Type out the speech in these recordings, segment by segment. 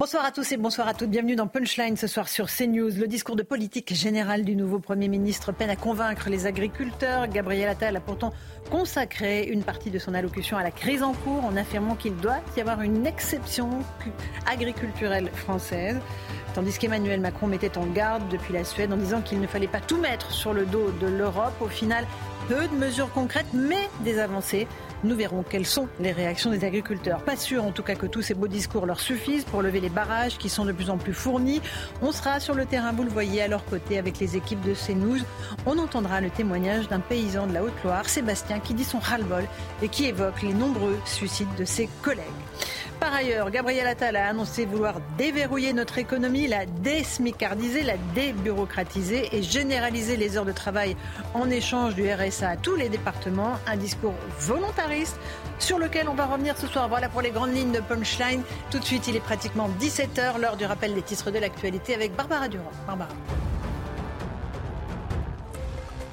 Bonsoir à tous et bonsoir à toutes. Bienvenue dans Punchline ce soir sur CNews. Le discours de politique générale du nouveau Premier ministre peine à convaincre les agriculteurs. Gabriel Attal a pourtant consacré une partie de son allocution à la crise en cours en affirmant qu'il doit y avoir une exception agriculturelle française. Tandis qu'Emmanuel Macron mettait en garde depuis la Suède en disant qu'il ne fallait pas tout mettre sur le dos de l'Europe. Au final, peu de mesures concrètes, mais des avancées. Nous verrons quelles sont les réactions des agriculteurs. Pas sûr en tout cas que tous ces beaux discours leur suffisent pour lever les barrages qui sont de plus en plus fournis. On sera sur le terrain, vous à leur côté avec les équipes de CNews. On entendra le témoignage d'un paysan de la Haute-Loire, Sébastien, qui dit son ras-le-bol et qui évoque les nombreux suicides de ses collègues. Par ailleurs, Gabriel Attal a annoncé vouloir déverrouiller notre économie, la désmicardiser, la débureaucratiser et généraliser les heures de travail en échange du RSA à tous les départements. Un discours volontariste sur lequel on va revenir ce soir. Voilà pour les grandes lignes de Punchline. Tout de suite, il est pratiquement 17h, l'heure du rappel des titres de l'actualité avec Barbara Durand. Barbara.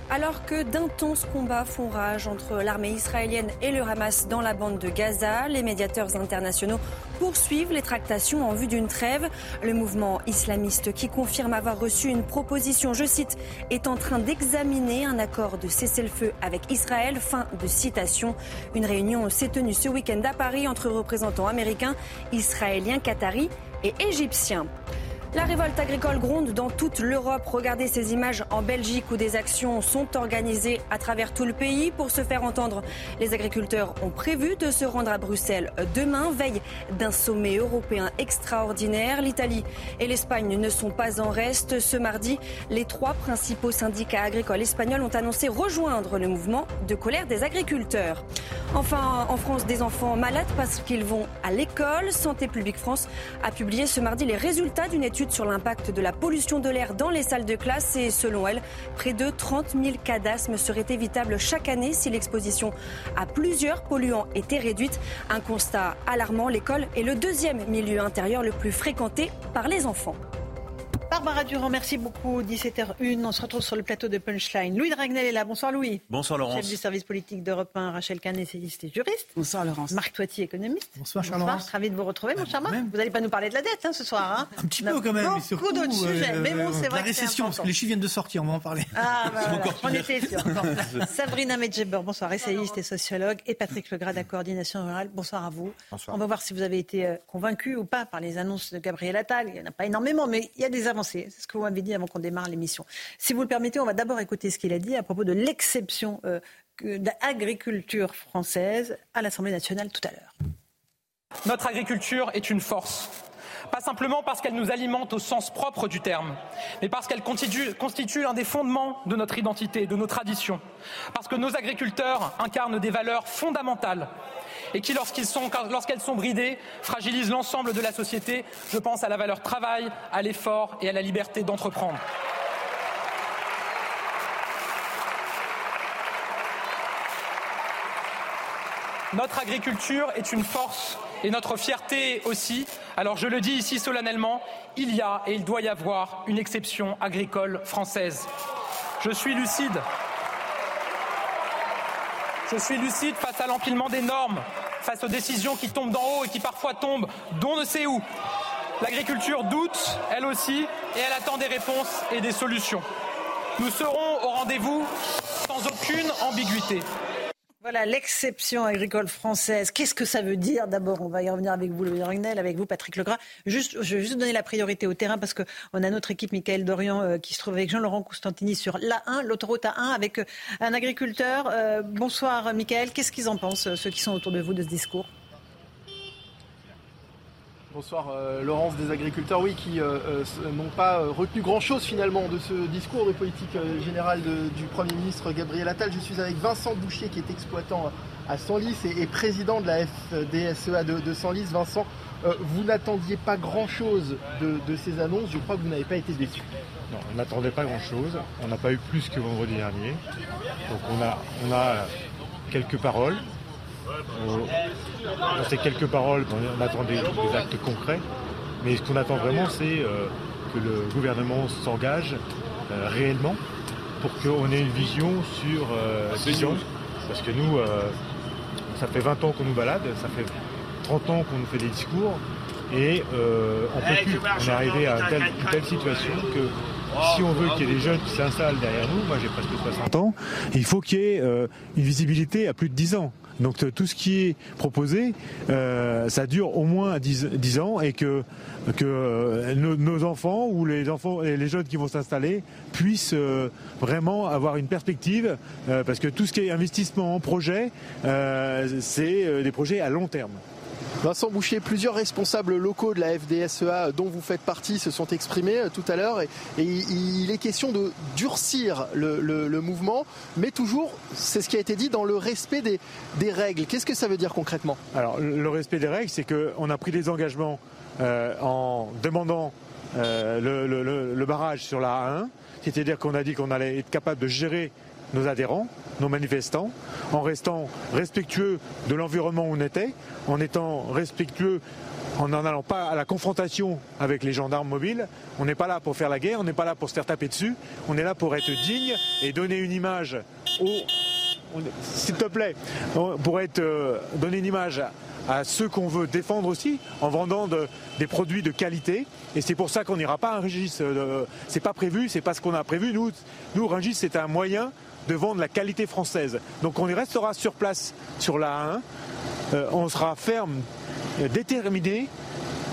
Alors que d'intenses combats font rage entre l'armée israélienne et le Hamas dans la bande de Gaza, les médiateurs internationaux poursuivent les tractations en vue d'une trêve. Le mouvement islamiste qui confirme avoir reçu une proposition, je cite, est en train d'examiner un accord de cessez-le-feu avec Israël. Fin de citation. Une réunion s'est tenue ce week-end à Paris entre représentants américains, israéliens, qataris et égyptiens. La révolte agricole gronde dans toute l'Europe. Regardez ces images en Belgique où des actions sont organisées à travers tout le pays pour se faire entendre. Les agriculteurs ont prévu de se rendre à Bruxelles demain, veille d'un sommet européen extraordinaire. L'Italie et l'Espagne ne sont pas en reste. Ce mardi, les trois principaux syndicats agricoles espagnols ont annoncé rejoindre le mouvement de colère des agriculteurs. Enfin, en France, des enfants malades parce qu'ils vont à l'école. Santé publique France a publié ce mardi les résultats d'une étude sur l'impact de la pollution de l'air dans les salles de classe et selon elle, près de 30 000 cas seraient évitables chaque année si l'exposition à plusieurs polluants était réduite. Un constat alarmant, l'école est le deuxième milieu intérieur le plus fréquenté par les enfants. Barbara Durand, merci beaucoup. 17h01, on se retrouve sur le plateau de Punchline. Louis Dragnel est là. Bonsoir Louis. Bonsoir Laurence. Chef du service politique d'Europe 1, Rachel Kahn, essayiste et juriste. Bonsoir Laurence. Marc Toiti, économiste. Bonsoir, cher Bonsoir, Laurence. ravi de vous retrouver, mon cher Marc. Vous n'allez pas nous parler de la dette hein, ce soir. Hein Un petit On peu quand même, mais Beaucoup d'autres sujets. euh, mais bon, c'est la vrai c'est récession, parce que les chiffres viennent de sortir, on va en parler. Ah, bah, voilà, encore j'en pire. étais sûre. Bon. Sabrina Medjeber, bonsoir, essayiste et sociologue, et Patrick Legras de la coordination rurale, bonsoir à vous. On va voir si vous avez été euh, convaincu ou pas par les annonces de Gabriel Attal. Il n'y en a pas énormément, mais il y a des C'est ce que vous m'avez dit avant qu'on démarre l'émission. Si vous le permettez, on va d'abord écouter ce qu'il a dit à propos de l'exception euh, d'agriculture française à l'Assemblée nationale tout à l'heure. Notre agriculture est une force. Pas simplement parce qu'elle nous alimente au sens propre du terme, mais parce qu'elle constitue, constitue l'un des fondements de notre identité, de nos traditions. Parce que nos agriculteurs incarnent des valeurs fondamentales et qui, lorsqu'elles sont bridées, fragilisent l'ensemble de la société. Je pense à la valeur travail, à l'effort et à la liberté d'entreprendre. Notre agriculture est une force et notre fierté aussi. Alors je le dis ici solennellement, il y a et il doit y avoir une exception agricole française. Je suis lucide. Je suis lucide face à l'empilement des normes, face aux décisions qui tombent d'en haut et qui parfois tombent d'on ne sait où. L'agriculture doute, elle aussi, et elle attend des réponses et des solutions. Nous serons au rendez-vous sans aucune ambiguïté. Voilà l'exception agricole française. Qu'est-ce que ça veut dire D'abord, on va y revenir avec vous, Louis Ragnel, avec vous, Patrick Legras. Juste, je vais juste donner la priorité au terrain parce qu'on a notre équipe, Michael Dorian, euh, qui se trouve avec Jean-Laurent Constantini sur l'A1, l'autoroute A1, avec euh, un agriculteur. Euh, bonsoir, Michael. Qu'est-ce qu'ils en pensent, ceux qui sont autour de vous, de ce discours? Bonsoir euh, Laurence des agriculteurs, oui, qui euh, euh, n'ont pas retenu grand-chose finalement de ce discours de politique générale du Premier ministre Gabriel Attal. Je suis avec Vincent Bouchier qui est exploitant à Senlis et, président de la FDSEA de, de Senlis, Vincent. Vous n'attendiez pas grand-chose de, ces annonces. Je crois que vous n'avez pas été déçu. Non, on n'attendait pas grand-chose. On n'a pas eu plus que vendredi dernier. Donc on a quelques paroles. Dans ces quelques paroles, on attend des, actes concrets. Mais ce qu'on attend vraiment, c'est euh, que le gouvernement s'engage euh, réellement pour qu'on ait une vision sur euh, vision. Parce que nous, ça fait 20 ans qu'on nous balade, ça fait 30 ans qu'on nous fait des discours et euh, on peut plus. On est arrivé à une telle, situation que si on veut qu'il y ait des jeunes qui s'installent derrière nous, moi j'ai presque 60 ans, il faut qu'il y ait euh, une visibilité à plus de 10 ans. Donc tout ce qui est proposé, euh, ça dure au moins 10, ans et que, que nos, enfants ou les enfants et les jeunes qui vont s'installer puissent vraiment avoir une perspective parce que tout ce qui est investissement en projet, c'est des projets à long terme. Vincent Boucher, plusieurs responsables locaux de la FDSEA dont vous faites partie se sont exprimés euh, tout à l'heure et, il est question de durcir le, mouvement, mais toujours, c'est ce qui a été dit, dans le respect des, règles. Qu'est-ce que ça veut dire concrètement? Alors le respect des règles, c'est qu'on a pris des engagements euh, en demandant euh, le, barrage sur la A1, c'est-à-dire qu'on a dit qu'on allait être capable de gérer nos adhérents, nos manifestants, en restant respectueux de l'environnement où on était, en étant respectueux en n'en allant pas à la confrontation avec les gendarmes mobiles. On n'est pas là pour faire la guerre, on n'est pas là pour se faire taper dessus, on est là pour être digne et donner une image aux... S'il te plaît, pour être, euh, donner une image à ceux qu'on veut défendre aussi, en vendant des produits de qualité. Et c'est pour ça qu'on n'ira pas à Rungis. Euh, c'est pas prévu, c'est pas ce qu'on a prévu. Nous, nous Rungis, c'est un moyen de vendre la qualité française. Donc on y restera sur place sur la 1 euh, on sera ferme, déterminé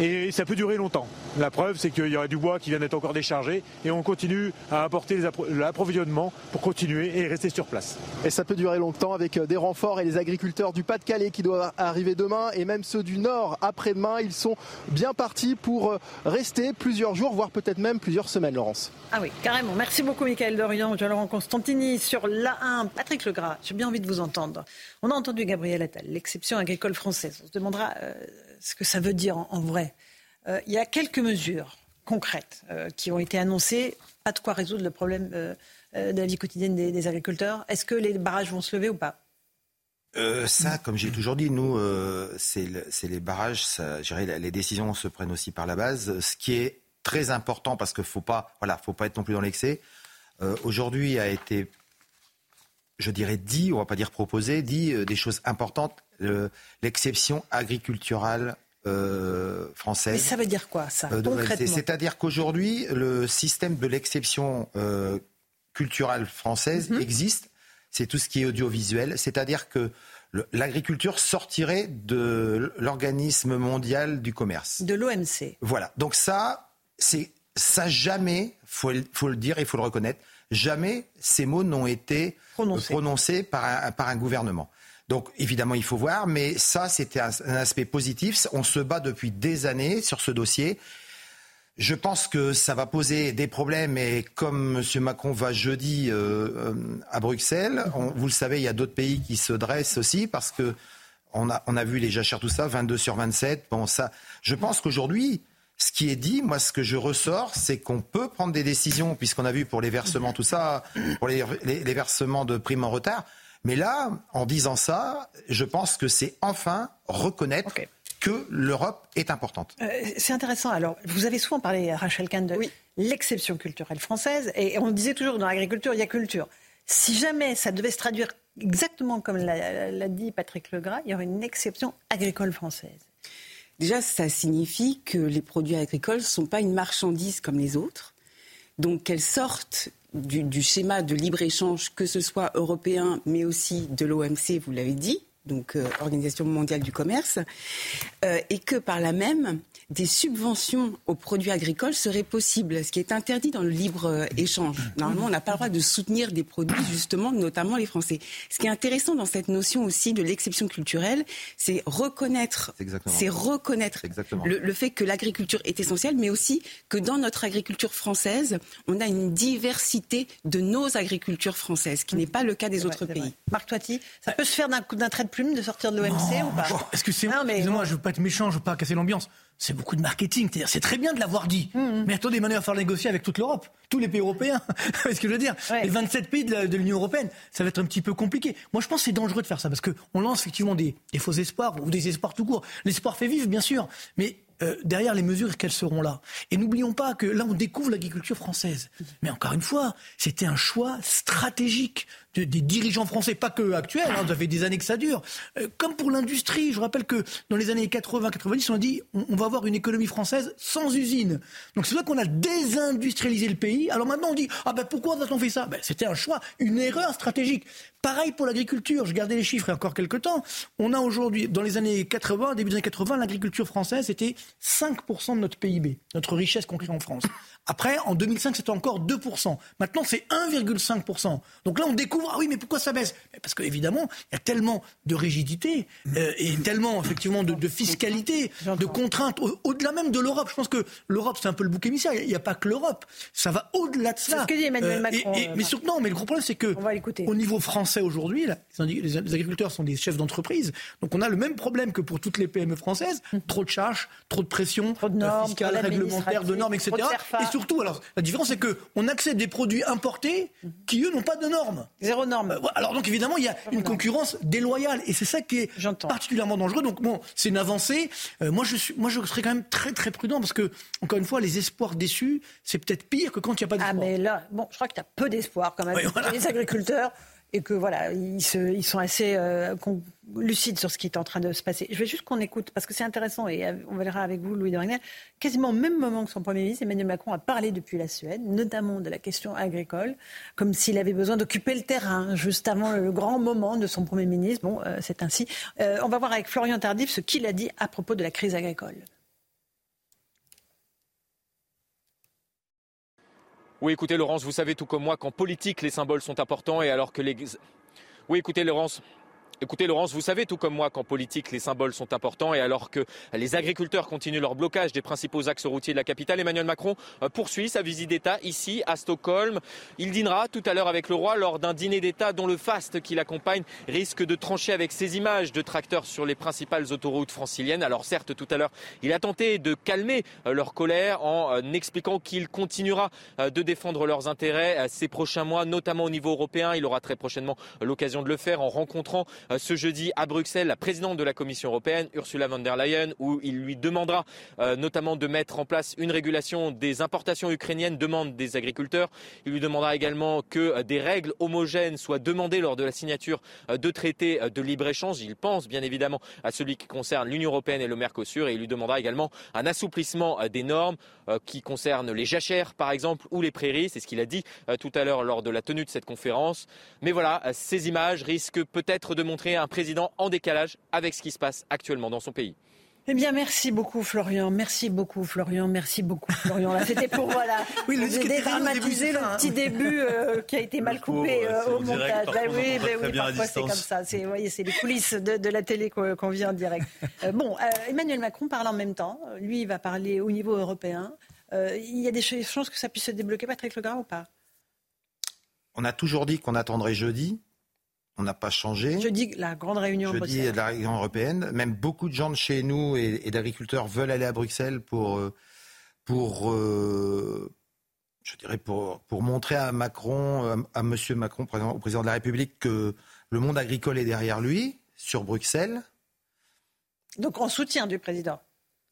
et ça peut durer longtemps. La preuve, c'est qu'il y aurait du bois qui vient d'être encore déchargé et on continue à apporter l'approvisionnement pour continuer et rester sur place. Et ça peut durer longtemps avec euh, des renforts et les agriculteurs du Pas-de-Calais qui doivent arriver demain et même ceux du Nord après-demain. Ils sont bien partis pour rester plusieurs jours, voire peut-être même plusieurs semaines, Laurence. Ah oui, carrément. Merci beaucoup, Michael Dorian, Laurent Constantini. Sur l'A1, Patrick Legras, j'ai bien envie de vous entendre. On a entendu Gabriel Attal, l'exception agricole française. On se demandera euh, ce que ça veut dire en, vrai. Euh, il y a quelques mesures concrètes euh, qui ont été annoncées. Pas de quoi résoudre le problème de la vie quotidienne des, agriculteurs. Est-ce que les barrages vont se lever ou pas? Ça, comme j'ai toujours dit, nous, c'est les barrages. Les décisions se prennent aussi par la base. Ce qui est très important parce qu'il faut pas, voilà, faut pas être non plus dans l'excès. Euh, aujourd'hui a été, je dirais dit, on va pas dire proposé, dit euh, des choses importantes. L'exception agriculturale euh, française. Mais ça veut dire quoi, ça, concrètement? C'est-à-dire qu'aujourd'hui, le système de l'exception culturelle française mhm. existe. C'est tout ce qui est audiovisuel. C'est-à-dire que l'agriculture sortirait de l'organisme mondial du commerce. De l'OMC. Voilà. Donc ça, c'est ça jamais, faut, faut le dire, il faut le reconnaître, jamais ces mots n'ont été prononcés, par, un, par un gouvernement. Donc évidemment, il faut voir, mais ça, c'était un, aspect positif. On se bat depuis des années sur ce dossier. Je pense que ça va poser des problèmes et comme M. Macron va jeudi euh, euh, à Bruxelles, vous le savez, il y a d'autres pays qui se dressent aussi parce que on a, on a vu les jachères, tout ça, 22 sur 27. Bon, ça, je pense qu'aujourd'hui, ce qui est dit, moi, ce que je ressors, c'est qu'on peut prendre des décisions, puisqu'on a vu pour les versements, tout ça, pour les, versements de primes en retard. Mais là, en disant ça, je pense que c'est enfin reconnaître que l'Europe est importante. Euh, c'est intéressant. Alors, vous avez souvent parlé, Rachel Kahn, de l'exception culturelle française. Et on disait toujours dans l'agriculture, il y a culture. Si jamais ça devait se traduire exactement comme l'a dit Patrick Legras, il y aurait une exception agricole française. Déjà, ça signifie que les produits agricoles ne sont pas une marchandise comme les autres. Donc qu'elles sortent du, schéma de libre-échange, que ce soit européen, mais aussi de l'OMC, vous l'avez dit, donc euh, Organisation mondiale du commerce, euh, et que par là même, des subventions aux produits agricoles seraient possibles, ce qui est interdit dans le libre-échange. Euh, Normalement, on n'a pas le droit de soutenir des produits, justement, notamment les Français. Ce qui est intéressant dans cette notion aussi de l'exception culturelle, c'est reconnaître, c'est reconnaître le, fait que l'agriculture est essentielle, mais aussi que dans notre agriculture française, on a une diversité de nos agricultures françaises, ce qui n'est pas le cas des autres pays. Marc Toiti, ça peut se faire d'un trait de plume de sortir de l'OMC ou pas Excusez-moi, mais... excusez je ne veux pas être méchant, je ne veux pas casser l'ambiance. C'est beaucoup de marketing. C'est très bien de l'avoir dit. Mmh, mmh. Mais attendez, maintenant, il va falloir négocier avec toute l'Europe, tous les pays européens. c'est ce que je veux dire? Les 27 pays de l'Union européenne, ça va être un petit peu compliqué. Moi, je pense que c'est dangereux de faire ça parce qu'on lance effectivement des, des, faux espoirs ou des espoirs tout court. L'espoir fait vivre, bien sûr. Mais euh, derrière les mesures, qu'elles seront là. Et n'oublions pas que là, on découvre l'agriculture française. Mais encore une fois, c'était un choix stratégique des dirigeants français, pas que actuels, hein, ça fait des années que ça dure. Euh, comme pour l'industrie, je rappelle que dans les années 80-90, on a dit on, va avoir une économie française sans usine. Donc c'est là qu'on a désindustrialisé le pays. Alors maintenant on dit ah ben pourquoi a-t-on fait ça? Ben, C'était un choix, une erreur stratégique. Pareil pour l'agriculture, je gardais les chiffres il y a encore quelques temps. On a aujourd'hui, dans les années 80, début des années 80, l'agriculture française était 5% de notre PIB, notre richesse comprise en France. Après, en 2005, c'était encore 2%. Maintenant, c'est 1,5%. Donc là, on découvre, ah oui, mais pourquoi ça baisse? Parce qu'évidemment, il y a tellement de rigidité euh, et tellement, effectivement, de, fiscalité, de contraintes, au-delà même de l'Europe. Je pense que l'Europe, c'est un peu le bouc émissaire. Il n'y a, pas que l'Europe. Ça va au-delà de ça. C'est ce que dit Emmanuel euh, Macron. mais surtout, non, mais le gros problème, c'est que au niveau français aujourd'hui, les, agriculteurs sont des chefs d'entreprise. Donc on a le même problème que pour toutes les PME françaises. Hum. Trop de charges, trop de pression, trop de normes, fiscales, réglementaires, de normes, etc surtout, alors, la différence, c'est qu'on accepte des produits importés qui, eux, n'ont pas de normes. Zéro norme. Euh, alors, donc, évidemment, il y a une concurrence déloyale. Et c'est ça qui est particulièrement dangereux. Donc, bon, c'est une avancée. Euh, moi, je suis, moi, je serais quand même très, très prudent parce que, encore une fois, les espoirs déçus, c'est peut-être pire que quand il n'y a pas d'espoir. Ah, mais là, bon, je crois que tu as peu d'espoir quand même. Les agriculteurs et que voilà, ils, sont assez euh, lucides sur ce qui est en train de se passer. Je vais juste qu'on écoute, parce que c'est intéressant, et euh, on verra avec vous, Louis de Ragnel, quasiment au même moment que son Premier ministre, Emmanuel Macron a parlé depuis la Suède, notamment de la question agricole, comme s'il avait besoin d'occuper le terrain, juste avant le grand moment de son Premier ministre. Bon, euh, c'est ainsi. on va voir avec Florian Tardif ce qu'il a dit à propos de la crise agricole. Oui, écoutez, Laurence, vous savez tout comme moi qu'en politique, les symboles sont importants et alors que les. Oui, écoutez, Laurence, Écoutez Laurence, vous savez tout comme moi qu'en politique les symboles sont importants et alors que les agriculteurs continuent leur blocage des principaux axes routiers de la capitale, Emmanuel Macron euh, poursuit sa visite d'État ici à Stockholm. Il dînera tout à l'heure avec le roi lors d'un dîner d'État dont le faste qui l'accompagne risque de trancher avec ces images de tracteurs sur les principales autoroutes franciliennes. Alors certes, tout à l'heure, il a tenté de calmer euh, leur colère en euh, expliquant qu'il continuera de défendre leurs intérêts ces prochains mois, notamment au niveau européen. Il aura très prochainement l'occasion de le faire en rencontrant ce jeudi à Bruxelles la présidente de la Commission européenne, Ursula von der Leyen, où il lui demandera euh, notamment de mettre en place une régulation des importations ukrainiennes, demande des agriculteurs. Il lui demandera également que euh, des règles homogènes soient demandées lors de la signature de traités de libre-échange. Il pense bien évidemment à celui qui concerne l'Union européenne et le Mercosur et il lui demandera également un assouplissement des normes qui concernent les jachères par exemple ou les prairies. C'est ce qu'il a dit tout à l'heure lors de la tenue de cette conférence. Mais voilà, ces images risquent peut-être de montrer montrer un président en décalage avec ce qui se passe actuellement dans son pays. Eh bien, merci beaucoup, Florian. Merci beaucoup, Florian. Merci beaucoup, Florian. Là, c'était pour voilà. oui, le dédramatiser le petit début euh, qui a été mal coupé euh, au montage. Bah, oui, bah, oui, parfois c'est comme ça. C'est, voyez, c'est les coulisses de, la télé qu'on, vit en direct. Euh, bon, Emmanuel Macron parle en même temps. Lui, il va parler au niveau européen. il y a des chances que ça puisse se débloquer, Patrick Legrand, ou pas? On a toujours dit qu'on attendrait jeudi. On n'a pas changé. Je dis la grande réunion Je dis la réunion européenne. Même beaucoup de gens de chez nous et, d'agriculteurs veulent aller à Bruxelles pour, euh, pour, euh, je dirais pour, pour montrer à Macron, euh, à Monsieur Macron, au président de la République, que le monde agricole est derrière lui, sur Bruxelles. Donc en soutien du président.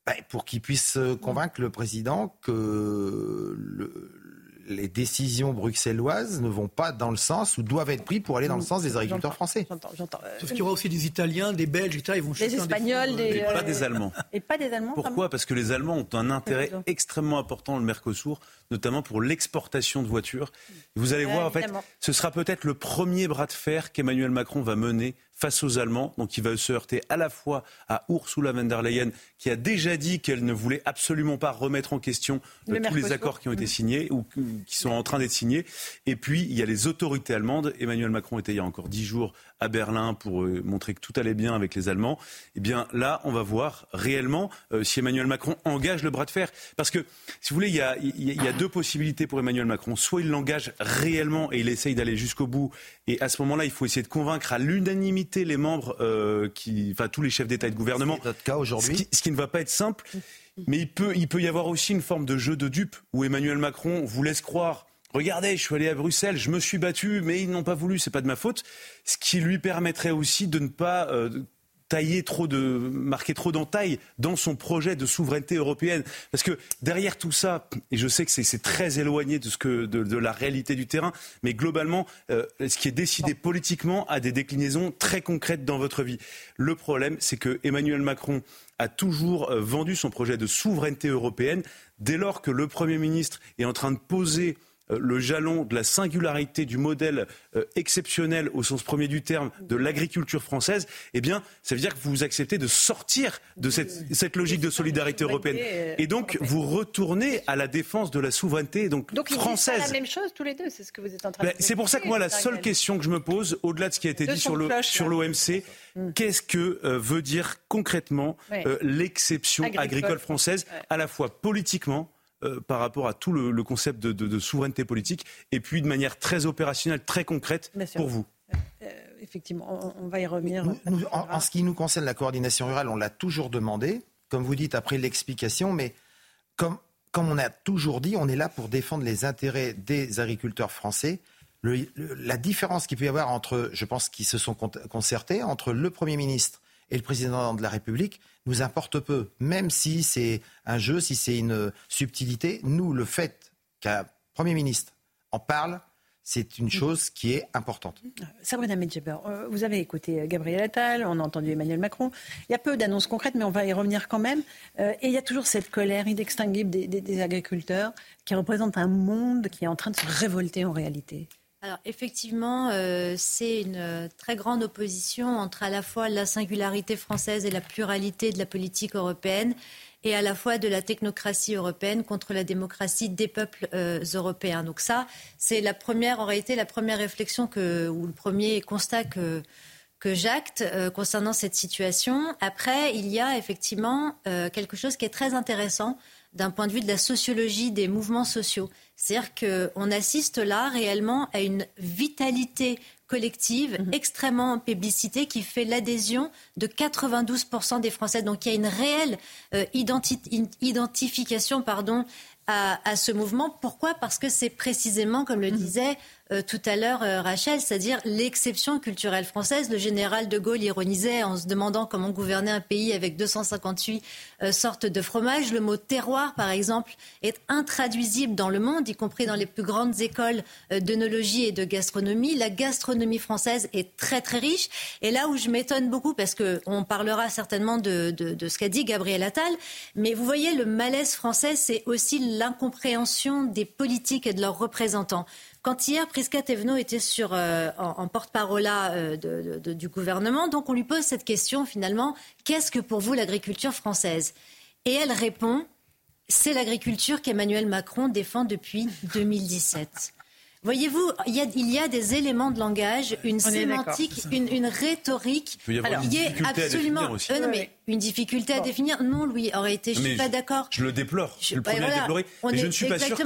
Ben, pour qu'il puisse convaincre le président que le, les décisions bruxelloises ne vont pas dans le sens ou doivent être prises pour aller dans le sens des agriculteurs français. J'entends, j'entends. Sauf qu'il y aura aussi des Italiens, des Belges, etc. Ils vont des Espagnols, des, et pas des Allemands. Et pas des Allemands. Pourquoi Parce que les Allemands ont un intérêt extrêmement important dans le Mercosur, notamment pour l'exportation de voitures. vous allez voir, en fait, ce sera peut-être le premier bras de fer qu'Emmanuel Macron va mener face aux Allemands. Donc il va se heurter à la fois à Ursula von der Leyen, qui a déjà dit qu'elle ne voulait absolument pas remettre en question euh, tous les accords qui ont été signés ou qui sont en train d'être signés. Et puis il y a les autorités allemandes. Emmanuel Macron était il y a encore dix jours à Berlin pour euh, montrer que tout allait bien avec les Allemands. Eh bien là, on va voir réellement euh, si Emmanuel Macron engage le bras de fer. Parce que, si vous voulez, il y a, il y a deux possibilités pour Emmanuel Macron. Soit il l'engage réellement et il essaye d'aller jusqu'au bout. Et à ce moment-là, il faut essayer de convaincre à l'unanimité les membres, qui, enfin tous les chefs d'État et de gouvernement. C'est notre cas aujourd'hui. Ce, qui ne va pas être simple. Mais il peut, il peut y avoir aussi une forme de jeu de dupe où Emmanuel Macron vous laisse croire Regardez, je suis allé à Bruxelles, je me suis battu, mais ils n'ont pas voulu, c'est pas de ma faute. Ce qui lui permettrait aussi de ne pas tailler trop de, marquer trop d'entaille dans son projet de souveraineté européenne. Parce que derrière tout ça, et je sais que c'est très éloigné de, ce que, de, la réalité du terrain, mais globalement, euh, ce qui est décidé politiquement a des déclinaisons très concrètes dans votre vie. Le problème, c'est que Emmanuel Macron a toujours euh, vendu son projet de souveraineté européenne dès lors que le Premier ministre est en train de poser euh, le jalon de la singularité du modèle euh, exceptionnel au sens premier du terme de l'agriculture française, eh bien, ça veut dire que vous acceptez de sortir de cette, logique de solidarité européenne. Et donc, vous retournez à la défense de la souveraineté donc, donc française. C'est la même chose tous les deux, c'est ce que vous êtes en train de ben, dire. C'est pour ça que moi, la seule question que je me pose, au-delà de ce qui a été dit sur l'OMC, qu'est-ce que euh, veut dire concrètement l'exception agricole. française, à la fois politiquement, euh, par rapport à tout le, concept de, souveraineté politique, et puis de manière très opérationnelle, très concrète pour vous. Euh, effectivement, on, va y revenir. en, ce qui nous concerne, la coordination rurale, on l'a toujours demandé, comme vous dites, après l'explication, mais comme, comme on a toujours dit, on est là pour défendre les intérêts des agriculteurs français. la différence qu'il peut y avoir entre, je pense qu'ils se sont concertés, entre le Premier ministre et le président de la République nous importe peu. Même si c'est un jeu, si c'est une subtilité, nous, le fait qu'un Premier ministre en parle, c'est une chose qui est importante. Sabrina Medjeber, euh, vous avez écouté euh, Gabriel Attal, on a entendu Emmanuel Macron. Il y a peu d'annonces concrètes, mais on va y revenir quand même. Euh, et il y a toujours cette colère inextinguible des agriculteurs qui représente un monde qui est en train de se révolter en réalité. Alors effectivement, euh, c'est une euh, très grande opposition entre à la fois la singularité française et la pluralité de la politique européenne et à la fois de la technocratie européenne contre la démocratie des peuples euh, européens. Donc ça, c'est la première, en réalité, la première réflexion ou le premier constat que, que j'acte concernant cette situation. Après, il y a effectivement quelque chose qui est très intéressant d'un point de vue de la sociologie des mouvements sociaux. C'est-à-dire qu'on assiste là réellement à une vitalité collective mhm. extrêmement publicité qui fait l'adhésion de 92% des Français. Donc il y a une réelle euh, identification pardon, à, à, ce mouvement. Pourquoi? Parce que c'est précisément, comme le mhm. disait euh, tout à l'heure, euh, Rachel, c'est-à-dire l'exception culturelle française. Le général de Gaulle ironisait en se demandant comment gouverner un pays avec 258 euh, sortes de fromages. Le mot terroir, par exemple, est intraduisible dans le monde, y compris dans les plus grandes écoles d'œnologie et de gastronomie. La gastronomie française est très très riche. Et là où je m'étonne beaucoup, parce qu'on parlera certainement de ce qu'a dit Gabriel Attal, mais vous voyez, le malaise français, c'est aussi l'incompréhension des politiques et de leurs représentants. Quand hier, Prisca Thévenot était sur, euh, en, porte-parole euh, du gouvernement, donc on lui pose cette question finalement, qu'est-ce que pour vous l'agriculture française? Et elle répond, c'est l'agriculture qu'Emmanuel Macron défend depuis 2017. Voyez-vous, il y, a, des éléments de langage, une sémantique, une, rhétorique qui est absolument. Euh, mais une difficulté à définir. Non, Louis, en réalité, je ne suis pas d'accord. Je le déplore. Je, le premier à déplorer. Mais je ne suis pas sûr que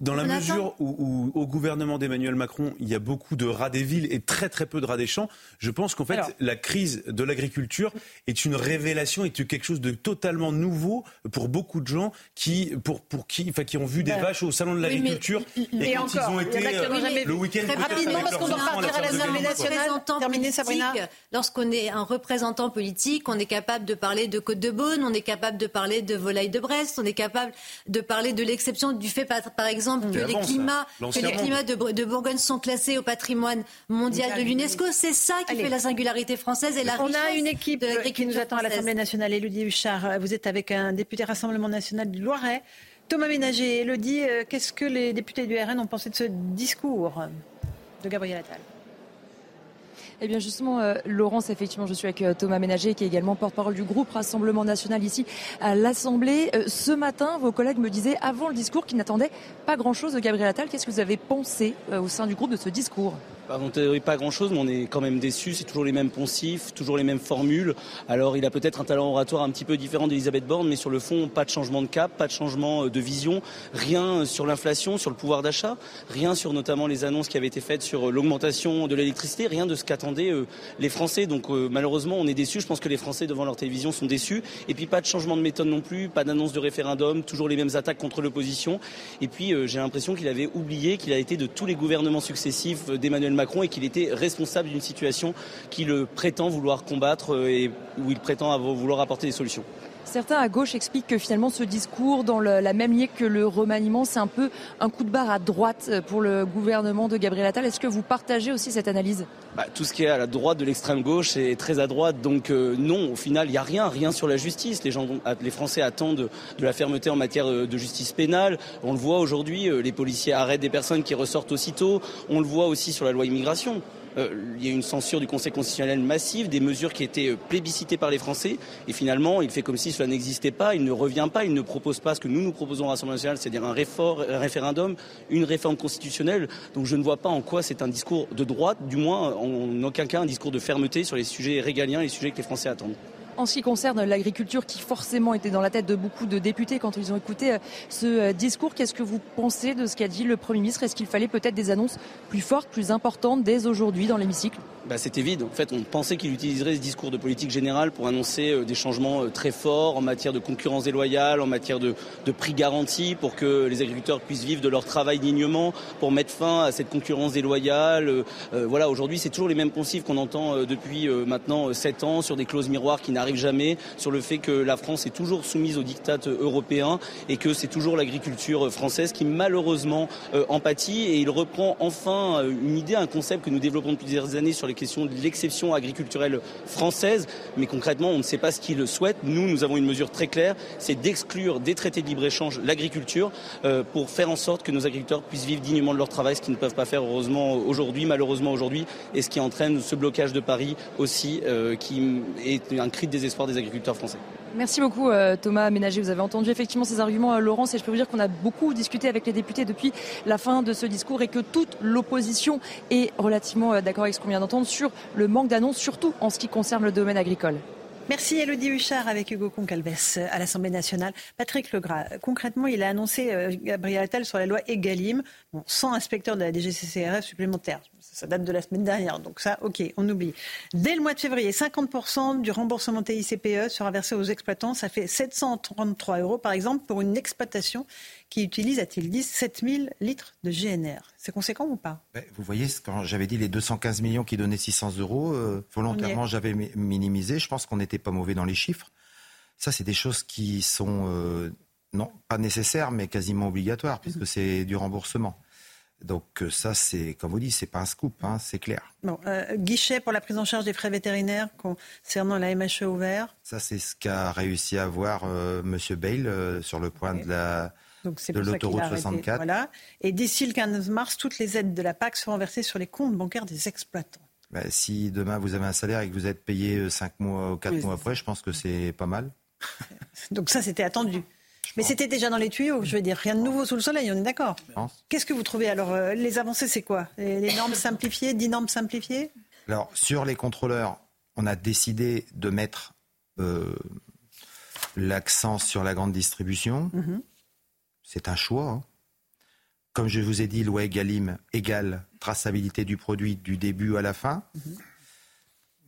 dans la mesure où, au gouvernement d'Emmanuel Macron, il y a beaucoup de rats des villes et très très peu de rats des champs, je pense qu'en fait, la crise de l'agriculture est une révélation, est quelque chose de totalement nouveau pour beaucoup de gens qui, pour, pour qui, enfin, qui ont vu des vaches au salon de l'agriculture et quand ils ont été euh, le week-end rapidement parce qu'on doit partir à l'Assemblée nationale. Lorsqu'on est un représentant politique, on est capable de de Côte de Beaune, on est capable de parler de volaille de Brest, on est capable de parler de l'exception du fait, par exemple, que les climats, que les climats de, Bourgogne sont classés au patrimoine mondial de l'UNESCO. C'est ça qui fait la singularité française et la On a une équipe qui nous attend à l'Assemblée nationale. Élodie Huchard, vous êtes avec un député Rassemblement national du Loiret. Thomas Ménager, Elodie, euh, qu'est-ce que les députés du RN ont pensé de ce discours de Gabriel Attal? Eh bien justement, euh, Laurence, effectivement, je suis avec euh, Thomas Ménager, qui est également porte-parole du groupe Rassemblement National ici à l'Assemblée. ce matin, vos collègues me disaient, avant le discours, qu'ils n'attendaient pas grand-chose de Gabriel Attal. Qu'est-ce que vous avez pensé au sein du groupe de ce discours? En théorie, pas grand-chose, mais on est quand même déçus. C'est toujours les mêmes poncifs, toujours les mêmes formules. Alors, il a peut-être un talent oratoire un petit peu différent d'Elisabeth Borne, mais sur le fond, pas de changement de cap, pas de changement euh, de vision, rien sur l'inflation, sur le pouvoir d'achat, rien sur notamment les annonces qui avaient été faites sur euh, l'augmentation de l'électricité, rien de ce qu'attendaient euh, les Français. Donc, malheureusement, on est déçus. Je pense que les Français, devant leur télévision, sont déçus. Et puis, pas de changement de méthode non plus, pas d'annonce de référendum, toujours les mêmes attaques contre l'opposition. Et puis, j'ai l'impression qu'il avait oublié qu'il a été de tous les gouvernements successifs d'Emmanuel Macron et qu'il était responsable d'une situation qu'il prétend vouloir combattre euh, et où il prétend vouloir apporter des solutions. Certains à gauche expliquent que finalement ce discours, dans la même ligne que le remaniement, c'est un peu un coup de barre à droite pour le gouvernement de Gabriel Attal. Est-ce que vous partagez aussi cette analyse? Bah, Tout ce qui est à la droite de l'extrême gauche est très à droite. Donc euh, non, au final, il n'y a rien, rien sur la justice. Les, Français attendent de, la fermeté en matière euh, de justice pénale. On le voit aujourd'hui, les policiers arrêtent des personnes qui ressortent aussitôt. On le voit aussi sur la loi immigration. Euh, il y a une censure du Conseil constitutionnel massive, des mesures qui étaient euh, plébiscitées par les Français. Et finalement, il fait comme si cela n'existait pas. Il ne revient pas. Il ne propose pas ce que nous nous proposons à l'Assemblée nationale, c'est-à-dire un, un, référendum, une réforme constitutionnelle. Donc je ne vois pas en quoi c'est un discours de droite, du moins en aucun cas un discours de fermeté sur les sujets régaliens, les sujets que les Français attendent. En ce qui concerne l'agriculture, qui forcément était dans la tête de beaucoup de députés quand ils ont écouté euh, ce euh, discours, qu'est-ce que vous pensez de ce qu'a dit le Premier ministre? Est-ce qu'il fallait peut-être des annonces plus fortes, plus importantes dès aujourd'hui dans l'hémicycle? Bah, C'était vide. En fait, on pensait qu'il utiliserait ce discours de politique générale pour annoncer euh, des changements très forts en matière de concurrence déloyale, en matière de, prix garantis, pour que les agriculteurs puissent vivre de leur travail dignement, pour mettre fin à cette concurrence déloyale. voilà, aujourd'hui, c'est toujours les mêmes poncifs qu'on entend depuis maintenant 7 ans sur des clauses miroirs qui n'arrivent jamais, sur le fait que la France est toujours soumise aux dictats européens et que c'est toujours l'agriculture française qui malheureusement euh, empathie et il reprend enfin euh, une idée, un concept que nous développons depuis plusieurs années sur les questions de l'exception agriculturelle française, mais concrètement on ne sait pas ce qu'il souhaite. Nous, nous avons une mesure très claire, c'est d'exclure des traités de libre-échange l'agriculture euh, pour faire en sorte que nos agriculteurs puissent vivre dignement de leur travail, ce qu'ils ne peuvent pas faire heureusement aujourd'hui, malheureusement aujourd'hui, et ce qui entraîne ce blocage de Paris aussi, qui est un cri de désespoir des agriculteurs français. Merci beaucoup euh, Thomas Ménager. Vous avez entendu effectivement ces arguments, euh, Laurence, et je peux vous dire qu'on a beaucoup discuté avec les députés depuis la fin de ce discours et que toute l'opposition est relativement euh, d'accord avec ce qu'on vient d'entendre sur le manque d'annonces, surtout en ce qui concerne le domaine agricole. Merci Elodie Huchard avec Hugo Concalves à l'Assemblée nationale. Patrick Legras, concrètement, il a annoncé Gabriel Attal sur la loi Egalim, bon, 100 inspecteurs de la DGCCRF supplémentaires ça date de la semaine dernière, donc ça, ok, on oublie. Dès le mois de février, 50% du remboursement TICPE sera versé aux exploitants. Ça fait 733 euros, par exemple, pour une exploitation qui utilise, a-t-il dit, 7000 litres de GNR. C'est conséquent ou pas? Vous voyez, quand j'avais dit les 215 millions qui donnaient 600 euros, euh, volontairement, j'avais minimisé. Je pense qu'on n'était pas mauvais dans les chiffres. Ça, c'est des choses qui sont, euh, non, pas nécessaires, mais quasiment obligatoires, puisque mhm. c'est du remboursement. Donc euh, ça, c'est, comme vous dites, c'est pas un scoop, hein, c'est clair. Bon, euh, guichet pour la prise en charge des frais vétérinaires concernant la MHE ouvert. Ça, c'est ce qu'a réussi à avoir euh, Monsieur Bale sur le point de la de l'autoroute 64. Voilà. Et d'ici le 15 mars, toutes les aides de la PAC seront versées sur les comptes bancaires des exploitants. Ben, si demain vous avez un salaire et que vous êtes payé 5 mois ou 4 mois après, je pense que c'est pas mal. Donc ça, c'était attendu. Mais c'était déjà dans les tuyaux, je veux dire, rien de nouveau sous le soleil, on est d'accord. Qu'est-ce que vous trouvez alors euh, Les avancées, c'est quoi? Les normes simplifiées, 10 normes simplifiées? Alors, sur les contrôleurs, on a décidé de mettre euh, l'accent sur la grande distribution. Mhm. C'est un choix. Hein. Comme je vous ai dit, loi Egalim égale traçabilité du produit du début à la fin. Mhm.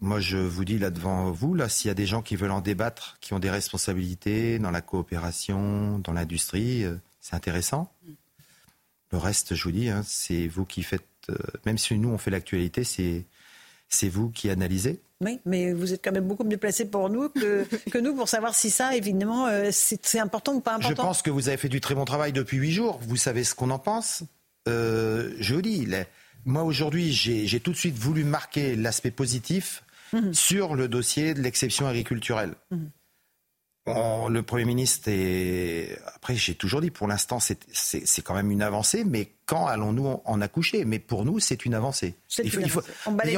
Moi, je vous dis là devant vous, là, s'il y a des gens qui veulent en débattre, qui ont des responsabilités dans la coopération, dans l'industrie, euh, c'est intéressant. Le reste, je vous dis, hein, c'est vous qui faites. Euh, même si nous on fait l'actualité, c'est c'est vous qui analysez. Oui, mais vous êtes quand même beaucoup mieux placé pour nous que, que nous pour savoir si ça, évidemment, euh, c'est important ou pas important. Je pense que vous avez fait du très bon travail depuis huit jours. Vous savez ce qu'on en pense. je vous dis, moi aujourd'hui, j'ai tout de suite voulu marquer l'aspect positif Mhm. sur le dossier de l'exception agriculturelle. Mhm. le Premier ministre est... Après, j'ai toujours dit, pour l'instant, c'est quand même une avancée, mais quand allons-nous en accoucher? Mais pour nous, c'est une avancée. Il faut, on, est,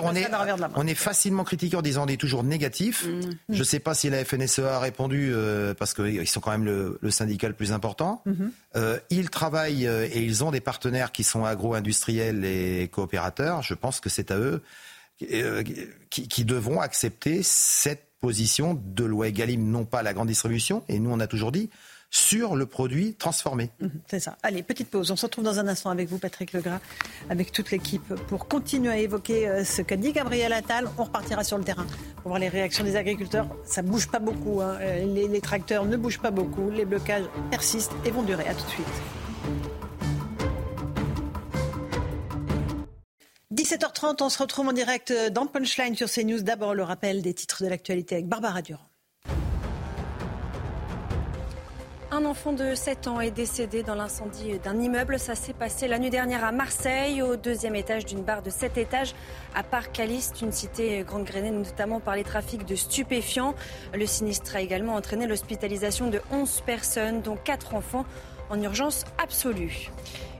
on est facilement critiqué en disant on est toujours négatif. Mm. Je ne sais pas si la FNSEA a répondu, euh, parce qu'ils sont quand même le, syndicat le plus important. Mm-hmm. Euh, ils travaillent euh, et ils ont des partenaires qui sont agro-industriels et coopérateurs. Je pense que c'est à eux qui, qui devront accepter cette position de loi Egalim, non pas la grande distribution, et nous on a toujours dit, sur le produit transformé. Mhm, c'est ça. Allez, petite pause. On se retrouve dans un instant avec vous, Patrick Legras, avec toute l'équipe, pour continuer à évoquer euh, ce qu'a dit Gabriel Attal. On repartira sur le terrain pour voir les réactions des agriculteurs. Ça bouge pas beaucoup. Hein. Les, les tracteurs ne bougent pas beaucoup. Les blocages persistent et vont durer. À tout de suite. 17h30, on se retrouve en direct dans Punchline sur CNews. D'abord, le rappel des titres de l'actualité avec Barbara Durand. Un enfant de 7 ans est décédé dans l'incendie d'un immeuble. Ça s'est passé la nuit dernière à Marseille, au deuxième étage d'une barre de 7 étages à Parc Caliste, une cité grande grenée notamment par les trafics de stupéfiants. Le sinistre a également entraîné l'hospitalisation de 11 personnes, dont 4 enfants en urgence absolue.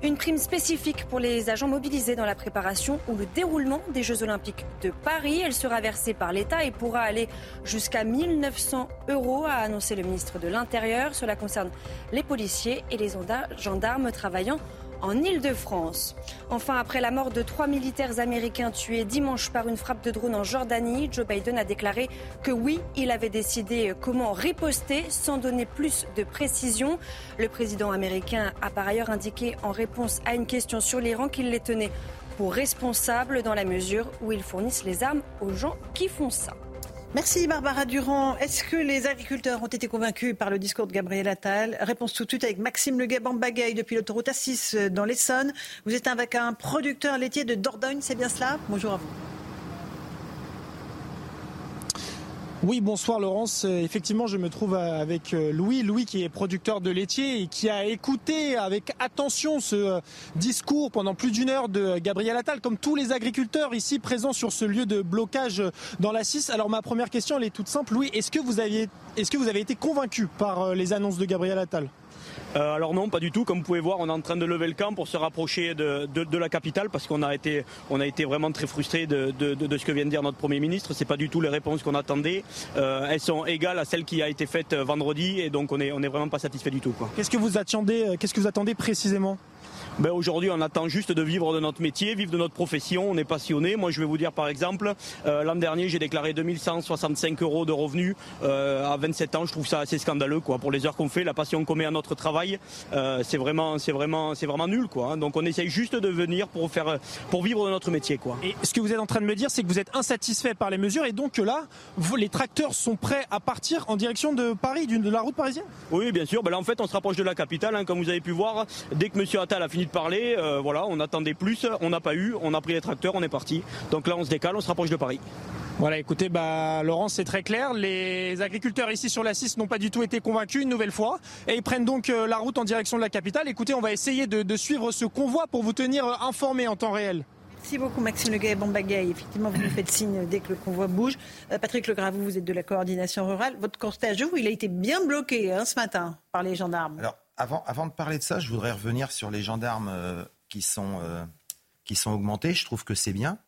Une prime spécifique pour les agents mobilisés dans la préparation ou le déroulement des Jeux Olympiques de Paris. Elle sera versée par l'État et pourra aller jusqu'à 1900 euros, a annoncé le ministre de l'Intérieur. Cela concerne les policiers et les gendarmes travaillant en Ile-de-France. Enfin, après la mort de trois militaires américains tués dimanche par une frappe de drone en Jordanie, Joe Biden a déclaré que oui, il avait décidé comment riposter sans donner plus de précision. Le président américain a par ailleurs indiqué en réponse à une question sur l'Iran qu'il les tenait pour responsables dans la mesure où ils fournissent les armes aux gens qui font ça. Merci Barbara Durand. Est-ce que les agriculteurs ont été convaincus par le discours de Gabriel Attal? Réponse tout de suite avec Maxime Le Bagaille depuis l'autoroute A6 euh, dans l'Essonne. Vous êtes avec un producteur laitier de Dordogne, c'est bien cela? Bonjour à vous. Oui, bonsoir Laurence. Euh, effectivement, je me trouve euh, avec euh, Louis, Louis qui est producteur de laitier et qui a écouté avec attention ce discours pendant plus d'une heure de Gabriel Attal, comme tous les agriculteurs ici présents sur ce lieu de blocage dans la 6. Alors ma première question, elle est toute simple. Louis, est-ce que vous avez, est-ce que vous avez été convaincu par les annonces de Gabriel Attal? Euh, alors non, pas du tout. Comme vous pouvez voir, on est en train de lever le camp pour se rapprocher de, la capitale parce qu'on a été, vraiment très frustrés de, ce que vient de dire notre Premier ministre. C'est pas du tout les réponses qu'on attendait. Euh, elles sont égales à celles qui a été faite vendredi et donc on est, on est vraiment pas satisfait du tout. Qu'est-ce euh, qu'est-ce que vous attendez précisément? Ben Aujourd'hui, on attend juste de vivre de notre métier, vivre de notre profession. On est passionné. Moi, je vais vous dire par exemple, euh, l'an dernier, j'ai déclaré 2165 euros de revenus euh, à 27 ans. Je trouve ça assez scandaleux, quoi. Pour les heures qu'on fait, la passion qu'on met à notre travail, euh, c'est vraiment, c'est vraiment, c'est vraiment nul, quoi. Hein. Donc, on essaye juste de venir pour faire, pour vivre de notre métier, quoi. Et ce que vous êtes en train de me dire, c'est que vous êtes insatisfait par les mesures et donc que là, vous, les tracteurs sont prêts à partir en direction de Paris, de la route parisienne? Oui, bien sûr. Ben là, en fait, on se rapproche de la capitale, hein, comme vous avez pu voir. Dès que Monsieur Attal a fini de parler. Euh, voilà, on attendait plus, on n'a pas eu, on a pris les tracteurs, on est parti. Donc là, on se décale, on se rapproche de Paris. Voilà, écoutez, bah, Laurence, c'est très clair. Les agriculteurs ici sur la 6 n'ont pas du tout été convaincus une nouvelle fois et ils prennent donc euh, la route en direction de la capitale. Écoutez, on va essayer de, suivre ce convoi pour vous tenir euh, informé en temps réel. Merci beaucoup Maxime Le Bon Bagaille. Effectivement, vous nous faites signe dès que le convoi bouge. Patrick Legravou, vous êtes de la coordination rurale. Votre constat, vous, il a été bien bloqué hein, ce matin par les gendarmes. Alors, avant, avant de parler de ça, je voudrais revenir sur les gendarmes qui sont, euh, qui sont augmentés. Je trouve que c'est bien.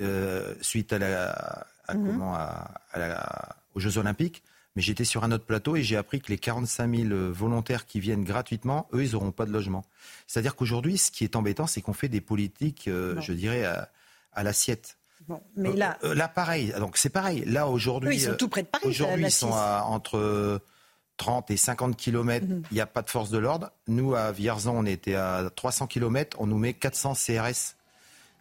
Euh, suite à la, mhm. comment, à, aux Jeux Olympiques. Mais j'étais sur un autre plateau et j'ai appris que les 45 000 volontaires qui viennent gratuitement, eux, ils n'auront pas de logement. C'est-à-dire qu'aujourd'hui, ce qui est embêtant, c'est qu'on fait des politiques, euh, je dirais, à, l'assiette. Bon, mais là, là, pareil. Donc c'est pareil. Là aujourd'hui, ils sont tout près de Paris. Aujourd'hui, ils sont entre 30 et 50 km, mhm. il n'y a pas de force de l'ordre. Nous, à Vierzon, on était à 300 km, on nous met 400 CRS.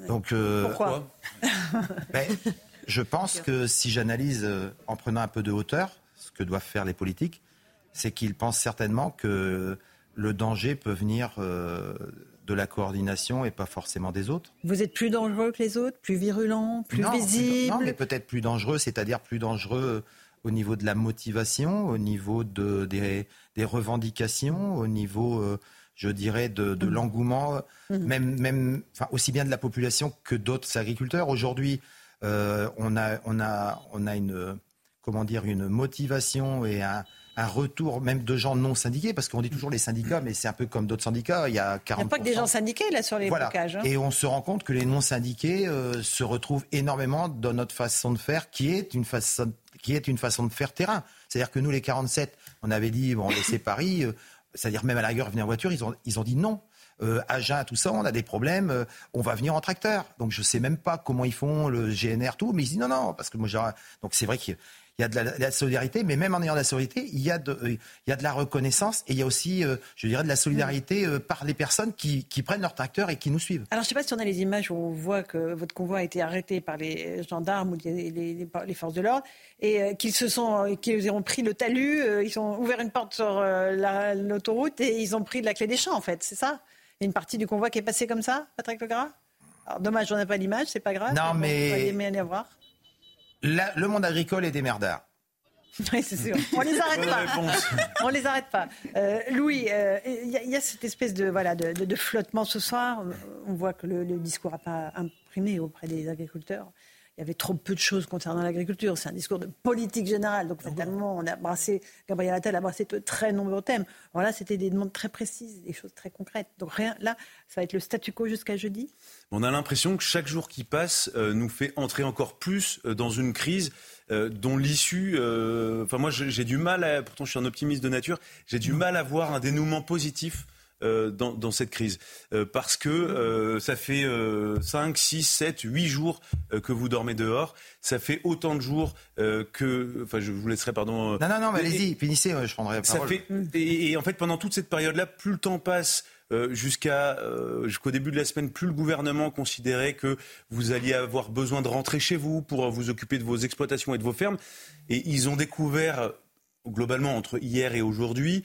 Donc, euh, Pourquoi ben, Je pense que si j'analyse euh, en prenant un peu de hauteur, ce que doivent faire les politiques, c'est qu'ils pensent certainement que le danger peut venir euh, de la coordination et pas forcément des autres. Vous êtes plus dangereux que les autres, plus virulent, plus visible Non, mais peut-être plus dangereux, c'est-à-dire plus dangereux au niveau de la motivation, au niveau de, des, revendications, au niveau, euh, je dirais, de, mmh. l'engouement, mmh. même, même enfin, aussi bien de la population que d'autres agriculteurs. Aujourd'hui, euh, on, a, on, a, on a une, comment dire, une motivation et un, un retour même de gens non syndiqués, parce qu'on dit toujours les syndicats, mais c'est un peu comme d'autres syndicats, il y a 40%. Il n'y a pas que des gens syndiqués là sur les voilà. blocages. Hein. Et on se rend compte que les non syndiqués euh, se retrouvent énormément dans notre façon de faire, qui est une façon, qui est une façon de faire terrain. C'est-à-dire que nous, les 47, on avait dit, bon, laissez Paris, euh, c'est-à-dire même à la rigueur, venir en voiture, ils ont, ils ont dit non. Euh, Agen, tout ça, on a des problèmes, euh, on va venir en tracteur. Donc je sais même pas comment ils font le GNR, tout, mais ils disent non, non, parce que moi, donc c'est vrai qu'il il y a de la, solidarité, mais même en ayant de la solidarité, il y a de, euh, il y a de la reconnaissance et il y a aussi, euh, je dirais, de la solidarité euh, par les personnes qui, qui, prennent leur tracteur et qui nous suivent. Alors, je ne sais pas si on a les images où on voit que votre convoi a été arrêté par les gendarmes ou les, les, les forces de l'ordre et qu'ils se sont, qu'ils ont pris le talus, ils ont ouvert une porte sur l'autoroute et ils ont pris de la clé des champs, en fait, c'est ça? Il y a une partie du convoi qui est passée comme ça, Patrick Legras? Alors, dommage, on n'a pas l'image, c'est pas grave. Non, mais. On aller voir le monde agricole est des merdards. Oui, c'est sûr. On les arrête pas. On les arrête pas. Euh, Louis, euh, il y, a cette espèce de voilà de, flottement ce soir. On voit que le, le discours n'a pas imprimé auprès des agriculteurs il y avait trop peu de choses concernant l'agriculture. C'est un discours de politique générale. Donc, finalement, on a brassé, Gabriel Attal a brassé de très nombreux thèmes. Voilà, c'était des demandes très précises, des choses très concrètes. Donc, rien, là, ça va être le statu quo jusqu'à jeudi. On a l'impression que chaque jour qui passe euh, nous fait entrer encore plus euh, dans une crise euh, dont l'issue. Enfin, moi, j'ai du mal, à, pourtant, je suis un optimiste de nature, j'ai du mal à voir un dénouement positif euh, dans, cette crise. Euh, parce que euh, ça fait 5, 6, 7, 8 jours que vous dormez dehors. Ça fait autant de jours que... Enfin, je vous laisserai, pardon... Non, non, non, allez-y, finissez, je prendrai la parole. Ça fait, et, en fait, pendant toute cette période-là, plus le temps passe... jusqu'à jusqu'au début de la semaine, plus le gouvernement considérait que vous alliez avoir besoin de rentrer chez vous pour vous occuper de vos exploitations et de vos fermes. Et ils ont découvert globalement entre hier et aujourd'hui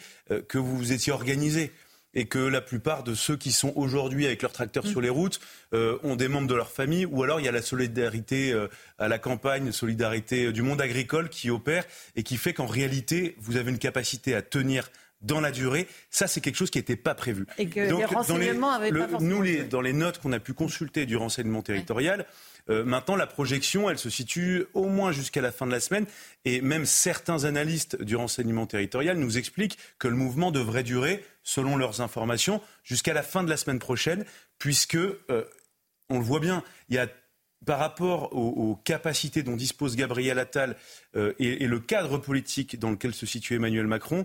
que vous vous étiez organisé et que la plupart de ceux qui sont aujourd'hui avec leurs tracteurs sur les routes euh, ont des membres de leur famille, ou alors il y a la solidarité euh, à la campagne, solidarité euh, du monde agricole qui opère et qui fait qu'en réalité, vous avez une capacité à tenir dans la durée. Ça, c'est quelque chose qui n'était pas prévu. Et que les renseignements avaient pas forcément... Nous, les, dans les notes qu'on a pu consulter du renseignement territorial, euh, maintenant, la projection, elle se situe au moins jusqu'à la fin de la semaine. Et même certains analystes du renseignement territorial nous expliquent que le mouvement devrait durer, selon leurs informations, jusqu'à la fin de la semaine prochaine, puisque, euh, on le voit bien, il y a par rapport aux, capacités dont dispose Gabriel Attal euh, et, le cadre politique dans lequel se situe Emmanuel Macron,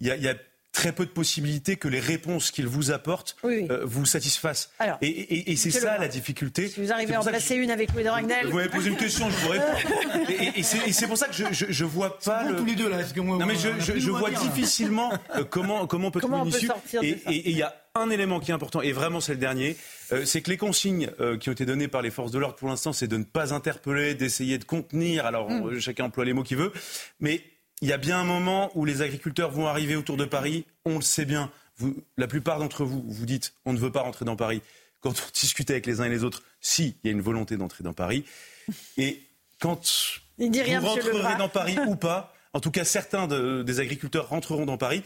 il y a très peu de possibilités que les réponses qu'il vous apporte euh, vous satisfassent. et, c'est ça la difficulté. Si vous arrivez à en placer une avec Louis de Ragnel. Vous m'avez posé une question, je vous réponds. et, c'est pour ça que je, je, vois pas. Le... tous les deux là. non mais je, je vois difficilement euh, comment comment on peut trouver une issue. Et il y a un élément qui est important, et vraiment c'est le dernier, euh, c'est que les consignes qui ont été données par les forces de l'ordre pour l'instant, c'est de ne pas interpeller, d'essayer de contenir. Alors hmm. chacun emploie les mots qu'il veut, mais il y a bien un moment où les agriculteurs vont arriver autour de Paris. On le sait bien. la plupart d'entre vous, vous dites on ne veut pas rentrer dans Paris. Quand on discute avec les uns et les autres, si, il y a une volonté d'entrer dans Paris. Et quand vous rentrerez dans Paris ou pas, en tout cas certains des agriculteurs rentreront dans Paris.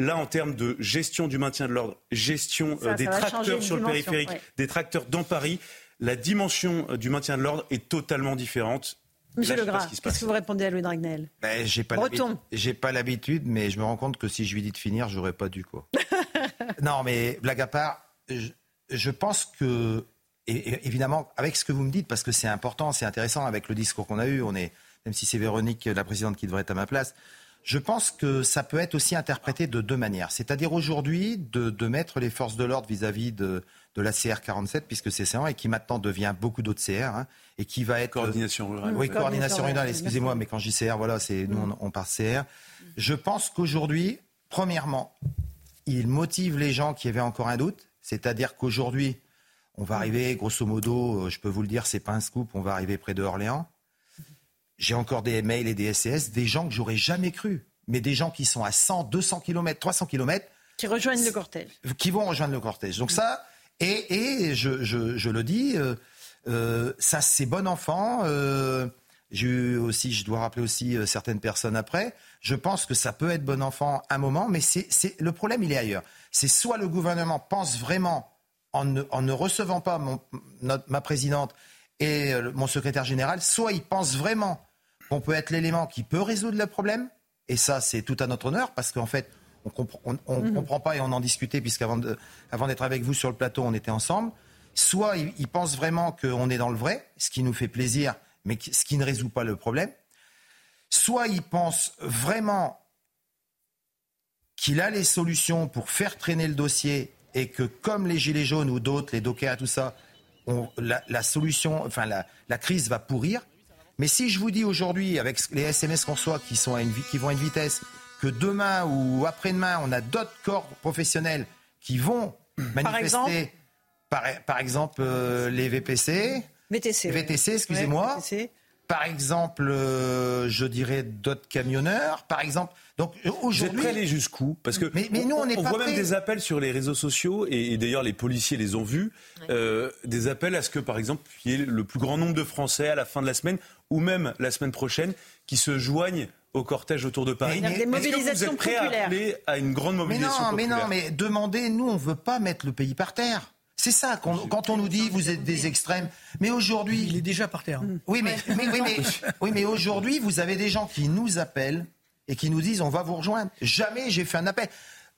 Là, en termes de gestion du maintien de l'ordre, gestion euh, des tracteurs sur le périphérique, des tracteurs dans Paris, la dimension euh, du maintien de l'ordre est totalement différente. Monsieur Legras, qu'est-ce que vous répondez à Louis Dragnel ben, J'ai pas J'ai l'habitude, mais je me rends compte que si je lui dis de finir, j'aurais pas dû quoi. non, mais blague à part, je, pense que et, évidemment avec ce que vous me dites, parce que c'est important, c'est intéressant avec le discours qu'on a eu. On est même si c'est Véronique, la présidente, qui devrait être à ma place. Je pense que ça peut être aussi interprété de deux manières. C'est-à-dire aujourd'hui de, mettre les forces de l'ordre vis-à-vis de, de la CR 47, puisque c'est ça, et qui maintenant devient beaucoup d'autres CR, hein, et qui va être... Coordination rurale. Oui, coordination rurale, excusez-moi, mais quand je dis CR, voilà, c'est nous, on, on part CR. Je pense qu'aujourd'hui, premièrement, il motive les gens qui avaient encore un doute, c'est-à-dire qu'aujourd'hui, on va arriver, grosso modo, euh, je peux vous le dire, c'est pas un scoop, on va arriver près de Orléans. J'ai encore des mails et des SS, des gens que j'aurais jamais cru, mais des gens qui sont à 100, 200 km, 300 km. Qui rejoignent le cortège. Qui vont rejoindre le cortège. Donc ça, et, je, le dis, euh, euh, ça c'est bon enfant. Euh, j'ai aussi, je dois rappeler aussi certaines personnes après. Je pense que ça peut être bon enfant un moment, mais c'est, le problème, il est ailleurs. C'est soit le gouvernement pense vraiment, en ne, recevant pas ma présidente et mon secrétaire général, soit il pense vraiment qu'on peut être l'élément qui peut résoudre le problème, et ça c'est tout à notre honneur parce qu'en fait on ne mhm. comprend pas et on en discutait puisqu'avant avant d'être avec vous sur le plateau on était ensemble. Soit ils, pensent vraiment qu'on est dans le vrai, ce qui nous fait plaisir, mais ce qui ne résout pas le problème. Soit ils pensent vraiment qu'il a les solutions pour faire traîner le dossier et que comme les Gilets jaunes ou d'autres, les dockers, tout ça, la, solution, enfin la, crise va pourrir. Mais si je vous dis aujourd'hui, avec les SMS qu'on reçoit qui, sont à une, qui vont à une vitesse, que demain ou après-demain, on a d'autres corps professionnels qui vont manifester, par exemple, euh, les VPC, VTC, VTC excusez-moi, par exemple, euh, je dirais d'autres camionneurs, par exemple. Donc aujourd'hui, vous êtes aller jusqu'où Parce que mais, nous on, voit même des appels sur les réseaux sociaux et, d'ailleurs les policiers les ont vus, euh, des appels à ce que par exemple il y ait le plus grand nombre de Français à la fin de la semaine ou même la semaine prochaine qui se joignent au cortège autour de Paris. Mais, des mobilisations vous êtes prêt À appeler à une grande mobilisation mais non, Mais non, mais demandez, nous on veut pas mettre le pays par terre. C'est ça, quand on nous dit vous êtes des extrêmes. Mais aujourd'hui. Il est déjà par terre. Oui, mais, oui, mais aujourd'hui, vous avez des gens qui nous appellent et qui nous disent on va vous rejoindre. Jamais j'ai fait un appel.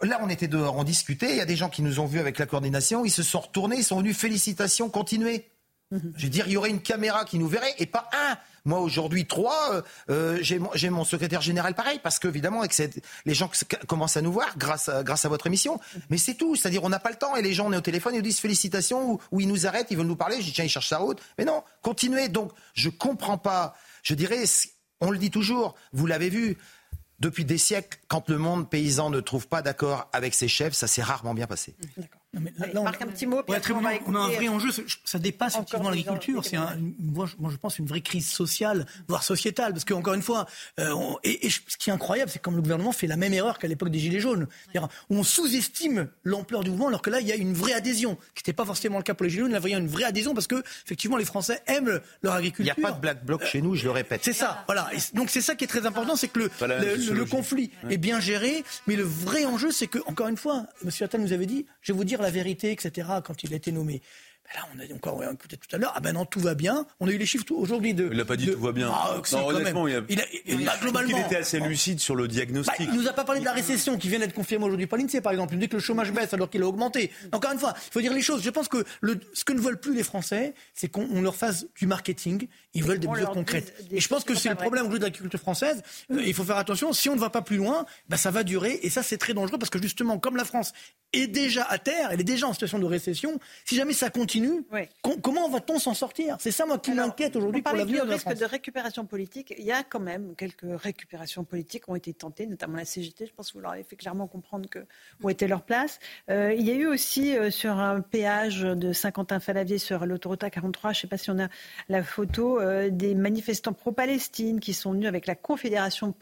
Là, on était dehors, on discutait. Il y a des gens qui nous ont vus avec la coordination. Ils se sont retournés, ils sont venus félicitations, continuez. Mhm. Je veux dire, il y aurait une caméra qui nous verrait et pas un. Moi, aujourd'hui, trois, euh, euh, j'ai mon secrétaire général pareil, parce qu'évidemment, les gens commencent à nous voir grâce à, grâce à votre émission. Mais c'est tout. C'est-à-dire, on n'a pas le temps et les gens, on est au téléphone, ils nous disent félicitations ou, ils nous arrêtent, ils veulent nous parler. Je dis, tiens, ils cherchent sa route. Mais non, continuez. Donc, je comprends pas. Je dirais, on le dit toujours, vous l'avez vu, depuis des siècles, quand le monde paysan ne trouve pas d'accord avec ses chefs, ça s'est rarement bien passé. On, un petit mot. on, a un vrai enjeu. Ça dépasse effectivement l'agriculture. C'est moi, je pense une vraie crise sociale, voire sociétale, parce qu'encore une fois, euh, et, ce qui est incroyable, c'est comme le gouvernement fait la même erreur qu'à l'époque des gilets jaunes. On sous-estime l'ampleur du mouvement, alors que là, il y a une vraie adhésion, qui n'était pas forcément le cas pour les gilets jaunes. Là, il y a une vraie adhésion parce que effectivement, les Français aiment leur agriculture. Il n'y a pas de black bloc chez nous, je le répète. C'est ça. Voilà. donc c'est ça qui est très important, c'est que le, le, conflit est bien géré, mais le vrai enjeu, c'est que encore une fois, Monsieur Attal nous avait dit, je vais vous dire la vérité, etc., quand il a été nommé. Ben là, on a encore écouté tout à l'heure. Ah ben non, tout va bien. On a eu les chiffres aujourd'hui de. Il n'a pas dit tout va bien. Ah, non, honnêtement, il, a, il, a, il, a, globalement. Il était assez lucide sur le diagnostic. Bah, il nous a pas parlé de la récession qui vient d'être confirmée aujourd'hui par l'INSEE, par exemple. Il nous dit que le chômage baisse alors qu'il a augmenté. Encore une fois, il faut dire les choses. Je pense que le, ce que ne veulent plus les Français, c'est qu'on leur fasse du marketing. Ils veulent des mesures concrètes. Et je pense que c'est le problème aujourd'hui de l'agriculture française. Euh, il faut faire attention. Si on ne va pas plus loin, bah, ça va durer. Et ça, c'est très dangereux parce que justement, comme la France est déjà à terre, elle est déjà en situation de récession. Si jamais ça continue, comment va-t-on s'en sortir? C'est ça, moi, qui m'inquiète aujourd'hui pour l'avenir de la risque de récupération politique. Il y a quand même quelques récupérations politiques qui ont été tentées, notamment la CGT. Je pense que vous leur avez fait clairement comprendre que, où était leur place. Euh, il y a eu aussi euh, sur un péage de Saint-Quentin-Falavier sur l'autoroute A43, je ne sais pas si on a la photo, euh, des manifestants pro-Palestine qui sont venus avec la Confédération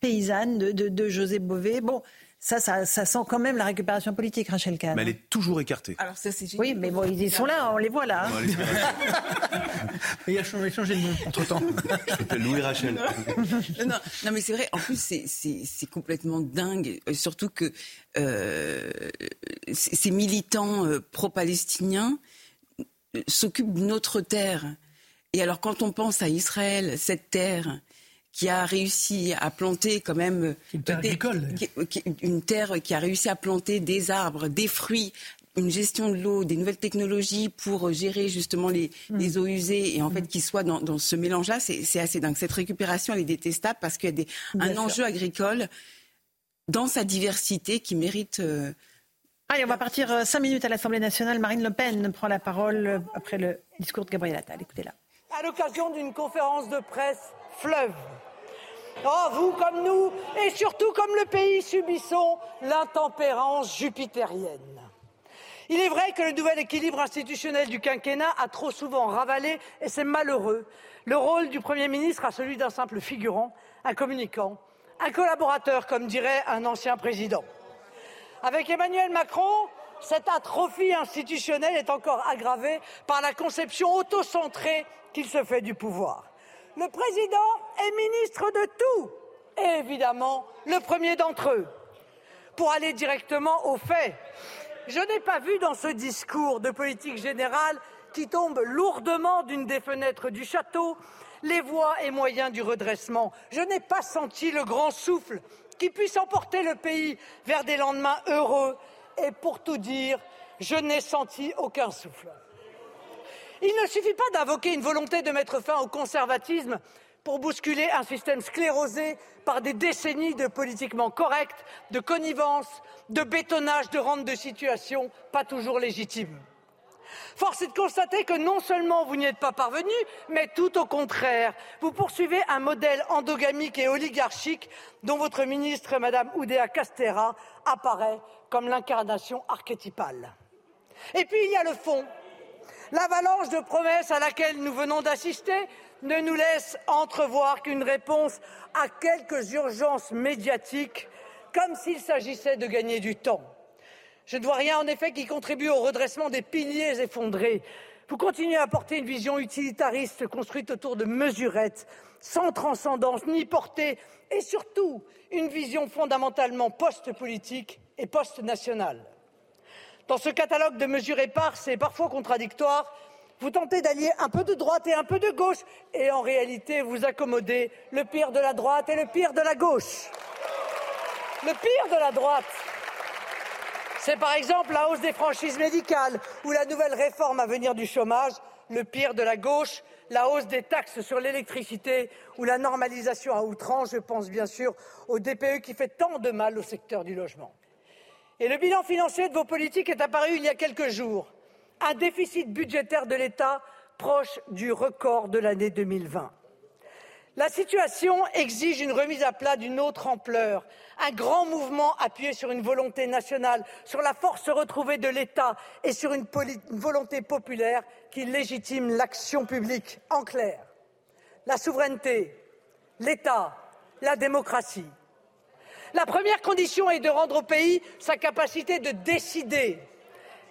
paysanne de, de, de José Bové. Bon, ça, ça, sent quand même la récupération politique, Rachel Kahn. Mais elle est toujours écartée. Alors ça, c'est oui, mais bon, ils sont là, on les voit là. Hein. il a changé, de nom entre-temps. Je m'appelle Louis Rachel. non, non, mais c'est vrai, en plus, c'est complètement dingue, euh, surtout que euh, ces militants euh, pro-palestiniens s'occupent de notre terre. Et alors, quand on pense à Israël, cette terre qui a réussi à planter quand même une terre agricole, une terre qui a réussi à planter des arbres, des fruits, une gestion de l'eau, des nouvelles technologies pour gérer justement les, hmm. eaux usées et en fait hmm. qui soit dans, ce mélange-là, c'est assez dingue. Cette récupération, elle est détestable parce qu'il y a des, un enjeu agricole dans sa diversité qui mérite. Euh, Allez, on va partir euh, cinq minutes à l'Assemblée nationale. Marine Le Pen prend la parole euh, après le discours de Gabriel Attal. Écoutez-la. À l'occasion d'une conférence de presse fleuve Oh, vous comme nous, et surtout comme le pays, subissons l'intempérance jupitérienne. Il est vrai que le nouvel équilibre institutionnel du quinquennat a trop souvent ravalé, et c'est malheureux, le rôle du Premier ministre à celui d'un simple figurant, un communicant, un collaborateur, comme dirait un ancien président. Avec Emmanuel Macron, cette atrophie institutionnelle est encore aggravée par la conception autocentrée qu'il se fait du pouvoir. Le président est ministre de tout, et évidemment le premier d'entre eux. Pour aller directement aux faits, je n'ai pas vu dans ce discours de politique générale qui tombe lourdement d'une des fenêtres du château les voies et moyens du redressement. Je n'ai pas senti le grand souffle qui puisse emporter le pays vers des lendemains heureux. Et pour tout dire, je n'ai senti aucun souffle. Il ne suffit pas d'invoquer une volonté de mettre fin au conservatisme pour bousculer un système sclérosé par des décennies de politiquement correct, de connivence, de bétonnage de rente de situation pas toujours légitime. Force est de constater que non seulement vous n'y êtes pas parvenu, mais tout au contraire, vous poursuivez un modèle endogamique et oligarchique dont votre ministre, Madame Oudéa Castera, apparaît comme l'incarnation archétypale. Et puis il y a le fond. L'avalanche de promesses à laquelle nous venons d'assister ne nous laisse entrevoir qu'une réponse à quelques urgences médiatiques, comme s'il s'agissait de gagner du temps. Je ne vois rien, en effet, qui contribue au redressement des piliers effondrés. Vous continuez à porter une vision utilitariste construite autour de mesurettes, sans transcendance ni portée, et surtout une vision fondamentalement post-politique et post-nationale. Dans ce catalogue de mesures éparses et parfois contradictoires, vous tentez d'allier un peu de droite et un peu de gauche, et en réalité, vous accommodez le pire de la droite et le pire de la gauche. Le pire de la droite, c'est par exemple la hausse des franchises médicales ou la nouvelle réforme à venir du chômage. Le pire de la gauche, la hausse des taxes sur l'électricité ou la normalisation à outrance. Je pense bien sûr au DPE qui fait tant de mal au secteur du logement. Et le bilan financier de vos politiques est apparu il y a quelques jours. Un déficit budgétaire de l'État proche du record de l'année 2020. La situation exige une remise à plat d'une autre ampleur, un grand mouvement appuyé sur une volonté nationale, sur la force retrouvée de l'État et sur une, volonté populaire qui légitime l'action publique. En clair, la souveraineté, l'État, la démocratie. La première condition est de rendre au pays sa capacité de décider.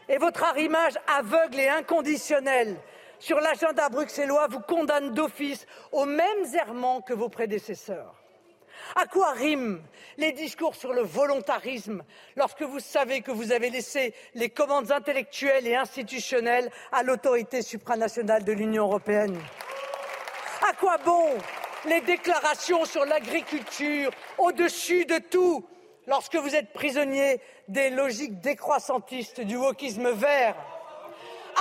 Et votre arrimage aveugle et inconditionnel sur l'agenda bruxellois vous condamne d'office aux mêmes errements que vos prédécesseurs. À quoi riment les discours sur le volontarisme lorsque vous savez que vous avez laissé les commandes intellectuelles et institutionnelles à l'autorité supranationale de l'Union européenne? À quoi bon les déclarations sur l'agriculture au-dessus de tout lorsque vous êtes prisonnier des logiques décroissantistes du wokisme vert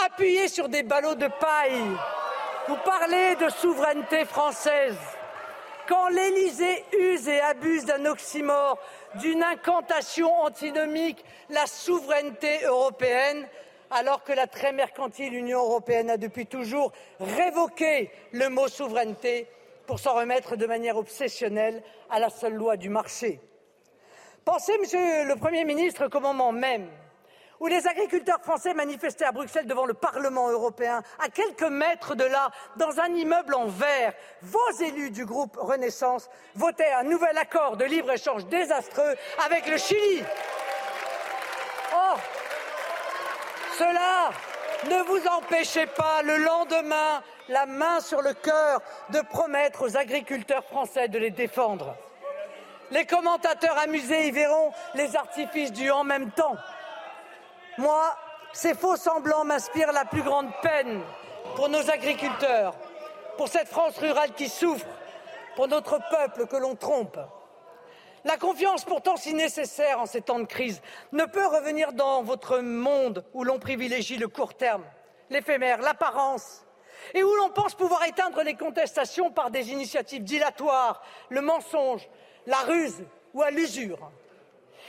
appuyé sur des ballots de paille. Vous parlez de souveraineté française. Quand l'Élysée use et abuse d'un oxymore, d'une incantation antinomique, la souveraineté européenne, alors que la très mercantile Union européenne a depuis toujours révoqué le mot souveraineté pour s'en remettre de manière obsessionnelle à la seule loi du marché. Pensez, Monsieur le Premier ministre, qu'au moment même où les agriculteurs français manifestaient à Bruxelles devant le Parlement européen, à quelques mètres de là, dans un immeuble en verre, vos élus du groupe Renaissance votaient un nouvel accord de libre-échange désastreux avec le Chili. Oh Cela ne vous empêchez pas, le lendemain, la main sur le cœur, de promettre aux agriculteurs français de les défendre. Les commentateurs amusés y verront les artifices du en même temps. Moi, ces faux semblants m'inspirent la plus grande peine pour nos agriculteurs, pour cette France rurale qui souffre, pour notre peuple que l'on trompe. La confiance, pourtant si nécessaire en ces temps de crise, ne peut revenir dans votre monde où l'on privilégie le court terme, l'éphémère, l'apparence, et où l'on pense pouvoir éteindre les contestations par des initiatives dilatoires, le mensonge, la ruse ou à l'usure.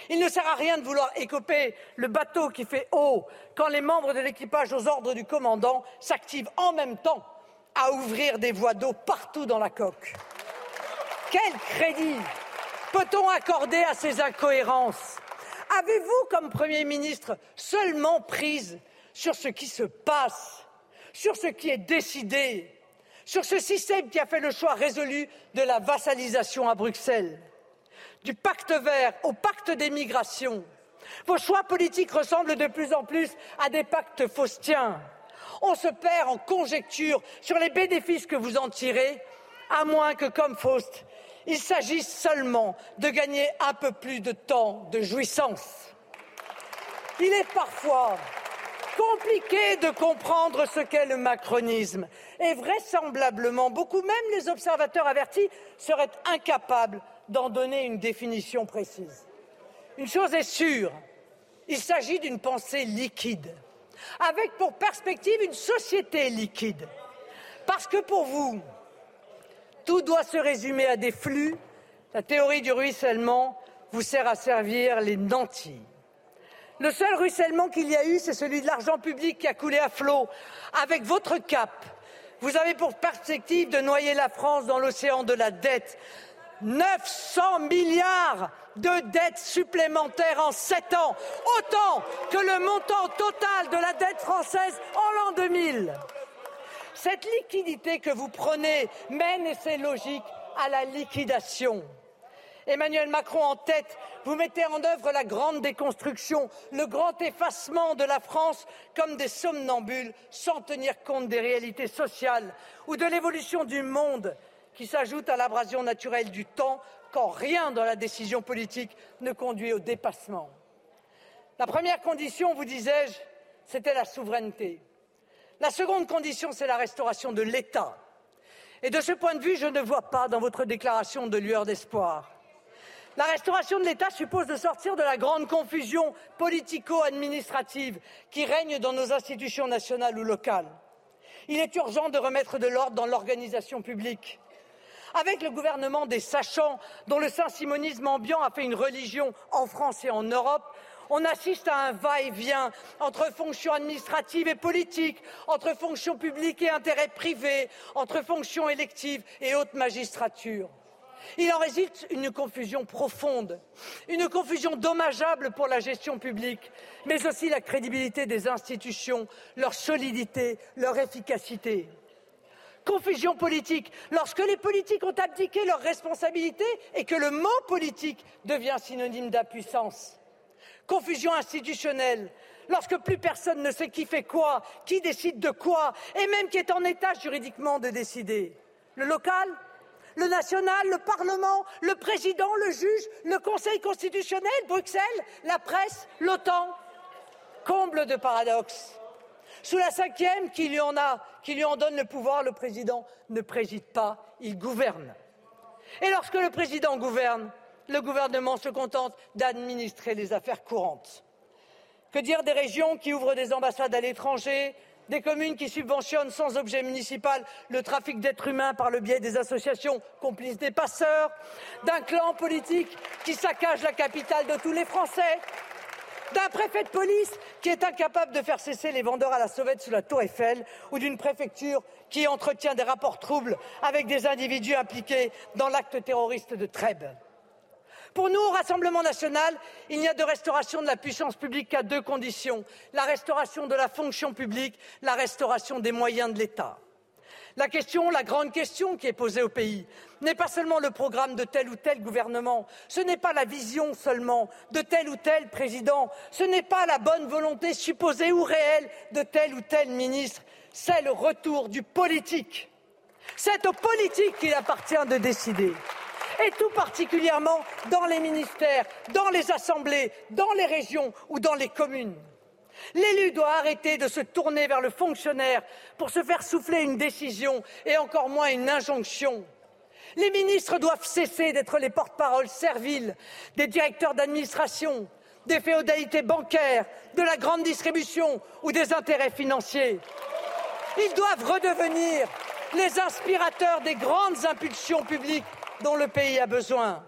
Il ne sert à rien de vouloir écoper le bateau qui fait eau quand les membres de l'équipage aux ordres du commandant s'activent en même temps à ouvrir des voies d'eau partout dans la coque. Quel crédit peut-on accorder à ces incohérences? Avez-vous, comme Premier ministre, seulement prise sur ce qui se passe, sur ce qui est décidé, sur ce système qui a fait le choix résolu de la vassalisation à Bruxelles du pacte vert au pacte des migrations. Vos choix politiques ressemblent de plus en plus à des pactes faustiens. On se perd en conjectures sur les bénéfices que vous en tirez, à moins que, comme Faust, il s'agisse seulement de gagner un peu plus de temps de jouissance. Il est parfois compliqué de comprendre ce qu'est le macronisme. Et vraisemblablement, beaucoup, même les observateurs avertis, seraient incapables d'en donner une définition précise. Une chose est sûre, il s'agit d'une pensée liquide, avec pour perspective une société liquide. Parce que pour vous, tout doit se résumer à des flux. La théorie du ruissellement vous sert à servir les nantis. Le seul ruissellement qu'il y a eu, c'est celui de l'argent public qui a coulé à flot. Avec votre cap, vous avez pour perspective de noyer la France dans l'océan de la dette. 900 milliards de dettes supplémentaires en sept ans, autant que le montant total de la dette française en l'an 2000. Cette liquidité que vous prenez mène, et c'est logique, à la liquidation. Emmanuel Macron en tête, vous mettez en œuvre la grande déconstruction, le grand effacement de la France comme des somnambules sans tenir compte des réalités sociales ou de l'évolution du monde qui s'ajoute à l'abrasion naturelle du temps quand rien dans la décision politique ne conduit au dépassement. La première condition, vous disais-je, c'était la souveraineté. La seconde condition, c'est la restauration de l'État. Et de ce point de vue, je ne vois pas dans votre déclaration de lueur d'espoir. La restauration de l'État suppose de sortir de la grande confusion politico-administrative qui règne dans nos institutions nationales ou locales. Il est urgent de remettre de l'ordre dans l'organisation publique. Avec le gouvernement des sachants, dont le saint-simonisme ambiant a fait une religion en France et en Europe, on assiste à un va-et-vient entre fonctions administratives et politiques, entre fonctions publiques et intérêts privés, entre fonctions électives et haute magistrature. Il en résulte une confusion profonde, une confusion dommageable pour la gestion publique, mais aussi la crédibilité des institutions, leur solidité, leur efficacité. Confusion politique, lorsque les politiques ont abdiqué leurs responsabilités et que le mot politique devient synonyme d'impuissance. Confusion institutionnelle, lorsque plus personne ne sait qui fait quoi, qui décide de quoi, et même qui est en état juridiquement de décider. Le local le national, le Parlement, le président, le juge, le Conseil constitutionnel, Bruxelles, la presse, l'OTAN. Comble de paradoxe. Sous la cinquième qui lui en qui lui en donne le pouvoir, le président ne préside pas, il gouverne. Et lorsque le président gouverne, le gouvernement se contente d'administrer les affaires courantes. Que dire des régions qui ouvrent des ambassades à l'étranger, des communes qui subventionnent sans objet municipal le trafic d'êtres humains par le biais des associations complices des passeurs, d'un clan politique qui saccage la capitale de tous les Français, d'un préfet de police qui est incapable de faire cesser les vendeurs à la sauvette sous la tour Eiffel ou d'une préfecture qui entretient des rapports troubles avec des individus impliqués dans l'acte terroriste de Trèbes. Pour nous, au Rassemblement national, il n'y a de restauration de la puissance publique qu'à deux conditions la restauration de la fonction publique, la restauration des moyens de l'État. La question, la grande question qui est posée au pays, n'est pas seulement le programme de tel ou tel gouvernement, ce n'est pas la vision seulement de tel ou tel président, ce n'est pas la bonne volonté supposée ou réelle de tel ou tel ministre, c'est le retour du politique. C'est aux politiques qu'il appartient de décider et tout particulièrement dans les ministères, dans les assemblées, dans les régions ou dans les communes. L'élu doit arrêter de se tourner vers le fonctionnaire pour se faire souffler une décision et encore moins une injonction. Les ministres doivent cesser d'être les porte-paroles serviles des directeurs d'administration, des féodalités bancaires, de la grande distribution ou des intérêts financiers. Ils doivent redevenir les inspirateurs des grandes impulsions publiques dont le pays a besoin.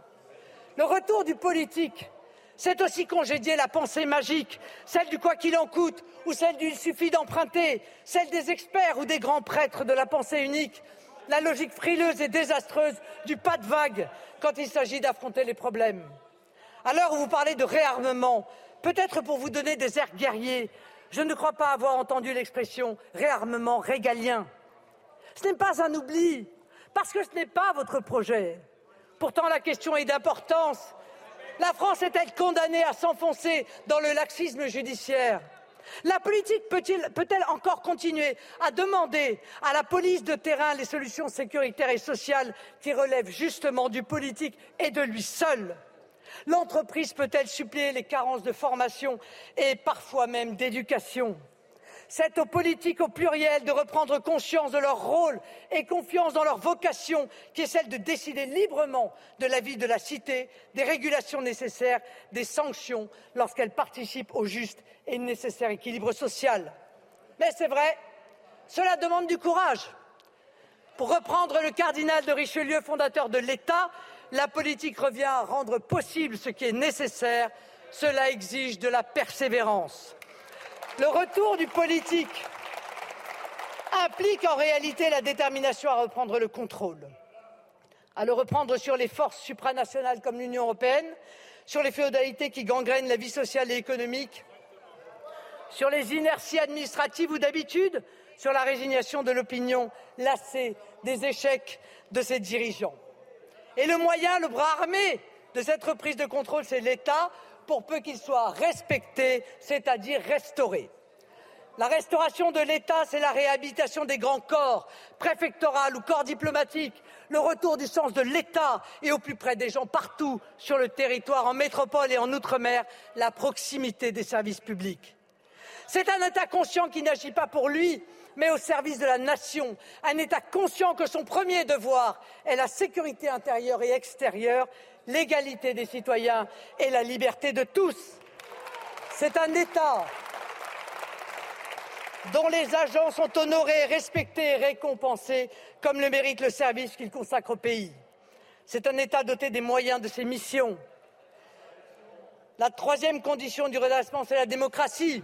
Le retour du politique, c'est aussi congédier la pensée magique, celle du quoi qu'il en coûte ou celle du suffit d'emprunter, celle des experts ou des grands prêtres de la pensée unique, la logique frileuse et désastreuse du pas de vague quand il s'agit d'affronter les problèmes. À l'heure où vous parlez de réarmement, peut-être pour vous donner des airs guerriers, je ne crois pas avoir entendu l'expression réarmement régalien. Ce n'est pas un oubli, parce que ce n'est pas votre projet. Pourtant, la question est d'importance. La France est-elle condamnée à s'enfoncer dans le laxisme judiciaire? La politique peut-elle encore continuer à demander à la police de terrain les solutions sécuritaires et sociales qui relèvent justement du politique et de lui seul? L'entreprise peut-elle suppléer les carences de formation et parfois même d'éducation? C'est aux politiques au pluriel de reprendre conscience de leur rôle et confiance dans leur vocation, qui est celle de décider librement de la vie de la cité, des régulations nécessaires, des sanctions lorsqu'elles participent au juste et nécessaire équilibre social. Mais c'est vrai, cela demande du courage. Pour reprendre le cardinal de Richelieu, fondateur de l'État, la politique revient à rendre possible ce qui est nécessaire. Cela exige de la persévérance. Le retour du politique implique en réalité la détermination à reprendre le contrôle, à le reprendre sur les forces supranationales comme l'Union européenne, sur les féodalités qui gangrènent la vie sociale et économique, sur les inerties administratives ou d'habitude, sur la résignation de l'opinion lassée des échecs de ses dirigeants. Et le moyen, le bras armé de cette reprise de contrôle, c'est l'État pour peu qu'il soit respecté, c'est-à-dire restauré. La restauration de l'État, c'est la réhabilitation des grands corps, préfectoraux ou corps diplomatiques, le retour du sens de l'État et au plus près des gens partout sur le territoire, en métropole et en Outre-mer, la proximité des services publics. C'est un État conscient qui n'agit pas pour lui, mais au service de la nation, un État conscient que son premier devoir est la sécurité intérieure et extérieure l'égalité des citoyens et la liberté de tous. C'est un État dont les agents sont honorés, respectés et récompensés comme le mérite le service qu'ils consacrent au pays. C'est un État doté des moyens de ses missions. La troisième condition du redressement, c'est la démocratie,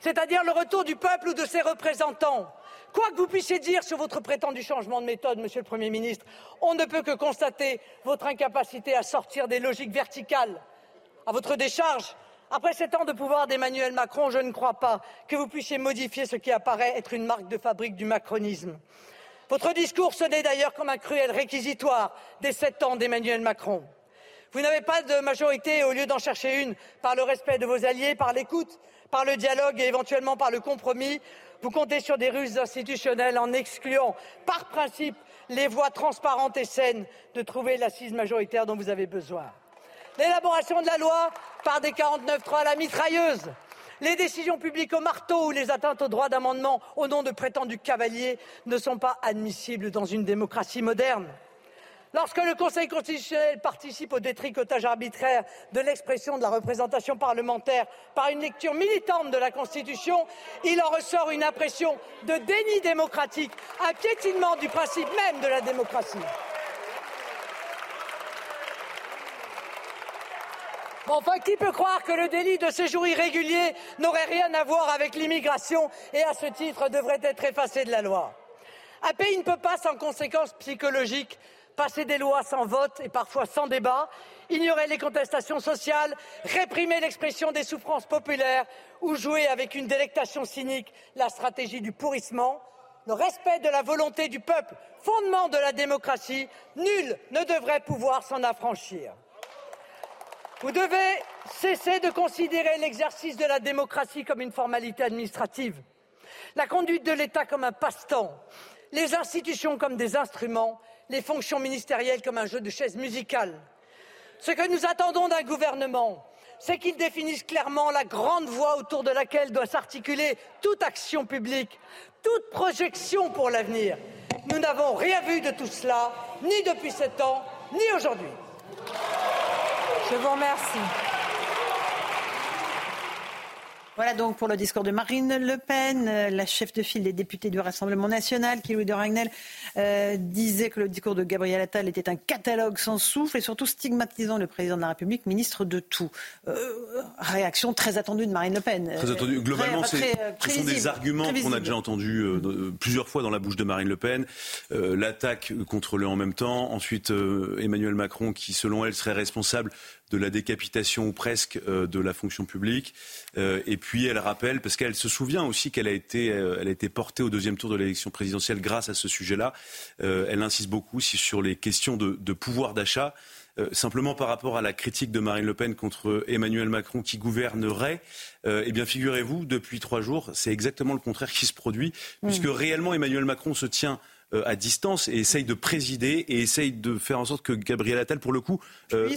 c'est-à-dire le retour du peuple ou de ses représentants. Quoi que vous puissiez dire sur votre prétendu changement de méthode, Monsieur le Premier ministre, on ne peut que constater votre incapacité à sortir des logiques verticales. À votre décharge, après sept ans de pouvoir d'Emmanuel Macron, je ne crois pas que vous puissiez modifier ce qui apparaît être une marque de fabrique du macronisme. Votre discours sonnait d'ailleurs comme un cruel réquisitoire des sept ans d'Emmanuel Macron. Vous n'avez pas de majorité au lieu d'en chercher une par le respect de vos alliés, par l'écoute, par le dialogue et éventuellement par le compromis. Vous comptez sur des ruses institutionnelles en excluant, par principe, les voies transparentes et saines de trouver l'assise majoritaire dont vous avez besoin. L'élaboration de la loi par des 49-3 à la mitrailleuse, les décisions publiques au marteau ou les atteintes aux droits d'amendement au nom de prétendus cavaliers ne sont pas admissibles dans une démocratie moderne. Lorsque le Conseil constitutionnel participe au détricotage arbitraire de l'expression de la représentation parlementaire par une lecture militante de la Constitution, il en ressort une impression de déni démocratique, un piétinement du principe même de la démocratie. Enfin, qui peut croire que le délit de séjour irrégulier n'aurait rien à voir avec l'immigration et à ce titre devrait être effacé de la loi? Un pays ne peut pas, sans conséquences psychologiques, passer des lois sans vote et parfois sans débat, ignorer les contestations sociales, réprimer l'expression des souffrances populaires. Ou jouer avec une délectation cynique. La stratégie du pourrissement, le respect de la volonté du peuple, fondement de la démocratie, nul ne devrait pouvoir s'en affranchir. Vous devez cesser de considérer l'exercice de la démocratie comme une formalité administrative, la conduite de l'État comme un passe-temps, les institutions comme des instruments les fonctions ministérielles comme un jeu de chaises musicales. Ce que nous attendons d'un gouvernement, c'est qu'il définisse clairement la grande voie autour de laquelle doit s'articuler toute action publique, toute projection pour l'avenir. Nous n'avons rien vu de tout cela, ni depuis sept ans, ni aujourd'hui. Je vous remercie. Voilà donc pour le discours de Marine Le Pen, euh, la chef de file des députés du Rassemblement national, qui, Louis de Ragnel, euh, disait que le discours de Gabriel Attal était un catalogue sans souffle et surtout stigmatisant le président de la République, ministre de tout. Euh, réaction très attendue de Marine Le Pen. Très attendue. Globalement, ce sont des arguments qu'on a déjà entendus plusieurs fois dans la bouche de Marine Le Pen. L'attaque contre le en même temps. Ensuite, Emmanuel Macron, qui, selon elle, serait responsable de la décapitation ou presque euh, de la fonction publique. Euh, et puis elle rappelle, parce qu'elle se souvient aussi qu'elle a été, euh, elle a été portée au deuxième tour de l'élection présidentielle grâce à ce sujet-là. elle insiste beaucoup sur les questions de, de pouvoir d'achat. simplement par rapport à la critique de Marine Le Pen contre Emmanuel Macron qui gouvernerait, eh bien figurez-vous, depuis trois jours, c'est exactement le contraire qui se produit, puisque mmh. réellement Emmanuel Macron se tient euh, à distance et essaye de présider et essaye de faire en sorte que Gabriel Attal, pour le coup, euh,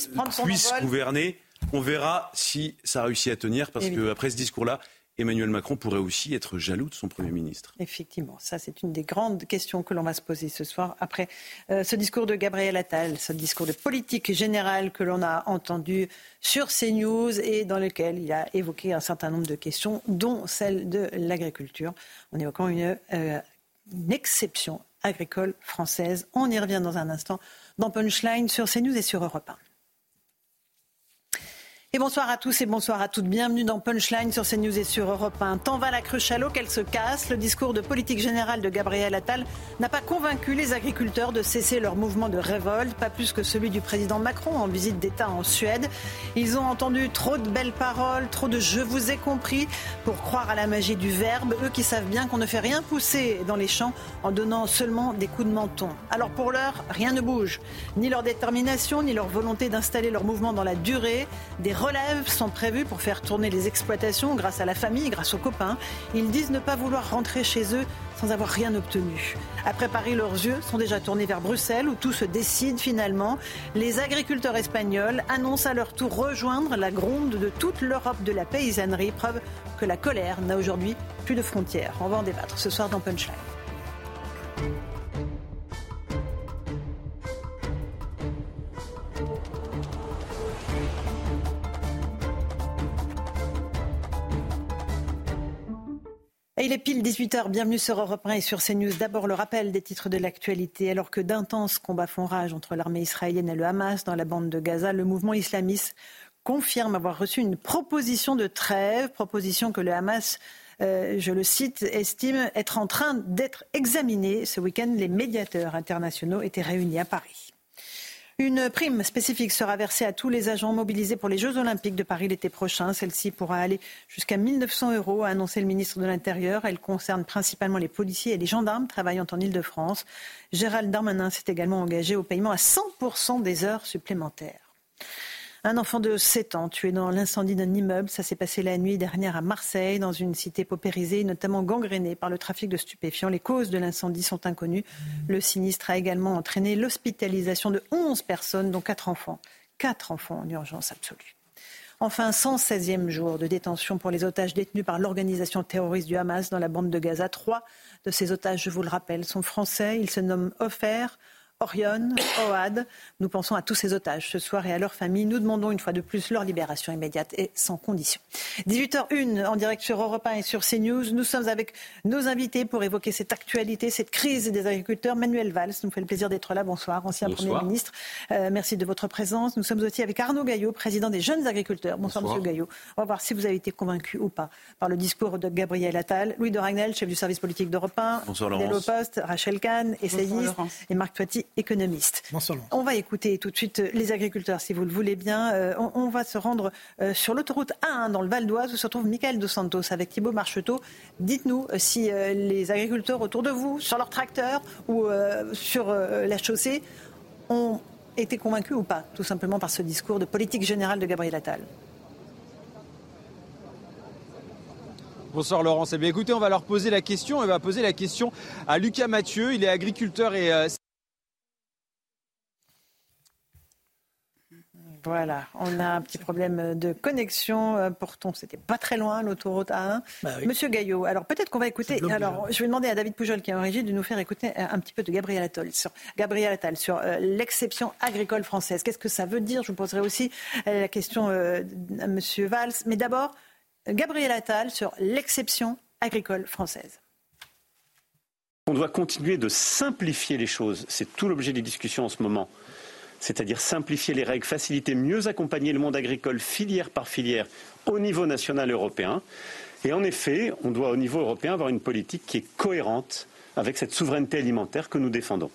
puisse, gouverner. On verra si ça réussit à tenir, parce qu'après ce discours-là, Emmanuel Macron pourrait aussi être jaloux de son Premier ministre. Effectivement, ça c'est une des grandes questions que l'on va se poser ce soir après euh, ce discours de Gabriel Attal, ce discours de politique générale que l'on a entendu sur CNews et dans lequel il a évoqué un certain nombre de questions, dont celle de l'agriculture, en évoquant une, euh, une exception agricole française. On y revient dans un instant dans Punchline sur CNews et sur Europe 1. Et bonsoir à tous et bonsoir à toutes. Bienvenue dans Punchline sur CNews et sur Europe 1. Tant va la cruche à l'eau qu'elle se casse. Le discours de politique générale de Gabriel Attal n'a pas convaincu les agriculteurs de cesser leur mouvement de révolte, pas plus que celui du président Macron en visite d'État en Suède. Ils ont entendu trop de belles paroles, trop de je vous ai compris pour croire à la magie du verbe, eux qui savent bien qu'on ne fait rien pousser dans les champs en donnant seulement des coups de menton. Alors pour l'heure, rien ne bouge. Ni leur détermination, ni leur volonté d'installer leur mouvement dans la durée. Des relèves sont prévues pour faire tourner les exploitations grâce à la famille, grâce aux copains. Ils disent ne pas vouloir rentrer chez eux sans avoir rien obtenu. Après Paris, leurs yeux sont déjà tournés vers Bruxelles où tout se décide finalement. Les agriculteurs espagnols annoncent à leur tour rejoindre la gronde de toute l'Europe de la paysannerie, preuve que la colère n'a aujourd'hui plus de frontières. On va en débattre ce soir dans Punchline. Il est pile 18h, bienvenue sur Europe 1 et sur CNews. D'abord le rappel des titres de l'actualité. Alors que d'intenses combats font rage entre l'armée israélienne et le Hamas dans la bande de Gaza, le mouvement islamiste confirme avoir reçu une proposition de trêve, proposition que le Hamas euh, je le cite, estime être en train d'être examinée. Ce week-end, les médiateurs internationaux étaient réunis à Paris. Une prime spécifique sera versée à tous les agents mobilisés pour les Jeux Olympiques de Paris l'été prochain. Celle-ci pourra aller jusqu'à 1900 euros, a annoncé le ministre de l'Intérieur. Elle concerne principalement les policiers et les gendarmes travaillant en Ile-de-France. Gérald Darmanin s'est également engagé au paiement à 100% des heures supplémentaires. Un enfant de 7 ans tué dans l'incendie d'un immeuble. Ça s'est passé la nuit dernière à Marseille, dans une cité paupérisée, notamment gangrénée par le trafic de stupéfiants. Les causes de l'incendie sont inconnues. Le sinistre a également entraîné l'hospitalisation de 11 personnes, dont 4 enfants. 4 enfants en urgence absolue. Enfin, 116e jour de détention pour les otages détenus par l'organisation terroriste du Hamas dans la bande de Gaza. Trois de ces otages, je vous le rappelle, sont français. Ils se nomment Ofer, Orion, Oad. Nous pensons à tous ces otages ce soir et à leurs familles. Nous demandons une fois de plus leur libération immédiate et sans condition. 18h01 en direct sur Europe 1 et sur CNews. Nous sommes avec nos invités pour évoquer cette actualité, cette crise des agriculteurs. Manuel Valls nous fait le plaisir d'être là. Bonsoir, ancien Premier ministre. Euh, merci de votre présence. Nous sommes aussi avec Arnaud Gaillot, président des jeunes agriculteurs. Bonsoir, Monsieur Gaillot. On va voir si vous avez été convaincu ou pas par le discours de Gabriel Attal. Louis de Ragnel, chef du service politique d'Europe 1. Bonsoir, Laurence. Post, Rachel Kahn, essayiste, et Marc Toiti, économiste. On va écouter tout de suite euh, les agriculteurs, si vous le voulez bien. Euh, on, va se rendre euh, sur l'autoroute A1 dans le Val d'Oise où se trouve Michael Dos Santos avec Thibault Marcheteau. Dites-nous si les agriculteurs autour de vous, sur leur tracteur ou sur la chaussée, ont été convaincus ou pas, tout simplement par ce discours de politique générale de Gabriel Attal. Bonsoir Laurence. Eh bien écoutez, on va leur poser la question. On va poser la question à Lucas Mathieu. Il est agriculteur et Voilà, on a un petit problème de connexion. Euh, pourtant, c'était pas très loin, l'autoroute A1. Bah Monsieur Gaillot, alors peut-être qu'on va écouter. Alors, je vais demander à David Poujol, qui est en régie, de nous faire écouter un petit peu de Gabriel Attal sur, Gabriel Attal, sur euh, l'exception agricole française. Qu'est-ce que ça veut dire? Je vous poserai aussi euh, la question à Monsieur Valls. Mais d'abord, Gabriel Attal sur l'exception agricole française. On doit continuer de simplifier les choses. C'est tout l'objet des discussions en ce moment c'est-à-dire simplifier les règles, faciliter, mieux accompagner le monde agricole filière par filière au niveau national européen. Et en effet, on doit au niveau européen avoir une politique qui est cohérente avec cette souveraineté alimentaire que nous défendons.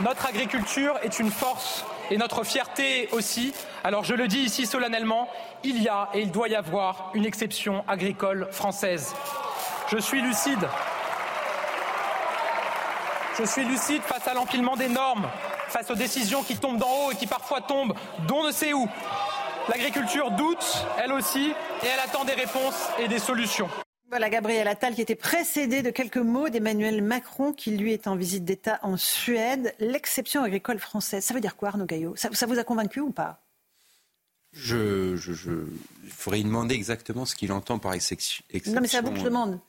Notre agriculture est une force et notre fierté aussi. Alors je le dis ici solennellement, il y a et il doit y avoir une exception agricole française. Je suis lucide. Je suis lucide face à l'empilement des normes, face aux décisions qui tombent d'en haut et qui parfois tombent d'on ne sait où. L'agriculture doute, elle aussi, et elle attend des réponses et des solutions. Voilà Gabriel Attal qui était précédé de quelques mots d'Emmanuel Macron qui lui est en visite d'État en Suède. L'exception agricole française, ça veut dire quoi Arnaud Gaillot? Ça, vous a convaincu ou pas? Je, je, je, il faudrait lui demander exactement ce qu'il entend par exception. Non, mais c'est à vous que je demande.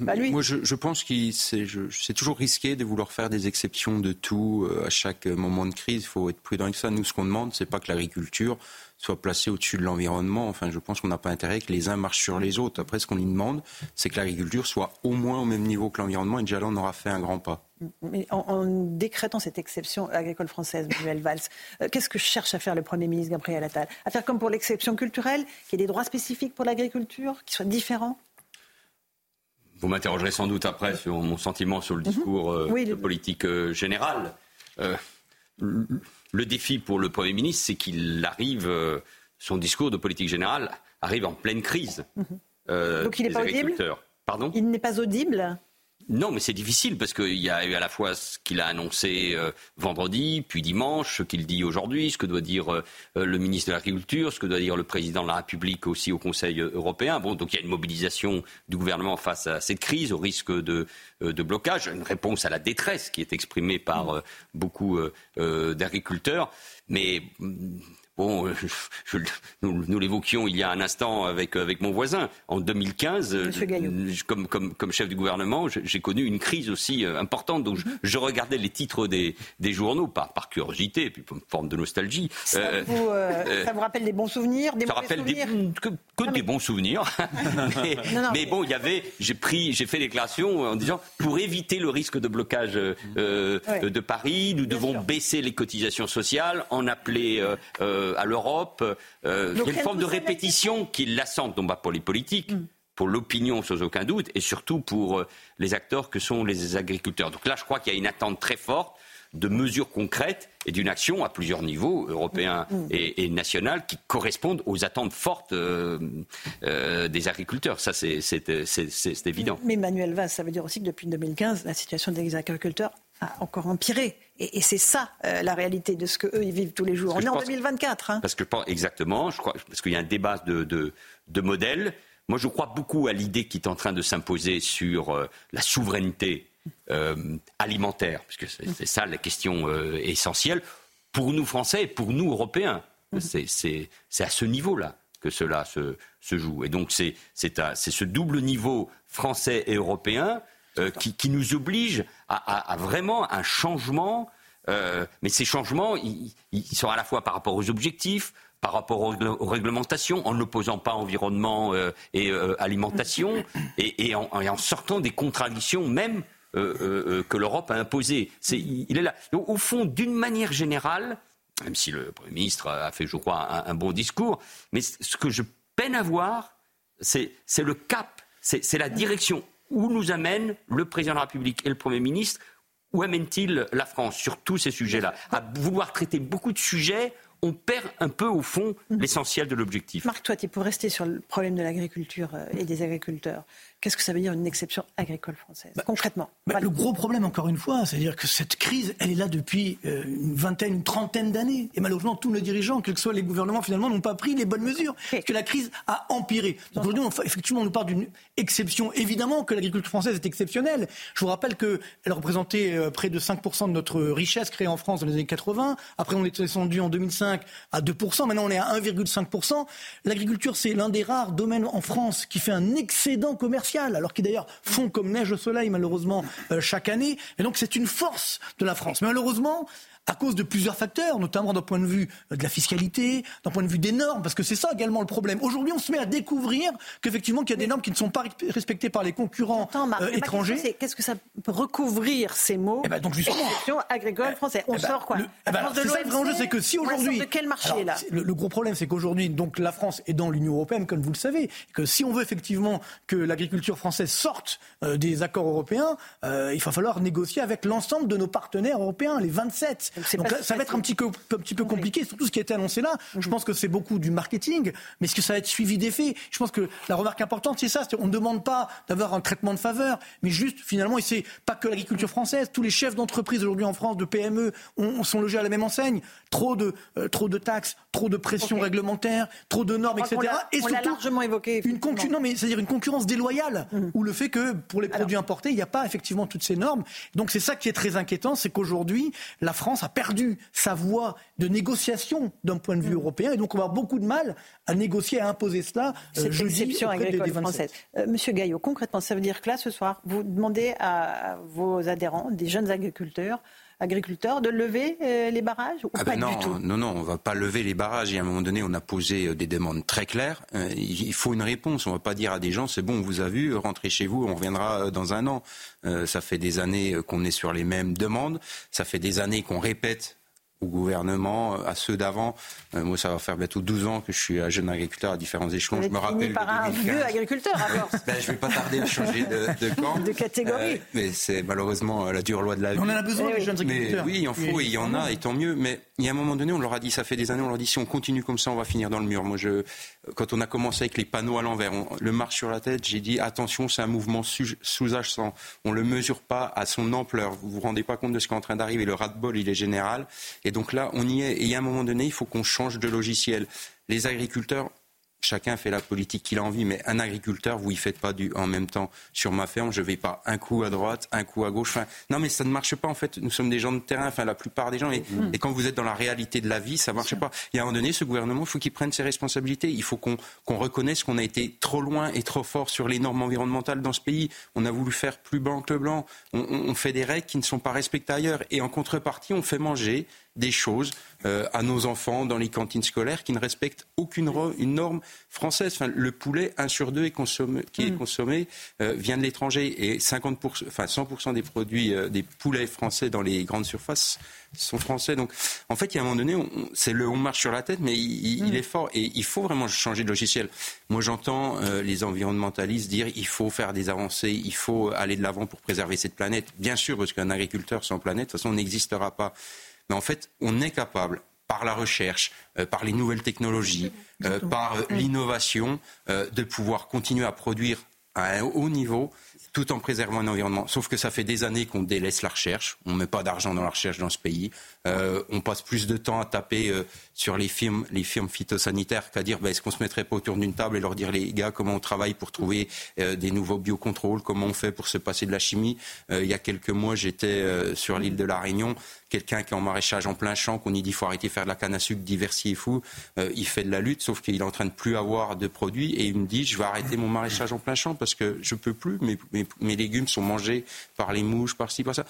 Bah, lui. Moi, je, je pense que c'est toujours risqué de vouloir faire des exceptions de tout à chaque moment de crise. Il faut être prudent avec ça. Nous, ce qu'on demande, c'est pas que l'agriculture soit placée au-dessus de l'environnement. Enfin, je pense qu'on n'a pas intérêt que les uns marchent sur les autres. Après, ce qu'on lui demande, c'est que l'agriculture soit au moins au même niveau que l'environnement. Et déjà là, on aura fait un grand pas. Mais en, décrétant cette exception agricole française, Manuel Valls, euh, qu'est-ce que cherche à faire le Premier ministre Gabriel Attal? À faire comme pour l'exception culturelle, qu'il y ait des droits spécifiques pour l'agriculture, qui soient différents? Vous m'interrogerez sans doute après sur mon sentiment sur le mhm. discours euh, de politique euh, générale. le défi pour le Premier ministre, c'est qu'il arrive, son discours de politique générale arrive en pleine crise. Mhm. Donc il n'est pas audible Pardon? Il n'est pas audible? Non, mais c'est difficile parce qu'il y a eu à la fois ce qu'il a annoncé euh, vendredi, puis dimanche, ce qu'il dit aujourd'hui, ce que doit dire euh, le ministre de l'Agriculture, ce que doit dire le président de la République aussi au Conseil européen. Bon, donc il y a une mobilisation du gouvernement face à cette crise, au risque de, euh, de blocage, une réponse à la détresse qui est exprimée par beaucoup d'agriculteurs. Mais Bon, nous, l'évoquions il y a un instant avec, avec mon voisin. En 2015, euh, comme, comme, comme, chef du gouvernement, j'ai connu une crise aussi euh, importante. Donc, je, regardais les titres des, des journaux, par, par curiosité, puis une forme de nostalgie. Ça, euh, vous, ça vous rappelle des bons souvenirs, des ça rappelle souvenirs? que, que des bons souvenirs. mais, bon, il y avait, j'ai pris, j'ai fait déclaration en disant, pour éviter le risque de blocage de Paris, nous devons baisser les cotisations sociales, en appeler euh, à l'Europe. Euh, il y a une forme de répétition qui lassante, non pas pour les politiques, mm. pour l'opinion sans aucun doute, et surtout pour euh, les acteurs que sont les agriculteurs. Donc là, je crois qu'il y a une attente très forte de mesures concrètes et d'une action à plusieurs niveaux, européens mm. et, et national, qui correspondent aux attentes fortes des agriculteurs. Ça, c'est évident. Mais Manuel Valls, ça veut dire aussi que depuis 2015, la situation des agriculteurs a encore empiré. Et, c'est ça euh, la réalité de ce qu'eux ils vivent tous les jours. On est en 2024. Hein. Parce que exactement, je crois, parce qu'il y a un débat de, de, modèles. Moi, je crois beaucoup à l'idée qui est en train de s'imposer sur euh, la souveraineté euh, alimentaire, parce que c'est ça la question essentielle pour nous Français et pour nous Européens. Mm-hmm. C'est à ce niveau-là que cela se, se, joue. Et donc c'est ce double niveau français et européen euh, qui, nous oblige à, vraiment un changement. Euh, mais ces changements, ils, sont à la fois par rapport aux objectifs, par rapport aux, réglementations, en n'opposant pas environnement euh, et alimentation, et, en, sortant des contradictions même que l'Europe a imposées. il est là. au fond, d'une manière générale, même si le Premier ministre a fait, je crois, un bon discours, mais ce que je peine à voir, c'est le cap, c'est la direction où nous amène le président de la République et le Premier ministre Où amène-t-il la France sur tous ces sujets-là? À vouloir traiter beaucoup de sujets on perd un peu au fond mhm. l'essentiel de l'objectif. Marc Toiti, pour rester sur le problème de l'agriculture euh, et des agriculteurs, Qu'est-ce que ça veut dire une exception agricole française, bah, concrètement? bah, Le gros problème, encore une fois, c'est-à-dire que cette crise, elle est là depuis euh, une vingtaine, une trentaine d'années. Et malheureusement, tous nos dirigeants, quels que soient les gouvernements, finalement, n'ont pas pris les bonnes mesures. Parce que la crise a empiré. Aujourd'hui, effectivement, on nous parle d'une exception. Évidemment que l'agriculture française est exceptionnelle. Je vous rappelle qu'elle représentait euh, près de 5% de notre richesse créée en France dans les années 80. Après, on est descendu en 2005 à 2%. Maintenant, on est à 1,5%. L'agriculture, c'est l'un des rares domaines en France qui fait un excédent commercial alors qui d'ailleurs font comme neige au soleil malheureusement euh, chaque année. Et donc c'est une force de la France. Mais malheureusement, à cause de plusieurs facteurs, notamment d'un point de vue euh, de la fiscalité, d'un point de vue des normes, parce que c'est ça également le problème. Aujourd'hui, on se met à découvrir qu'effectivement, qu'il y a des normes qui ne sont pas respectées par les concurrents euh, étrangers. Qu'est-ce que ça peut recouvrir ces mots eh ben, donc justement, agricole française? On eh ben, sort quoi? eh ben, C'est ça le c'est que si aujourd'hui, de quel marché là? le, gros problème, c'est qu'aujourd'hui, donc la France est dans l'Union européenne, comme vous le savez, que si on veut effectivement que l'agriculture française sorte euh, des accords européens, il va falloir négocier avec l'ensemble de nos partenaires européens, les 27. Donc, ça va être un petit, peu, un petit peu compliqué, surtout ce qui a été annoncé là. Je mhm. pense que c'est beaucoup du marketing, mais est-ce que ça va être suivi des faits Je pense que la remarque importante, c'est ça. on ne demande pas d'avoir un traitement de faveur, mais juste finalement, et c'est pas que l'agriculture française, tous les chefs d'entreprise aujourd'hui en France, de PME, on, sont logés à la même enseigne. Trop de, euh, trop de taxes, trop de pression réglementaire, trop de normes, etc. et surtout, largement évoqué. Une non, mais c'est-à-dire une concurrence déloyale, mhm. ou le fait que pour les produits importés, il n'y a pas effectivement toutes ces normes. Donc c'est ça qui est très inquiétant, c'est qu'aujourd'hui, la France a perdu sa voie de négociation d'un point de vue mm. européen et donc on va avoir beaucoup de mal à négocier, à imposer cela. Euh, Cette exception agricole française. Euh, Monsieur Gaillot, concrètement, ça veut dire que là, ce soir, vous demandez à vos adhérents, des jeunes agriculteurs, agriculteurs de lever euh, les barrages ou ah pas ben non, du tout? Non, non, on ne va pas lever les barrages. Et à un moment donné, on a posé euh, des demandes très claires. Euh, il faut une réponse. On ne va pas dire à des gens, c'est bon, on vous a vu, rentrez chez vous, on reviendra dans un an. ça fait des années qu'on est sur les mêmes demandes. Ça fait des années qu'on répète au gouvernement, à ceux d'avant. Euh, moi, ça va faire bientôt 12 ans que je suis un jeune agriculteur à différents échelons. je me rappelle. par un vieux agriculteur, alors. ben, je ne vais pas tarder à changer de, de camp. De catégorie. Euh, mais c'est malheureusement la dure loi de la vie. On en a besoin, eh les jeunes agriculteurs. oui, il en faut, et il y en a, et tant mieux. Mais il y a un moment donné, on leur a dit, ça fait des années, on leur a dit, si on continue comme ça, on va finir dans le mur. Moi, je, quand on a commencé avec les panneaux à l'envers, le marche sur la tête, j'ai dit, attention, c'est un mouvement sous-jacent. On ne le mesure pas à son ampleur. Vous vous rendez pas compte de ce qui est en train d'arriver. Le ras-de-bol, il est général. Et donc là, on y est. Et à un moment donné, il faut qu'on change de logiciel. Les agriculteurs, chacun fait la politique qu'il a envie, mais un agriculteur, vous y faites pas du en même temps sur ma ferme, je vais pas un coup à droite, un coup à gauche. Enfin, non, mais ça ne marche pas en fait. Nous sommes des gens de terrain, enfin la plupart des gens, et, mm. quand vous êtes dans la réalité de la vie, ça marche pas. Et à un moment donné, ce gouvernement, il faut qu'il prenne ses responsabilités. Il faut qu'on reconnaisse qu'on a été trop loin et trop fort sur les normes environnementales dans ce pays. On a voulu faire plus blanc que blanc. On, on fait des règles qui ne sont pas respectées ailleurs, et en contrepartie, on fait manger des choses euh, à nos enfants dans les cantines scolaires qui ne respectent aucune une norme française. Enfin, le poulet, un sur deux est consommé, qui est mm. consommé euh, vient de l'étranger et 50%, enfin 100% des produits euh, des poulets français dans les grandes surfaces sont français. Donc, en fait, il y a un moment donné, c'est le on marche sur la tête, mais il, mm. est fort et il faut vraiment changer de logiciel. Moi, j'entends les environnementalistes dire il faut faire des avancées, il faut aller de l'avant pour préserver cette planète. Bien sûr, parce qu'un agriculteur sans planète, de toute façon, n'existera pas. Mais en fait, on est capable, par la recherche, euh, par les nouvelles technologies, euh, par euh, l'innovation, de pouvoir continuer à produire à un haut niveau tout en préservant un environnement. Sauf que ça fait des années qu'on délaisse la recherche. On ne met pas d'argent dans la recherche dans ce pays. On passe plus de temps à taper sur les firmes, les firmes phytosanitaires qu'à dire ben, est-ce qu'on se mettrait pas autour d'une table et leur dire les gars comment on travaille pour trouver euh, des nouveaux biocontrôles, comment on fait pour se passer de la chimie? il y a quelques mois, j'étais sur l'île de la Réunion quelqu'un qui est en maraîchage en plein champ, qu'on lui dit faut arrêter de faire de la canne à sucre, diversifier fou, il fait de la lutte, sauf qu'il est en train de plus avoir de produits et il me dit je vais arrêter mon maraîchage en plein champ parce que je peux plus, mes, mes, mes légumes sont mangés par les mouches, par ci, par ça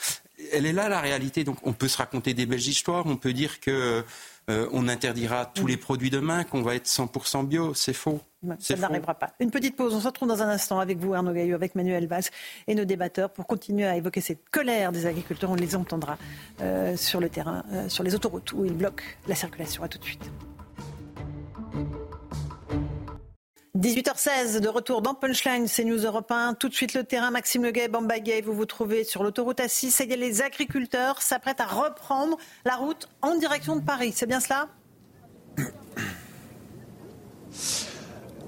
elle est là la réalité. Donc on peut se raconter des belles histoires, on peut dire que euh, on interdira tous les produits demain, qu'on va être 100% bio. C'est faux. Ça n'arrivera pas. Une petite pause. On se retrouve dans un instant avec vous, Arnaud Gaillot, avec Manuel Valls et nos débatteurs pour continuer à évoquer cette colère des agriculteurs. On les entendra euh, sur le terrain, euh, sur les autoroutes où ils bloquent la circulation. À tout de suite. 18h16 de retour dans Punchline, c'est News Europe 1. Tout de suite le terrain, Maxime Leguet, Bambagay, vous vous trouvez sur l'autoroute A6. Et les agriculteurs s'apprêtent à reprendre la route en direction de Paris. C'est bien cela?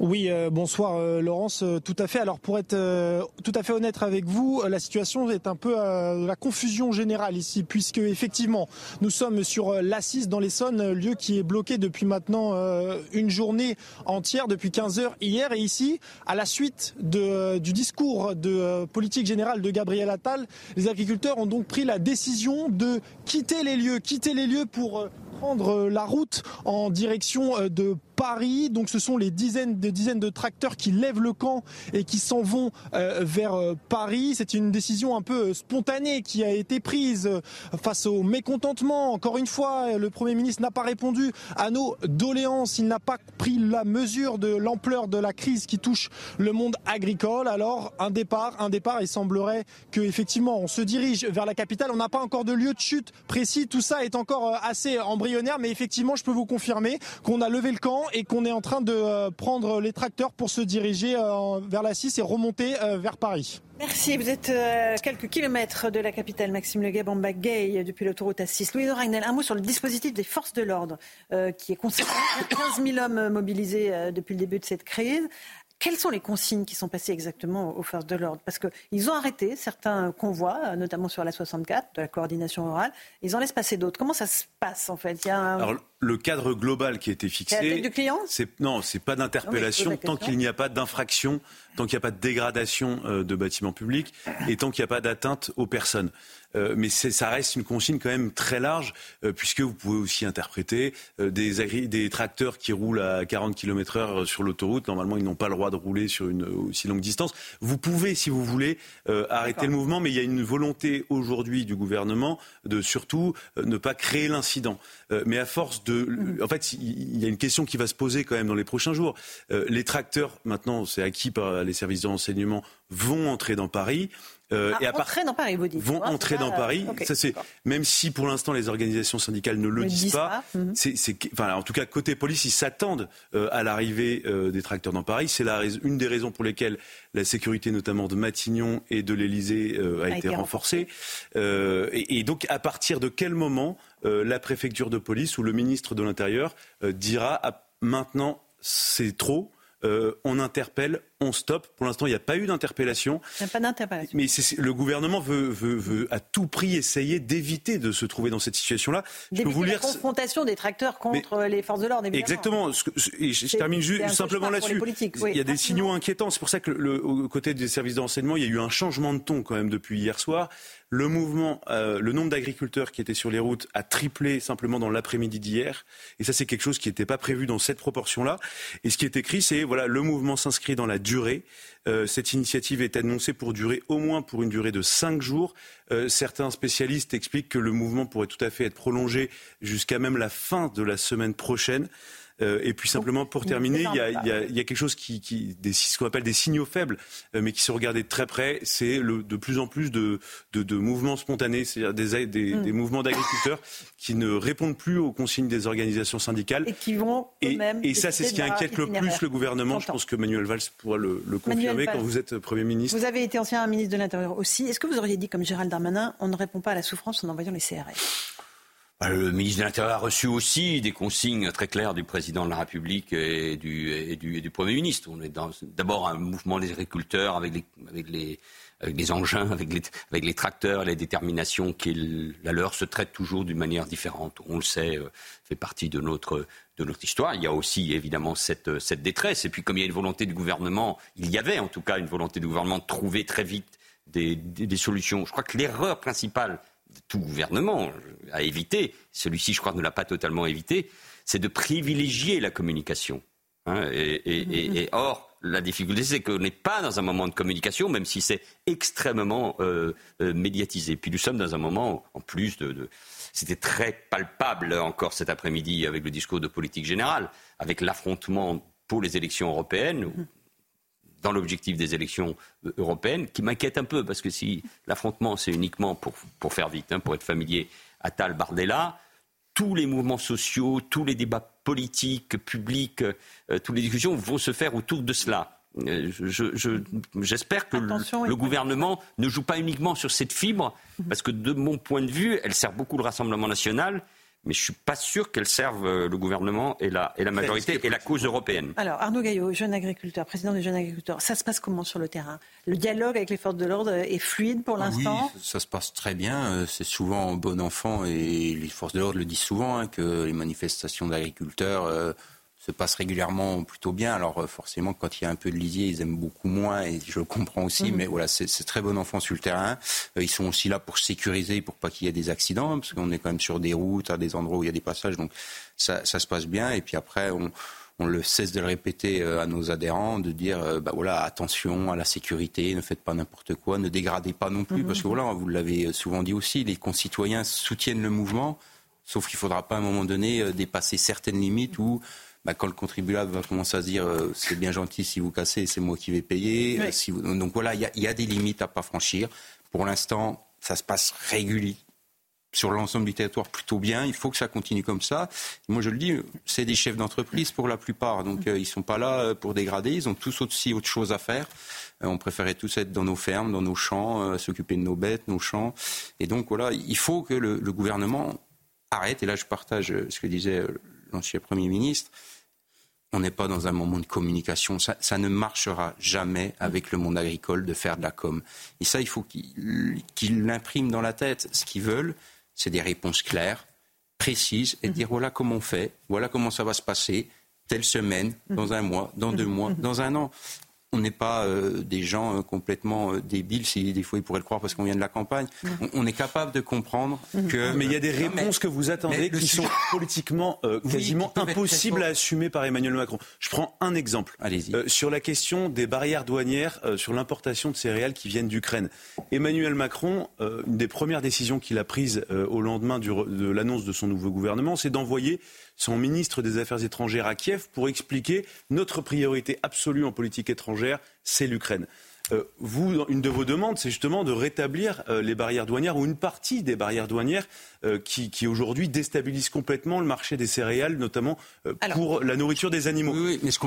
Oui, euh, bonsoir euh, Laurence, euh, tout à fait. Alors pour être tout à fait honnête avec vous, la situation est un peu la confusion générale ici, puisque effectivement nous sommes sur l'Assise dans l'Essonne, lieu qui est bloqué depuis maintenant une journée entière, depuis 15 heures hier. Et ici, à la suite du discours de politique générale de Gabriel Attal, les agriculteurs ont donc pris la décision de quitter les lieux, quitter les lieux pour prendre la route en direction de Paris. Donc ce sont les dizaines de dizaines de tracteurs qui lèvent le camp et qui s'en vont euh, vers euh, Paris. C'est une décision un peu euh, spontanée qui a été prise face au mécontentement. Encore une fois, le Premier ministre n'a pas répondu à nos doléances. Il n'a pas pris la mesure de l'ampleur de la crise qui touche le monde agricole. Alors un départ, un départ. Il semblerait que effectivement on se dirige vers la capitale. On n'a pas encore de lieu de chute précis. Tout ça est encore assez embryonnaire, mais effectivement, je peux vous confirmer qu'on a levé le camp et qu'on est en train de euh, prendre les tracteurs pour se diriger euh, vers la 6 et remonter euh, vers Paris. Merci. Vous êtes à quelques kilomètres de la capitale, Maxime Leguet, Gay, depuis l'autoroute A6. Louis Ragnel, un mot sur le dispositif des forces de l'ordre qui est conséquent. 15 000 hommes mobilisés depuis le début de cette crise. Quelles sont les consignes qui sont passées exactement aux forces de l'ordre? Parce qu'ils ont arrêté certains convois, notamment sur la 64, de la coordination orale. Ils en laissent passer d'autres. Comment ça se passe en fait? Il Alors, le cadre global qui a été fixé. du client? Non, c'est pas d'interpellation tant qu'il n'y a pas d'infraction, tant qu'il n'y a pas de dégradation euh, de bâtiments publics et tant qu'il n'y a pas d'atteinte aux personnes. mais ça reste une consigne quand même très large, puisque vous pouvez aussi interpréter des, des tracteurs qui roulent à 40 km/h sur l'autoroute. Normalement, ils n'ont pas le droit de rouler sur une aussi longue distance. Vous pouvez, si vous voulez, arrêter le mouvement, mais il y a une volonté aujourd'hui du gouvernement de surtout ne pas créer l'incident. mais à force de, mm-hmm. en fait, il y a une question qui va se poser quand même dans les prochains jours. les tracteurs, maintenant, c'est acquis par les services de renseignement, vont entrer dans Paris. Euh, ah, et à entrer dans Paris, vous dites. Vont entrer dans Paris. ça c'est même si pour l'instant les organisations syndicales ne le, disent, pas. Mhm. c'est, enfin, en tout cas côté police, ils s'attendent euh, à l'arrivée euh, des tracteurs dans Paris. C'est la une des raisons pour lesquelles la sécurité, notamment de Matignon et de l'Elysée, a, été, renforcée. Et, et, donc à partir de quel moment la préfecture de police ou le ministre de l'Intérieur dira ah, maintenant c'est trop euh, on interpelle, on stoppe. Pour l'instant, il n'y a pas eu d'interpellation. Il n'y a pas d'interpellation. Mais le gouvernement veut, à tout prix essayer d'éviter de se trouver dans cette situation-là. Je peux vous lire... confrontation des tracteurs contre les forces de l'ordre, Exactement. je, termine juste, simplement là-dessus. Il y a des signaux inquiétants. C'est pour ça que, le, au côté des services d'enseignement, il y a eu un changement de ton quand même depuis hier soir. Le mouvement, euh, le nombre d'agriculteurs qui étaient sur les routes a triplé simplement dans l'après-midi d'hier. Et ça, c'est quelque chose qui n'était pas prévu dans cette proportion-là. Et ce qui est écrit, c'est voilà, le mouvement s'inscrit dans la durée. Euh, cette initiative est annoncée pour durer au moins pour une durée de cinq jours. Euh, certains spécialistes expliquent que le mouvement pourrait tout à fait être prolongé jusqu'à même la fin de la semaine prochaine. Euh, et puis simplement pour terminer, il y, a, il, y a, il y a, quelque chose qui, qui des, ce qu'on appelle des signaux faibles, euh, mais qui se regardait de très près, c'est de plus en plus de, de, de mouvements spontanés, c'est-à-dire des, des, des, mouvements d'agriculteurs qui ne répondent plus aux consignes des organisations syndicales. Et qui vont et, et ça, c'est ce qui inquiète le plus le gouvernement. Je pense que Manuel Valls pourra le, le confirmer quand vous êtes Premier ministre. Vous avez été ancien ministre de l'Intérieur aussi. Est-ce que vous auriez dit, comme Gérald Darmanin, on ne répond pas à la souffrance en envoyant les CRS le ministre de l'Intérieur a reçu aussi des consignes très claires du président de la République et du, et du, et du Premier ministre. On est d'abord un mouvement des agriculteurs avec les, engins, avec les, avec les tracteurs, les déterminations qui la leur se traite toujours d'une manière différente. On le sait, euh, fait partie de notre, de notre histoire. Il y a aussi évidemment cette, cette détresse. Et puis comme il y a une volonté du gouvernement, il y avait en tout cas une volonté du gouvernement de trouver très vite des solutions. Je crois que l'erreur principale tout gouvernement a évité, celui-ci je crois ne l'a pas totalement évité, c'est de privilégier la communication. Hein, et, or, la difficulté, c'est qu'on n'est pas dans un moment de communication, même si c'est extrêmement euh, euh, médiatisé. Puis nous sommes dans un moment, en plus de, c'était très palpable encore cet après-midi avec le discours de politique générale, avec l'affrontement pour les élections européennes, dans l'objectif des élections euh, européennes, qui m'inquiète un peu, parce que si l'affrontement, c'est uniquement pour, pour faire vite, hein, pour être familier à Tal Bardella, tous les mouvements sociaux, tous les débats politiques, publics, euh, toutes les discussions vont se faire autour de cela. Euh, j'espère que le, gouvernement ne joue pas uniquement sur cette fibre, parce que de mon point de vue, elle sert beaucoup le Rassemblement national, mais je ne suis pas sûr qu'elle serve euh, le gouvernement et la, et la majorité et la cause européenne. Alors, Arnaud Gaillot, jeune agriculteur, président des jeunes agriculteurs, ça se passe comment sur le terrain? Le dialogue avec les forces de l'ordre est fluide pour ah l'instant? Oui, ça se passe très bien. Euh, c'est souvent bon enfant et les forces de l'ordre le disent souvent hein, que les manifestations d'agriculteurs. Euh, se passe régulièrement plutôt bien. Alors euh, forcément, quand il y a un peu de lisier, ils aiment beaucoup moins et je le comprends aussi. Mhm. Mais voilà, c'est très bon enfant sur le terrain. Euh, ils sont aussi là pour sécuriser, pour pas qu'il y ait des accidents, parce qu'on est quand même sur des routes, à des endroits où il y a des passages. Donc ça, ça se passe bien. Et puis après, on, on le cesse de le répéter euh, à nos adhérents, de dire bah voilà attention à la sécurité, ne faites pas n'importe quoi, ne dégradez pas non plus, mhm. parce que voilà, vous l'avez souvent dit aussi, les concitoyens soutiennent le mouvement, sauf qu'il faudra pas à un moment donné dépasser certaines limites où bah, quand le contribuable va commencer à se dire euh, c'est bien gentil si vous cassez, c'est moi qui vais payer. Euh, si Donc voilà, il y, a des limites à pas franchir. Pour l'instant, ça se passe régulièrement sur l'ensemble du territoire plutôt bien. Il faut que ça continue comme ça. moi, je le dis, c'est des chefs d'entreprise pour la plupart. Donc, euh, ils ne sont pas là pour dégrader. Ils ont tous aussi autre chose à faire. on préférait tous être dans nos fermes, dans nos champs, s'occuper de nos bêtes, nos champs. Et donc, voilà, il faut que le, le gouvernement arrête. Et là, je partage ce que disait l'ancien Premier ministre on n'est pas dans un moment de communication. Ça, ne marchera jamais avec le monde agricole de faire de la com. Et ça, il faut qu'ils l'impriment dans la tête. Ce qu'ils veulent, c'est des réponses claires, précises, et dire voilà comment on fait, voilà comment ça va se passer, telle semaine, dans un mois, dans deux mois, dans un an. On n'est pas euh, des gens euh, complètement euh, débiles, si des fois ils pourraient le croire parce qu'on vient de la campagne. On, est capable de comprendre mhm. que... Mais il y a des réponses que vous attendez qui sont politiquement quasiment impossibles à assumer par Emmanuel Macron. Je prends un exemple. Allez-y. sur la question des barrières douanières sur l'importation de céréales qui viennent d'Ukraine. Emmanuel Macron, une des premières décisions qu'il a prises au lendemain de l'annonce de son nouveau gouvernement, c'est d'envoyer son ministre des Affaires étrangères à Kiev pour expliquer notre priorité absolue en politique étrangère, c'est l'Ukraine. Euh, vous, une de vos demandes, c'est justement de rétablir euh, les barrières douanières ou une partie des barrières douanières euh, qui, aujourd'hui déstabilisent complètement le marché des céréales, notamment pour la nourriture des animaux.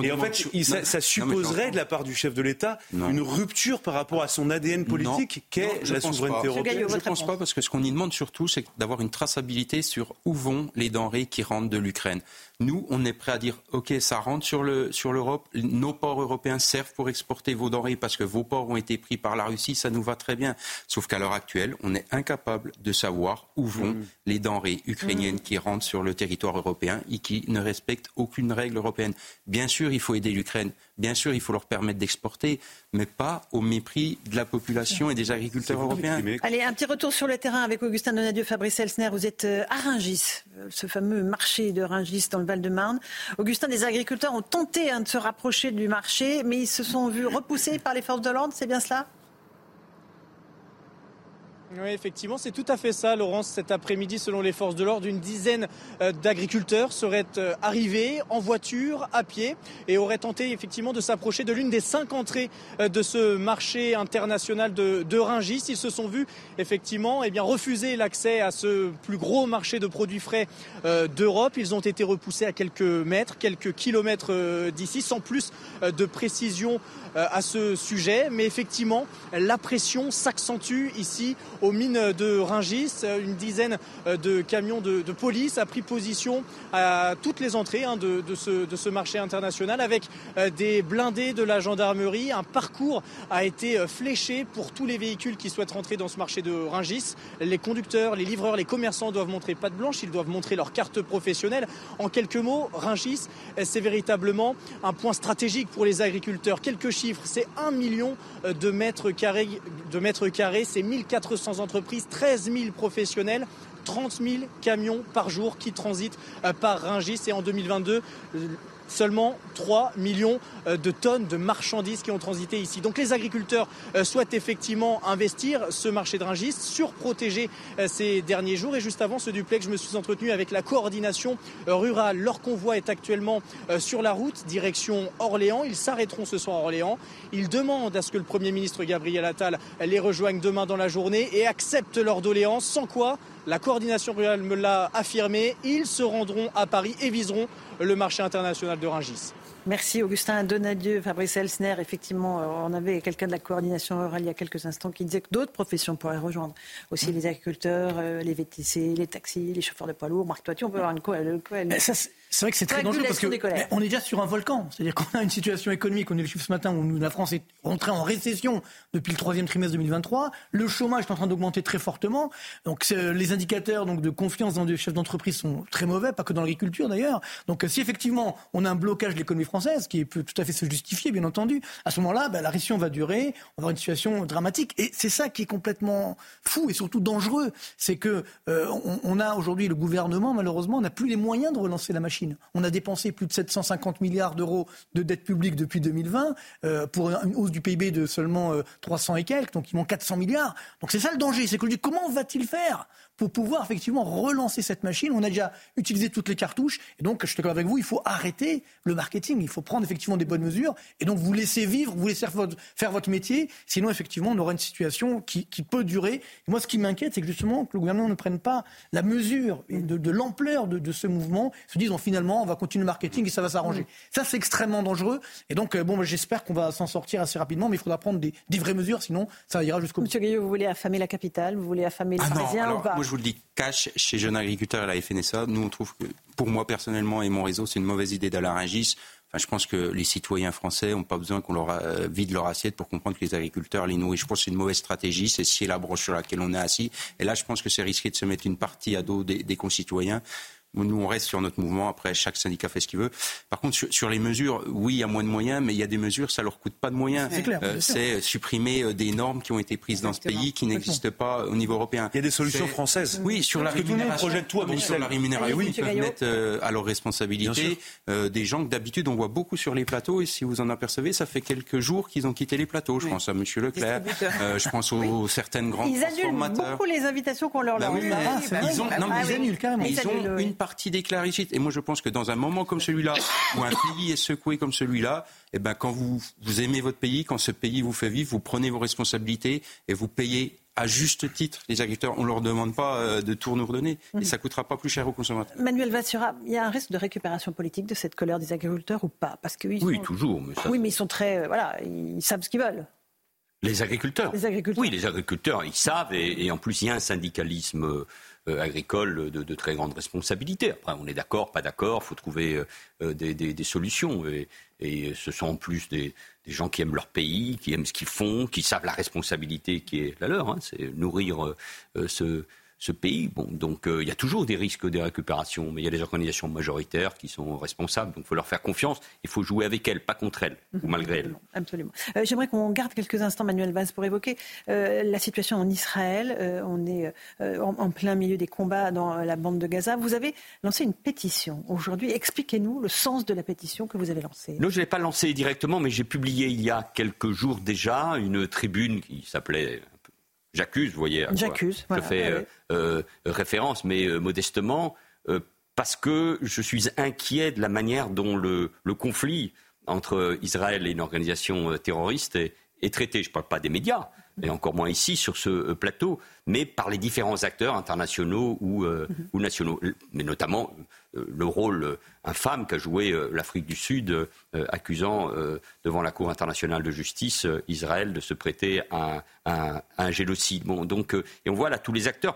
Et en fait, ça, supposerait de la part du chef de l'État une rupture par rapport à son ADN politique qu'est la souveraineté européenne. Je ne pense pas, parce que ce qu'on y demande surtout, c'est d'avoir une traçabilité sur où vont les denrées qui rentrent de l'Ukraine. Nous, on est prêt à dire, OK, ça rentre sur l'Europe, nos ports européens servent pour exporter vos denrées parce que vos ports ont été pris par la Russie, ça nous va très bien. Sauf qu'à l'heure actuelle, on est incapable de savoir où vont mm. les denrées ukrainiennes mm. qui rentrent sur le territoire européen et qui ne respectent aucune règle européenne. Bien sûr, il faut aider l'Ukraine, Bien sûr, il faut leur permettre d'exporter, mais pas au mépris de la population et des agriculteurs européens. Allez, un petit retour sur le terrain avec Augustin Donadieu, Fabrice Elsner. Vous êtes euh, à Ringis, euh, ce fameux marché de Ringis dans le Val-de-Marne. Augustin, des agriculteurs ont tenté hein, de se rapprocher du marché, mais ils se sont vus repoussés par les forces de l'ordre, c'est bien cela? Oui, effectivement, c'est tout à fait ça, Laurence. Cet après-midi, selon les forces de l'ordre, une dizaine euh, d'agriculteurs seraient euh, arrivés en voiture, à pied, et auraient tenté effectivement de s'approcher de l'une des cinq entrées euh, de ce marché international de, de Ringis. Ils se sont vus effectivement eh bien, refuser l'accès à ce plus gros marché de produits frais d'Europe. Ils ont été repoussés à quelques mètres, quelques kilomètres d'ici, sans plus de précision à ce sujet. Mais effectivement, la pression s'accentue ici aux mines de Ringis. Une dizaine euh, de camions de, police a pris position à toutes les entrées hein, de, ce, marché international avec euh, des blindés de la gendarmerie. Un parcours a été euh, fléché pour tous les véhicules qui souhaitent rentrer dans ce marché de Ringis. Les conducteurs, les livreurs, les commerçants doivent montrer patte blanche, ils doivent montrer leur carte professionnelle. En quelques mots, Ringis, c'est véritablement un point stratégique pour les agriculteurs. Quelques chiffres, c'est un million de mètres carrés, de mètres carrés c'est 1400 entreprises, 13 000 professionnels. 30 000 camions par jour qui transitent euh, par Ringis et en 2022 seulement 3 millions euh, de tonnes de marchandises qui ont transité ici. Donc les agriculteurs euh, souhaitent effectivement investir ce marché de Ringis, surprotéger euh, ces derniers jours. Et juste avant ce duplex, je me suis entretenu avec la coordination rurale. Leur convoi est actuellement sur la route, direction Orléans. Ils s'arrêteront ce soir à Orléans. Ils demandent à ce que le Premier ministre Gabriel Attal les rejoigne demain dans la journée et accepte leur doléance, sans quoi la coordination rurale me l'a affirmé, ils se rendront à Paris et viseront le marché international de Rungis. Merci Augustin Donadieu, Fabrice Elsner. Effectivement, euh, on avait quelqu'un de la coordination rurale il y a quelques instants qui disait que d'autres professions pourraient rejoindre. Aussi les agriculteurs, euh, les VTC, les taxis, les chauffeurs de poids lourds. Marc Toiti, on peut avoir une coalition. C'est vrai que c'est très dangereux parce que on est déjà sur un volcan. C'est-à-dire qu'on a une situation économique, on est le chiffre ce matin où la France est rentrée en récession depuis le troisième trimestre 2023. Le chômage est en train d'augmenter très fortement. Donc les indicateurs donc, de confiance dans les chefs d'entreprise sont très mauvais, pas que dans l'agriculture d'ailleurs. Donc si effectivement on a un blocage de l'économie française, qui peut tout à fait se justifier bien entendu, à ce moment-là, ben, la récession va durer, on va avoir une situation dramatique. Et c'est ça qui est complètement fou et surtout dangereux. C'est que euh, on, a aujourd'hui le gouvernement, malheureusement, n'a plus les moyens de relancer la machine. On a dépensé plus de 750 milliards d'euros de dette publique depuis 2020 euh, pour une hausse du PIB de seulement 300 euh, et quelques, donc il manque 400 milliards. Donc c'est ça le danger, c'est que dis comment va-t-il faire pour pouvoir effectivement relancer cette machine? On a déjà utilisé toutes les cartouches. Et donc, je suis d'accord avec vous, il faut arrêter le marketing. Il faut prendre effectivement des bonnes mesures. Et donc, vous laisser vivre, vous laisser faire votre, métier. Sinon, effectivement, on aura une situation qui, peut durer. Moi, ce qui m'inquiète, c'est que justement, le gouvernement ne prenne pas la mesure de, l'ampleur de, ce mouvement. Se disent, finalement, on va continuer le marketing et ça va s'arranger. Mmh. Ça, c'est extrêmement dangereux. Et donc, euh, bon, j'espère qu'on va s'en sortir assez rapidement. Mais il faudra prendre des, vraies mesures. Sinon, ça ira jusqu'au bout. Monsieur Gaillot, vous voulez affamer la capitale Vous voulez affamer les ah Parisiens je vous le dis, cash chez Jeunes Agriculteurs et la FNSA, nous on trouve que, pour moi personnellement et mon réseau, c'est une mauvaise idée d'aller à Rungis. Enfin, je pense que les citoyens français n'ont pas besoin qu'on leur euh, vide leur assiette pour comprendre que les agriculteurs les nourrissent. Je pense que c'est une mauvaise stratégie, c'est si la broche sur laquelle on est assis. Et là, je pense que c'est risqué de se mettre une partie à dos des, concitoyens Nous, on reste sur notre mouvement. Après, chaque syndicat fait ce qu'il veut. Par contre, sur, les mesures, oui, il y a moins de moyens, mais il y a des mesures, ça leur coûte pas de moyens. C'est supprimer des normes qui ont été prises dans ce pays qui n'existent pas au niveau européen. Il y a des solutions françaises. Oui, sur la rémunération. Tout le sur la rémunération, oui, ils peuvent mettre à leur responsabilité des gens que d'habitude on voit beaucoup sur les plateaux. Et si vous en apercevez, ça fait quelques jours qu'ils ont quitté les plateaux. Je pense à M. Leclerc, je pense aux, certaines grandes ils annulent beaucoup les invitations qu'on leur bah lance. Ils ont, non, ils annulent carrément. Ils, ont une partie déclarée Et moi, je pense que dans un moment comme celui-là, où un pays est secoué comme celui-là, eh ben, quand vous, vous aimez votre pays, quand ce pays vous fait vivre, vous prenez vos responsabilités et vous payez à juste titre les agriculteurs. On ne leur demande pas euh, de tout nous redonner et mhm. ça ne coûtera pas plus cher aux consommateurs. Manuel Vassura, il y a un risque de récupération politique de cette colère des agriculteurs ou pas? Parce que Oui, toujours. Oui, mais ils sont très. Euh, voilà, ils savent ce qu'ils veulent. Les agriculteurs. Oui, les agriculteurs, ils savent, et, en plus, il y a un syndicalisme euh, agricole de, très grande responsabilité. Après, on est d'accord, pas d'accord, faut trouver euh, des, solutions. Et, ce sont en plus des, gens qui aiment leur pays, qui aiment ce qu'ils font, qui savent la responsabilité qui est la leur. Hein. c'est nourrir euh, ce, ce pays. Bon, donc euh, il y a toujours des risques de récupération, mais il y a des organisations majoritaires qui sont responsables. Donc il faut leur faire confiance. Il faut jouer avec elles, pas contre elles ou malgré elles. Absolument. Euh, j'aimerais qu'on garde quelques instants, Manuel Valls, pour évoquer euh, la situation en Israël. on est en, plein milieu des combats dans la bande de Gaza. Vous avez lancé une pétition aujourd'hui. Expliquez-nous le sens de la pétition que vous avez lancée. Non, je ne l'ai pas lancée directement, mais j'ai publié il y a quelques jours déjà une tribune qui s'appelait J'accuse, vous voyez. J'accuse. Je fais euh, euh, référence, mais euh, modestement, parce que je suis inquiet de la manière dont le, conflit entre Israël et une organisation terroriste est, traité. Je ne parle pas des médias, et encore moins ici sur ce plateau, mais par les différents acteurs internationaux ou, ou nationaux, mais notamment le rôle infâme qu'a joué l'Afrique du Sud, accusant devant la Cour internationale de justice Israël de se prêter à, un génocide. Bon, donc, et on voit là tous les acteurs.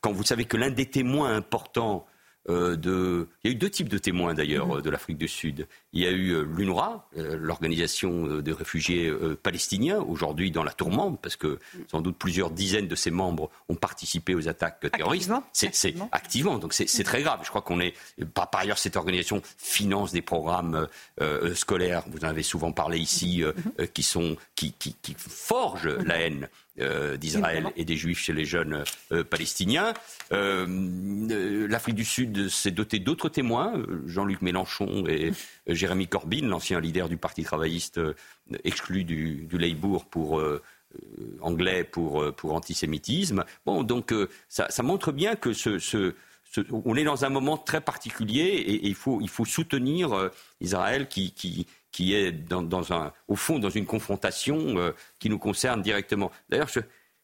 Quand vous savez que l'un des témoins importants euh, de... Il y a eu deux types de témoins d'ailleurs mhm. de l'Afrique du Sud. Il y a eu euh, l'UNRWA, euh, l'organisation des réfugiés palestiniens, aujourd'hui dans la tourmente, parce que sans doute plusieurs dizaines de ses membres ont participé aux attaques terroristes. C'est activement. donc c'est très grave. Je crois qu'on est. Par, ailleurs, cette organisation finance des programmes scolaires. Vous en avez souvent parlé ici, mhm. qui sont qui, qui, qui forgent la haine. Euh, d'Israël et des Juifs chez les jeunes euh, palestiniens. Euh, L'Afrique du Sud s'est dotée d'autres témoins, Jean-Luc Mélenchon et Jérémy Corbyn, l'ancien leader du Parti travailliste exclu du, du Labour pour anglais pour, pour antisémitisme. Bon, donc ça, montre bien que ce, on est dans un moment très particulier et, il, faut, il faut soutenir Israël qui, qui, qui est dans, un, au fond dans une confrontation euh, qui nous concerne directement. D'ailleurs,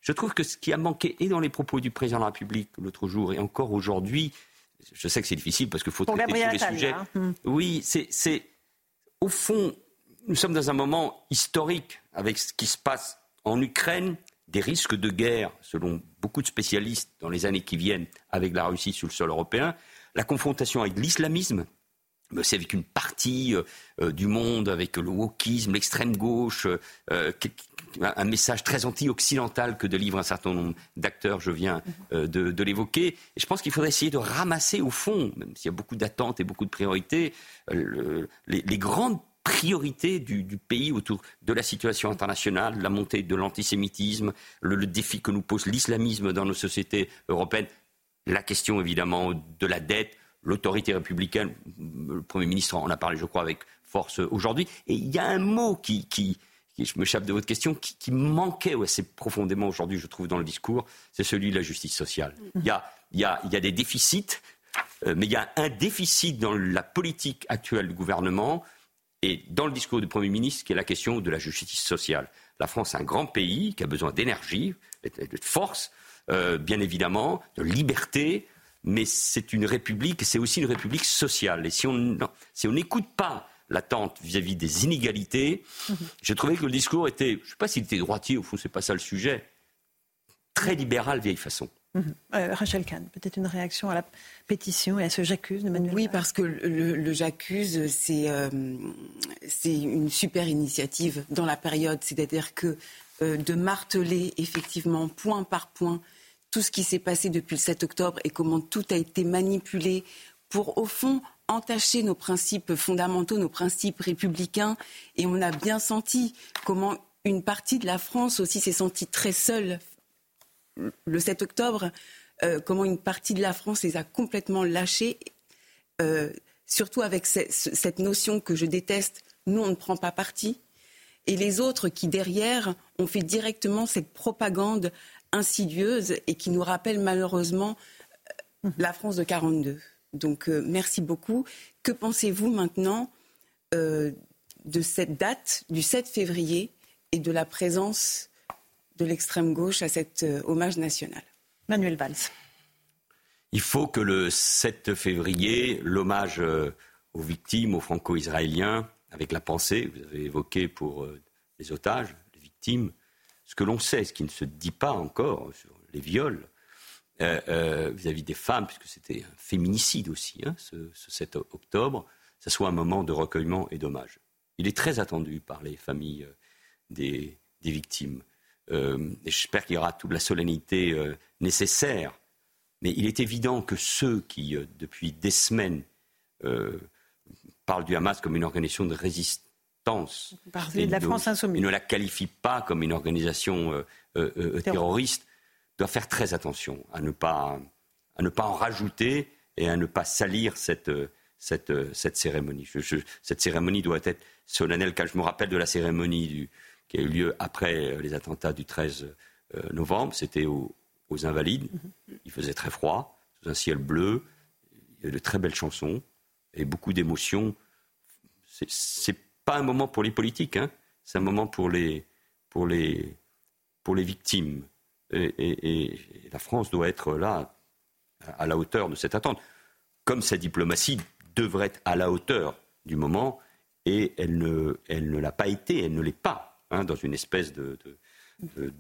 je, trouve que ce qui a manqué et dans les propos du président de la République l'autre jour et encore aujourd'hui, je sais que c'est difficile parce qu'il faut traiter tous les sujets. Hein. Hmm. Oui, c'est au fond, nous sommes dans un moment historique avec ce qui se passe en Ukraine, des risques de guerre, selon beaucoup de spécialistes, dans les années qui viennent avec la Russie sur le sol européen, la confrontation avec l'islamisme c'est avec une partie euh, euh, du monde, avec le wokisme, l'extrême gauche, euh, un message très anti-occidental que délivre un certain nombre d'acteurs, je viens de, l'évoquer. Je pense qu'il faudrait essayer de ramasser au fond, même s'il y a beaucoup d'attentes et beaucoup de priorités, les, grandes priorités du, pays autour de la situation internationale, la montée de l'antisémitisme, le défi que nous pose l'islamisme dans nos sociétés européennes, la question évidemment de la dette, l'autorité républicaine, le Premier ministre en a parlé, je crois, avec force aujourd'hui. Et il y a un mot qui, qui, je me chape de votre question, qui, manquait assez profondément aujourd'hui, je trouve, dans le discours, c'est celui de la justice sociale. Il y a des déficits, euh, mais il y a un déficit dans la politique actuelle du gouvernement et dans le discours du Premier ministre, qui est la question de la justice sociale. La France est un grand pays qui a besoin d'énergie, de force, euh, bien évidemment, de liberté, mais c'est une république, c'est aussi une république sociale. Et si on si n'écoute pas l'attente vis-à-vis des inégalités, mhm. j'ai trouvé que le discours était, je ne sais pas s'il était droitier, au fond, ce n'est pas ça le sujet, très libéral, vieille façon. Mhm. Euh, Rachel Kahn, peut-être une réaction à la pétition et à ce j'accuse de Manuel Oui, parce que le, j'accuse, c'est euh, c'est une super initiative dans la période, c'est-à-dire que euh, de marteler effectivement point par point tout ce qui s'est passé depuis le 7 octobre et comment tout a été manipulé pour, au fond, entacher nos principes fondamentaux, nos principes républicains. Et on a bien senti comment une partie de la France aussi s'est sentie très seule le 7 octobre, euh, comment une partie de la France les a complètement lâchés, euh, surtout avec cette notion que je déteste, nous on ne prend pas parti, et les autres qui derrière ont fait directement cette propagande insidieuse et qui nous rappelle malheureusement euh, la France de 42. Donc merci beaucoup. Que pensez-vous maintenant de cette date du 7 février et de la présence de l'extrême gauche à cet euh, hommage national? Manuel Valls. Il faut que le 7 février, l'hommage euh, aux victimes, aux franco-israéliens, avec la pensée, vous avez évoqué pour euh, les otages, les victimes, ce que l'on sait, ce qui ne se dit pas encore sur les viols vis-à-vis des femmes, puisque c'était un féminicide aussi, hein, ce, 7 octobre, ça soit un moment de recueillement et d'hommage. Il est très attendu par les familles des victimes. Euh, j'espère qu'il y aura toute la solennité euh, nécessaire. Mais il est évident que ceux qui, euh, depuis des semaines, parlent du Hamas comme une organisation de résistance et, de la France insoumise. ne la qualifient pas comme une organisation terroriste, doivent faire très attention à ne pas, à ne pas en rajouter et à ne pas salir cette, cette, cette cérémonie. cette cérémonie doit être solennelle, car je me rappelle de la cérémonie du, qui a eu lieu après euh, les attentats du 13 euh, novembre. C'était aux, Invalides. Il faisait très froid, sous un ciel bleu. Il y avait de très belles chansons et beaucoup d'émotions. C'est pas un moment pour les politiques, hein. c'est un moment pour les, pour les, pour les victimes. Et, la France doit être là, à la hauteur de cette attente. Comme sa diplomatie devrait être à la hauteur du moment, et elle ne, elle ne l'a pas été, elle ne l'est pas. Hein, dans une espèce de, de,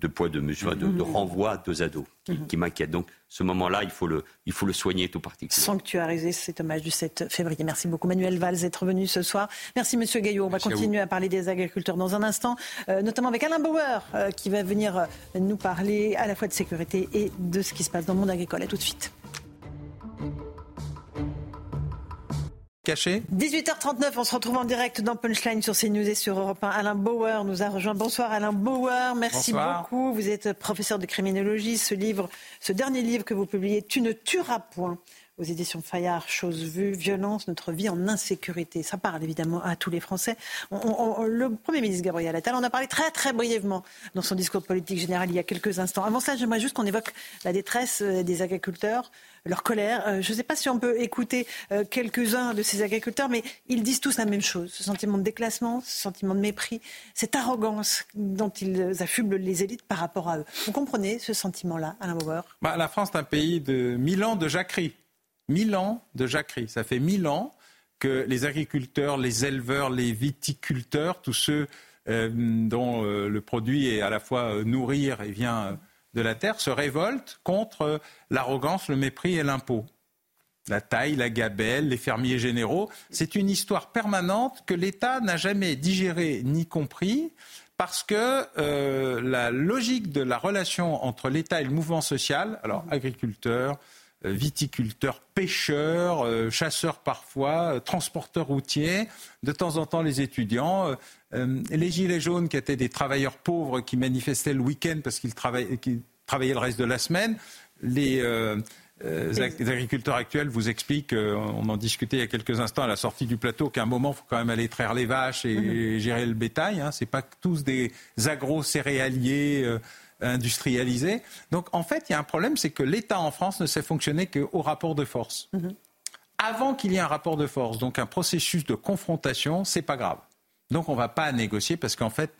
poids de mesure, de, de, renvoi deux ados qui, qui m'inquiète. Donc ce moment-là, il, faut le, il faut le soigner tout particulièrement. Sanctuariser cet hommage du 7 février. Merci beaucoup Manuel Valls d'être venu ce soir. Merci Monsieur Gaillot. On va continuer à, parler des agriculteurs dans un instant, euh, notamment avec Alain Bauer euh, qui va venir euh, nous parler à la fois de sécurité et de ce qui se passe dans le monde agricole. À tout de suite. 18h39, on se retrouve en direct dans Punchline sur CNews et sur Europe 1. Alain Bauer nous a rejoint. Bonsoir Alain Bauer, merci beaucoup. Vous êtes professeur de criminologie. Ce livre, ce dernier livre que vous publiez, Tu ne tueras point aux éditions Fayard, chose vue, violence, notre vie en insécurité. Ça parle évidemment à tous les Français. le Premier ministre Gabriel Attal en a parlé très très brièvement dans son discours politique général il y a quelques instants. Avant ça, j'aimerais juste qu'on évoque la détresse euh, des agriculteurs, leur colère. Euh, je ne sais pas si on peut écouter euh, quelques-uns de ces agriculteurs, mais ils disent tous la même chose. Ce sentiment de déclassement, ce sentiment de mépris, cette arrogance dont ils affublent les élites par rapport à eux. Vous comprenez ce sentiment-là, Alain Bauer bah, La France est un pays de mille ans de jacquerie. Mille ans de jacquerie. Ça fait mille ans que les agriculteurs, les éleveurs, les viticulteurs, tous ceux euh, dont le produit est à la fois nourrir et vient de la terre se révoltent contre l'arrogance, le mépris et l'impôt. La taille, la gabelle, les fermiers généraux, c'est une histoire permanente que l'État n'a jamais digérée ni compris parce que euh, la logique de la relation entre l'État et le mouvement social, alors agriculteurs, euh, viticulteurs, pêcheurs, euh, chasseurs parfois, transporteurs routiers, de temps en temps les étudiants, euh, les gilets jaunes qui étaient des travailleurs pauvres qui manifestaient le week-end parce qu'ils travaillaient, le reste de la semaine, les, euh, euh, agriculteurs actuels vous expliquent, on en discutait il y a quelques instants à la sortie du plateau, qu'à un moment, il faut quand même aller traire les vaches et, mhm. gérer le bétail. Hein. Ce n'est pas tous des agro-céréaliers industrialisés. Donc en fait, il y a un problème, c'est que l'État en France ne sait fonctionner qu'au rapport de force. Mhm. Avant qu'il y ait un rapport de force, donc un processus de confrontation, c'est pas grave. Donc on ne va pas négocier parce qu'en fait,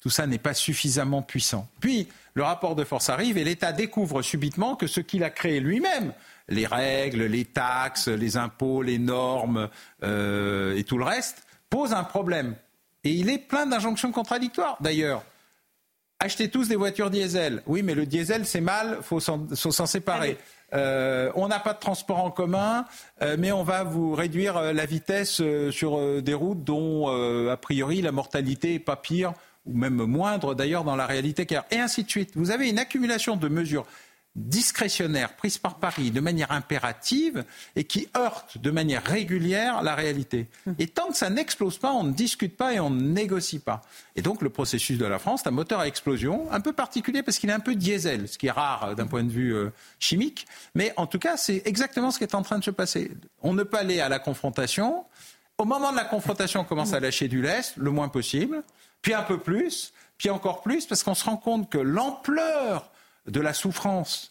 tout ça n'est pas suffisamment puissant. Puis le rapport de force arrive et l'État découvre subitement que ce qu'il a créé lui-même, les règles, les taxes, les impôts, les normes euh, et tout le reste, pose un problème. Et il est plein d'injonctions contradictoires. D'ailleurs, achetez tous des voitures diesel. Oui, mais le diesel, c'est mal, il faut s'en séparer. Euh, on n'a pas de transport en commun, euh, mais on va vous réduire euh, la vitesse sur des routes dont, a priori, la mortalité n'est pas pire, ou même moindre d'ailleurs dans la réalité. Et ainsi de suite. Vous avez une accumulation de mesures discrétionnaires prises par Paris de manière impérative et qui heurtent de manière régulière la réalité. Et tant que ça n'explose pas, on ne discute pas et on ne négocie pas. Et donc le processus de la France, c'est un moteur à explosion un peu particulier parce qu'il est un peu diesel, ce qui est rare d'un point de vue euh, chimique. Mais en tout cas, c'est exactement ce qui est en train de se passer. On ne peut aller à la confrontation. Au moment de la confrontation, on commence à lâcher du lest, le moins possible, puis un peu plus, puis encore plus, parce qu'on se rend compte que l'ampleur de la souffrance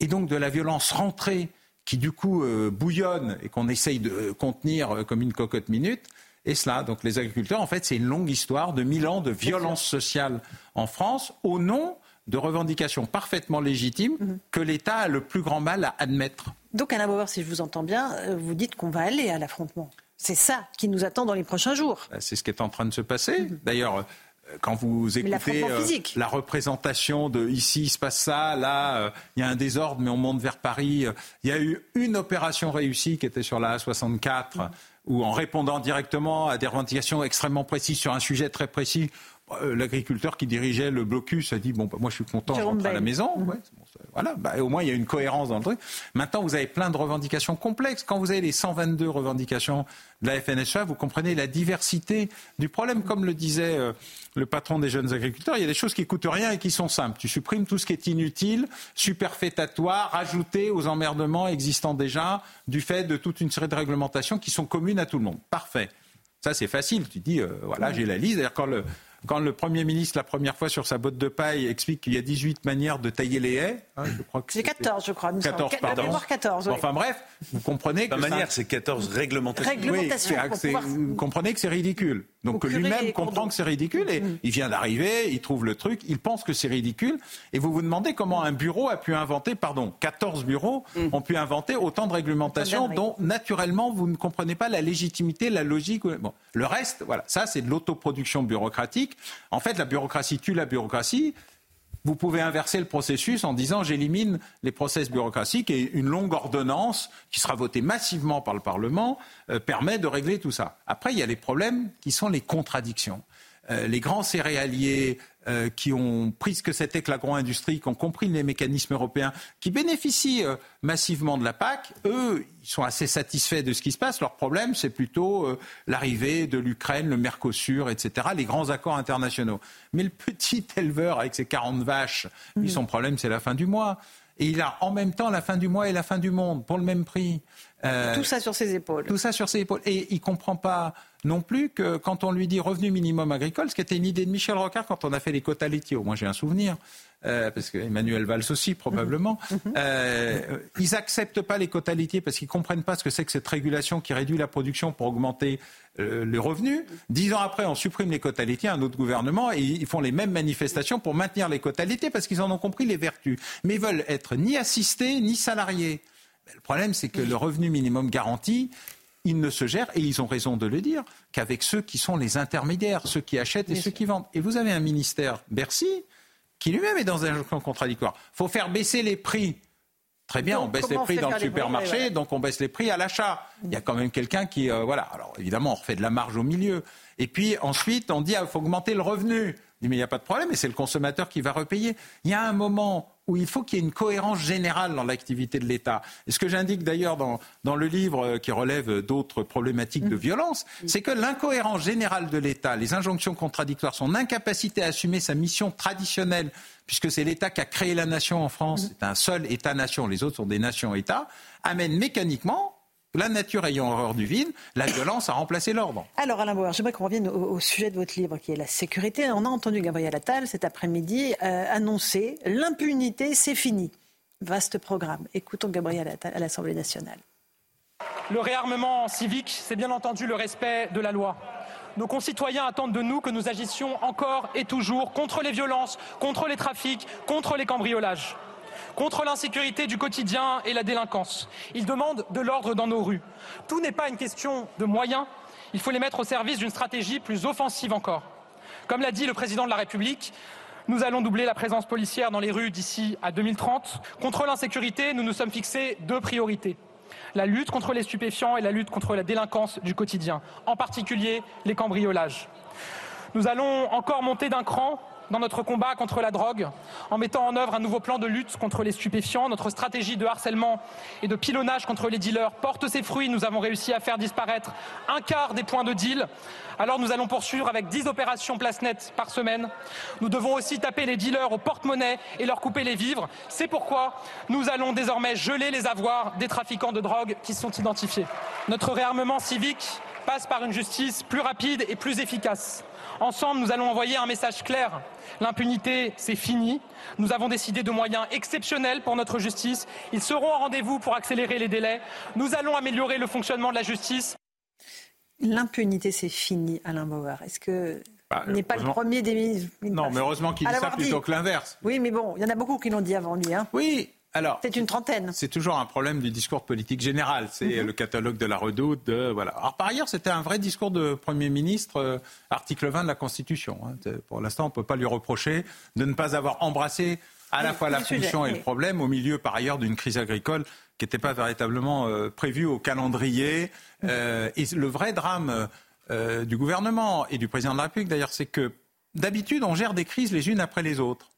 et donc de la violence rentrée qui du coup euh, bouillonne et qu'on essaye de euh, contenir euh, comme une cocotte minute. Et cela, donc les agriculteurs, en fait, c'est une longue histoire de mille ans de violence sociale en France au nom de revendications parfaitement légitimes mhm. que l'État a le plus grand mal à admettre. Donc, Alain Bauer, si je vous entends bien, vous dites qu'on va aller à l'affrontement. C'est ça qui nous attend dans les prochains jours. Bah, c'est ce qui est en train de se passer. Mhm. D'ailleurs, quand vous écoutez euh, la représentation de ici il se passe ça, là euh, il y a un désordre mais on monte vers Paris. Euh, il y a eu une opération réussie qui était sur la A64 où en répondant directement à des revendications extrêmement précises sur un sujet très précis, l'agriculteur qui dirigeait le blocus a dit bon bah, moi je suis content, je rentre à la maison. Mhm. voilà, bah, au moins il y a une cohérence dans le truc. Maintenant vous avez plein de revendications complexes. Quand vous avez les 122 revendications de la FNSEA, vous comprenez la diversité du problème. Comme le disait euh, le patron des jeunes agriculteurs, il y a des choses qui coûtent rien et qui sont simples. Tu supprimes tout ce qui est inutile, superfétatoire, rajouté aux emmerdements existants déjà du fait de toute une série de réglementations qui sont communes à tout le monde. Parfait. Ça, c'est facile. Tu dis, euh, voilà, j'ai la liste. D'ailleurs, quand le, quand le Premier ministre, la première fois sur sa botte de paille, explique qu'il y a 18 manières de tailler les haies, hein, C'est 14, je crois. 14, pardon. 14, Enfin bref, vous comprenez que. La manière, c'est 14 réglementations. Réglementation Vous comprenez que c'est ridicule. Donc lui-même comprend que c'est ridicule et mm. il vient d'arriver, il trouve le truc, il pense que c'est ridicule. Et vous vous demandez comment un bureau a pu inventer, pardon, 14 bureaux mm. ont pu inventer autant de réglementations dont naturellement vous ne comprenez pas la légitimité, la logique. Bon. Le reste, voilà, ça c'est de l'autoproduction bureaucratique. En fait, la bureaucratie tue la bureaucratie. Vous pouvez inverser le processus en disant j'élimine les process bureaucratiques et une longue ordonnance qui sera votée massivement par le Parlement euh, permet de régler tout ça. Après, il y a les problèmes qui sont les contradictions. Euh, les grands céréaliers, euh, qui ont pris ce que c'était que l'agro-industrie, qui ont compris les mécanismes européens, qui bénéficient euh, massivement de la PAC, eux, ils sont assez satisfaits de ce qui se passe. Leur problème, c'est plutôt l'arrivée de l'Ukraine, le Mercosur, etc., les grands accords internationaux. Mais le petit éleveur avec ses 40 vaches, son problème, c'est la fin du mois. Et il a en même temps la fin du mois et la fin du monde pour le même prix. Tout ça sur ses épaules. Tout ça sur ses épaules. Et il ne comprend pas non plus que quand on lui dit revenu minimum agricole, ce qui était une idée de Michel Rocard quand on a fait les quotas laitiers, au moins j'ai un souvenir, euh, parce que Emmanuel Valls aussi probablement, mhm. Mhm. euh, ils n'acceptent pas les quotas laitiers parce qu'ils ne comprennent pas ce que c'est que cette régulation qui réduit la production pour augmenter euh, les revenus. Dix ans après, on supprime les quotas laitiers, un autre gouvernement, et ils font les mêmes manifestations pour maintenir les quotas laitiers parce qu'ils en ont compris les vertus. Mais ils veulent être ni assistés ni salariés. Le problème, c'est que le revenu minimum garanti, ils ne se gèrent, et ils ont raison de le dire, qu'avec ceux qui sont les intermédiaires, ceux qui achètent et ceux qui vendent. Et vous avez un ministère, Bercy, qui lui-même est dans un contradictoire. Il faut faire baisser les prix. Très bien, on baisse les prix dans le supermarché, donc on baisse les prix à l'achat. Il y a quand même quelqu'un qui... Euh, voilà, alors évidemment, on refait de la marge au milieu. Et puis ensuite, on dit, il ah, faut augmenter le revenu. Dit, mais il n'y a pas de problème, et c'est le consommateur qui va repayer. Il y a un moment où il faut qu'il y ait une cohérence générale dans l'activité de l'État. Et ce que j'indique d'ailleurs dans, dans, le livre euh, qui relève d'autres problématiques de mm. violence, c'est que l'incohérence générale de l'État, les injonctions contradictoires, son incapacité à assumer sa mission traditionnelle, puisque c'est l'État qui a créé la nation en France, mm. c'est un seul État-nation, les autres sont des nations-États, amène mécaniquement la nature ayant horreur du vide, la violence a remplacé l'ordre. Alors Alain Bauer, j'aimerais qu'on revienne au, sujet de votre livre qui est la sécurité. On a entendu Gabriel Attal cet après-midi euh, annoncer l'impunité, c'est fini. Vaste programme. Écoutons Gabriel Attal à l'Assemblée nationale. Le réarmement civique, c'est bien entendu le respect de la loi. Nos concitoyens attendent de nous que nous agissions encore et toujours contre les violences, contre les trafics, contre les cambriolages contre l'insécurité du quotidien et la délinquance. Ils demandent de l'ordre dans nos rues. Tout n'est pas une question de moyens, il faut les mettre au service d'une stratégie plus offensive encore. Comme l'a dit le président de la République, nous allons doubler la présence policière dans les rues d'ici à 2030. Contre l'insécurité, nous nous sommes fixés deux priorités. La lutte contre les stupéfiants et la lutte contre la délinquance du quotidien, en particulier les cambriolages. Nous allons encore monter d'un cran dans notre combat contre la drogue en mettant en œuvre un nouveau plan de lutte contre les stupéfiants. Notre stratégie de harcèlement et de pilonnage contre les dealers porte ses fruits. Nous avons réussi à faire disparaître un quart des points de deal. Alors nous allons poursuivre avec 10 opérations place nette par semaine. Nous devons aussi taper les dealers au porte-monnaie et leur couper les vivres. C'est pourquoi nous allons désormais geler les avoirs des trafiquants de drogue qui sont identifiés. Notre réarmement civique passe par une justice plus rapide et plus efficace. Ensemble, nous allons envoyer un message clair. L'impunité, c'est fini. Nous avons décidé de moyens exceptionnels pour notre justice. Ils seront au rendez-vous pour accélérer les délais. Nous allons améliorer le fonctionnement de la justice. L'impunité, c'est fini, Alain Bauer. Est-ce que bah, n'est pas le premier des ministres? Non, mais heureusement qu'il dit ça plutôt que l'inverse. Oui, mais bon, il y en a beaucoup qui l'ont dit avant lui. Hein. Oui, alors, c'est une trentaine. C'est toujours un problème du discours politique général. C'est mhm. le catalogue de la redoute. De, voilà. Alors, par ailleurs, c'était un vrai discours de Premier ministre, euh, article 20 de la Constitution. Hein. Pour l'instant, on ne peut pas lui reprocher de ne pas avoir embrassé à la fois la fonction et le problème, au milieu, par ailleurs, d'une crise agricole qui n'était pas véritablement euh, prévue au calendrier. Euh, et le vrai drame du gouvernement et du président de la République, d'ailleurs, c'est que d'habitude, on gère des crises les unes après les autres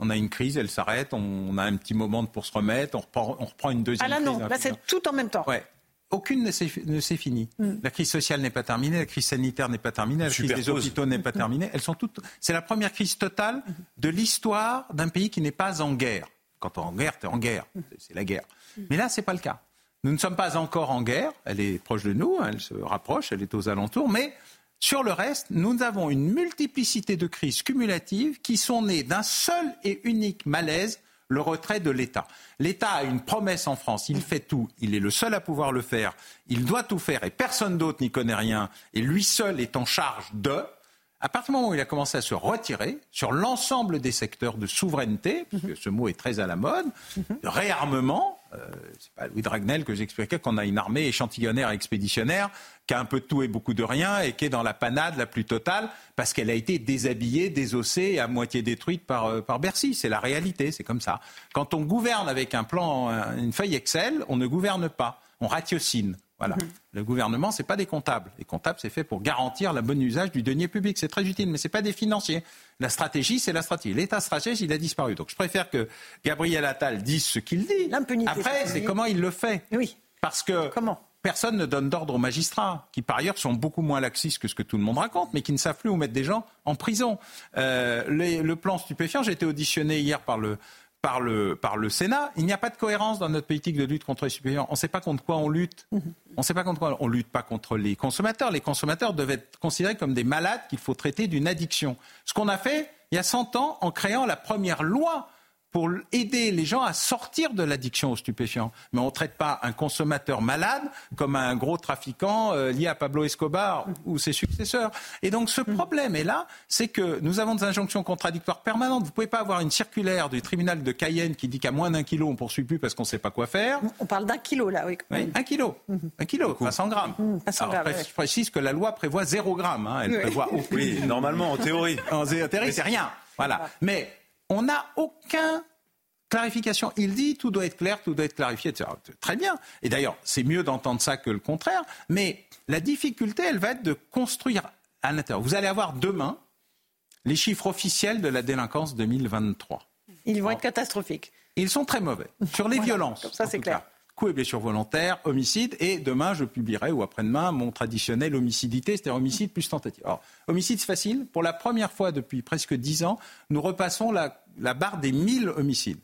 on a une crise, elle s'arrête, on a un petit moment pour se remettre, on reprend, on reprend une deuxième ah là, non, là c'est tout en même temps. Ouais. Aucune ne s'est finie. Mm. La crise sociale n'est pas terminée, la crise sanitaire n'est pas terminée, la crise des hôpitaux n'est pas terminée. Elles sont toutes. C'est la première crise totale de l'histoire d'un pays qui n'est pas en guerre. Quand on est en guerre, tu es en guerre. C'est la guerre. Mais là, c'est pas le cas. Nous ne sommes pas encore en guerre. Elle est proche de nous, elle se rapproche, elle est aux alentours, mais sur le reste, nous avons une multiplicité de crises cumulatives qui sont nées d'un seul et unique malaise, le retrait de l'État. L'État a une promesse en France, il fait tout, il est le seul à pouvoir le faire, il doit tout faire et personne d'autre n'y connaît rien, et lui seul est en charge de. À partir du moment où il a commencé à se retirer sur l'ensemble des secteurs de souveraineté, puisque ce mot est très à la mode, de réarmement, euh, c'est pas Louis Dragnel que j'expliquais qu'on a une armée échantillonnaire et expéditionnaire qui a un peu de tout et beaucoup de rien et qui est dans la panade la plus totale parce qu'elle a été déshabillée, désossée et à moitié détruite par, euh, par Bercy. C'est la réalité, c'est comme ça. Quand on gouverne avec un plan, une feuille Excel, on ne gouverne pas, on ratiocine. Voilà. Mhm. Le gouvernement, c'est pas des comptables. Les comptables, c'est fait pour garantir le bon usage du denier public. C'est très utile, mais c'est pas des financiers. La stratégie, c'est la stratégie. L'état stratège, il a disparu. Donc, je préfère que Gabriel Attal dise ce qu'il dit. Après, c'est comment il le fait. Oui. Parce que comment personne ne donne d'ordre aux magistrats, qui par ailleurs sont beaucoup moins laxistes que ce que tout le monde raconte, mais qui ne savent plus où mettre des gens en prison. Euh, le plan stupéfiant, j'ai été auditionné hier par le, par le, par le Sénat. Il n'y a pas de cohérence dans notre politique de lutte contre les stupéfiants. On ne sait pas contre quoi on lutte. Mhm. On ne sait pas contre quoi on lutte pas contre les consommateurs. Les consommateurs doivent être considérés comme des malades qu'il faut traiter d'une addiction. Ce qu'on a fait il y a 100 ans en créant la première loi pour aider les gens à sortir de l'addiction aux stupéfiants. Mais on ne traite pas un consommateur malade comme un gros trafiquant euh, lié à Pablo Escobar ou ses successeurs. Et donc ce problème est là, c'est que nous avons des injonctions contradictoires permanentes. Vous ne pouvez pas avoir une circulaire du tribunal de Cayenne qui dit qu'à moins d'un kilo, on ne poursuit plus parce qu'on ne sait pas quoi faire. On parle d'un kilo là, oui. oui un kilo. Un kilo, pas 100 grammes. Alors, Je précise que la loi prévoit 0 gramme. Hein. Elle prévoit Oui, normalement, en théorie. En théorie, c'est rien. Voilà. Mais on n'a aucun clarification. Il dit tout doit être clair, tout doit être clarifié, etc. Très bien. Et d'ailleurs, c'est mieux d'entendre ça que le contraire. Mais la difficulté, elle va être de construire à l'intérieur. Vous allez avoir demain les chiffres officiels de la délinquance 2023. Ils vont être catastrophiques. Ils sont très mauvais. Sur les violences. ça, c'est clair. Coups et blessures volontaires, homicide, et demain je publierai ou après-demain mon traditionnel homicidité, c'est-à-dire homicide plus tentative. Alors, homicide c'est facile. Pour la première fois depuis presque dix ans, nous repassons la, la barre des 1000 homicides.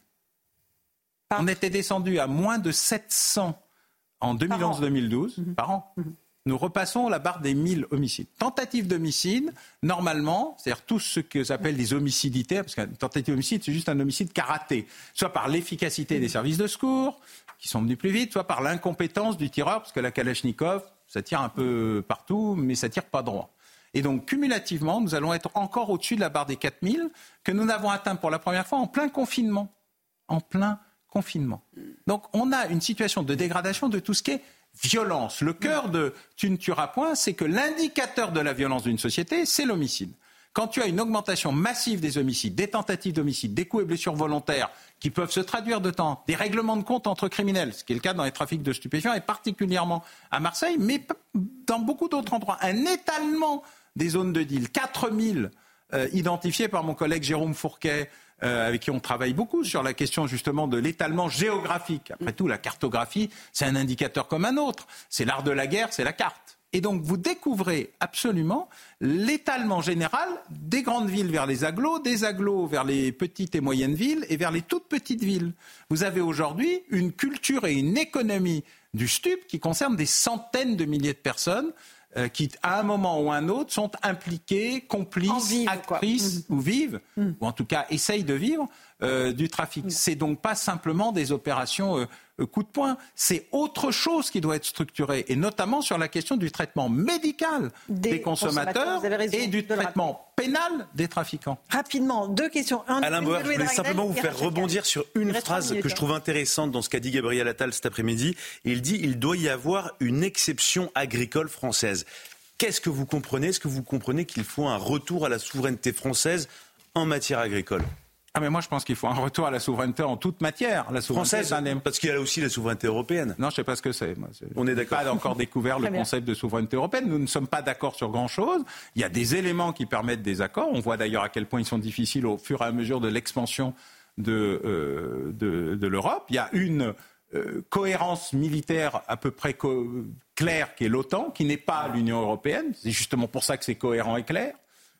On était descendu à moins de 700 en 2011-2012 mhm. par an. Mhm. Nous repassons la barre des 1000 homicides. Tentative d'homicide, normalement, c'est-à-dire tout ce que j'appelle des homicidités, parce qu'une tentative d'homicide, c'est juste un homicide karaté, soit par l'efficacité des services de secours, qui sont venus plus vite, soit par l'incompétence du tireur, parce que la Kalachnikov, ça tire un peu partout, mais ça tire pas droit. Et donc, cumulativement, nous allons être encore au-dessus de la barre des 4000, que nous n'avons atteint pour la première fois en plein confinement. En plein confinement. Donc on a une situation de dégradation de tout ce qui est violence. Le cœur de tu ne tueras point, c'est que l'indicateur de la violence d'une société, c'est l'homicide. Quand tu as une augmentation massive des homicides, des tentatives d'homicide, des coups et blessures volontaires qui peuvent se traduire de temps, des règlements de compte entre criminels, ce qui est le cas dans les trafics de stupéfiants et particulièrement à Marseille, mais dans beaucoup d'autres endroits, un étalement des zones de deal, 4000 identifié par mon collègue Jérôme Fourquet. avec qui on travaille beaucoup sur la question justement de l'étalement géographique. Après tout, la cartographie, c'est un indicateur comme un autre. C'est l'art de la guerre, c'est la carte. Et donc, vous découvrez absolument l'étalement général des grandes villes vers les agglos, des agglos vers les petites et moyennes villes et vers les toutes petites villes. Vous avez aujourd'hui une culture et une économie du stup qui concerne des centaines de milliers de personnes euh, qui, à un moment ou un autre, sont impliquées, complices, actrices mmh. ou vivent, mmh. ou en tout cas essayent de vivre euh, du trafic. Mmh. C'est donc pas simplement des opérations euh, coup de poing. C'est autre chose qui doit être structuré, et notamment sur la question du traitement médical des, consommateurs, et du traitement pénal des trafiquants. Rapidement, deux questions. Alain Bauer, je voulais simplement vous faire rebondir sur une phrase que je trouve intéressante dans ce qu'a dit Gabriel Attal cet après-midi. Il dit il doit y avoir une exception agricole française. Qu'est-ce que vous comprenez? Est-ce que vous comprenez qu'il faut un retour à la souveraineté française en matière agricole? Ah mais moi je pense qu'il faut un retour à la souveraineté en toute matière. La souveraineté française, parce qu'il y a aussi la souveraineté européenne. Non, je sais pas ce que c'est. On est d'accord. Pas encore découvert le concept de souveraineté européenne. Nous ne sommes pas d'accord sur grand chose. Il y a des éléments qui permettent des accords. On voit d'ailleurs à quel point ils sont difficiles au fur et à mesure de l'expansion de, euh, de, l'Europe. Il y a une euh, cohérence militaire à peu près claire qui est l'OTAN, qui n'est pas l'Union européenne. C'est justement pour ça que c'est cohérent et clair,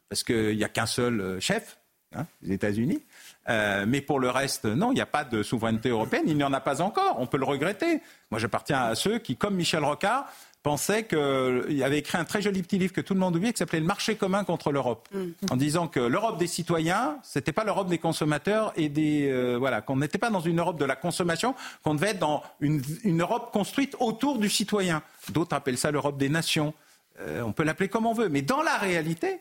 parce qu'il n'y a qu'un seul euh, chef, hein, les États-Unis. Euh, mais pour le reste, non, il n'y a pas de souveraineté européenne. Il n'y en a pas encore. On peut le regretter. Moi, j'appartiens à ceux qui, comme Michel Rocard, pensaient qu'il avait écrit un très joli petit livre que tout le monde oublie, qui s'appelait Le marché commun contre l'Europe, mm. en disant que l'Europe des citoyens, c'était pas l'Europe des consommateurs et des euh, voilà, qu'on n'était pas dans une Europe de la consommation, qu'on devait être dans une, Europe construite autour du citoyen. D'autres appellent ça l'Europe des nations. Euh, on peut l'appeler comme on veut, mais dans la réalité,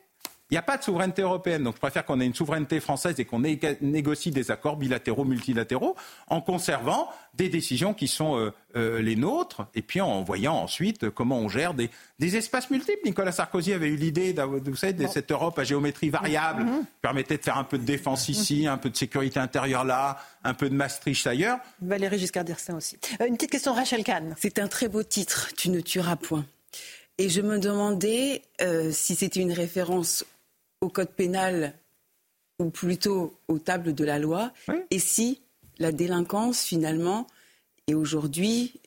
il n'y a pas de souveraineté européenne. Donc je préfère qu'on ait une souveraineté française et qu'on négocie des accords bilatéraux, multilatéraux, en conservant des décisions qui sont euh, euh, les nôtres, et puis en voyant ensuite comment on gère des, espaces multiples. Nicolas Sarkozy avait eu l'idée, vous savez, de cette Europe à géométrie variable, qui mm-hmm. permettait de faire un peu de défense ici, un peu de sécurité intérieure là, un peu de Maastricht ailleurs. Valérie Giscard d'Estaing aussi. Euh, une petite question, Rachel Kahn. C'est un très beau titre, Tu ne tueras point. Et je me demandais si c'était une référence au code pénal ou plutôt aux tables de la loi, et si la délinquance finalement, et aujourd'hui,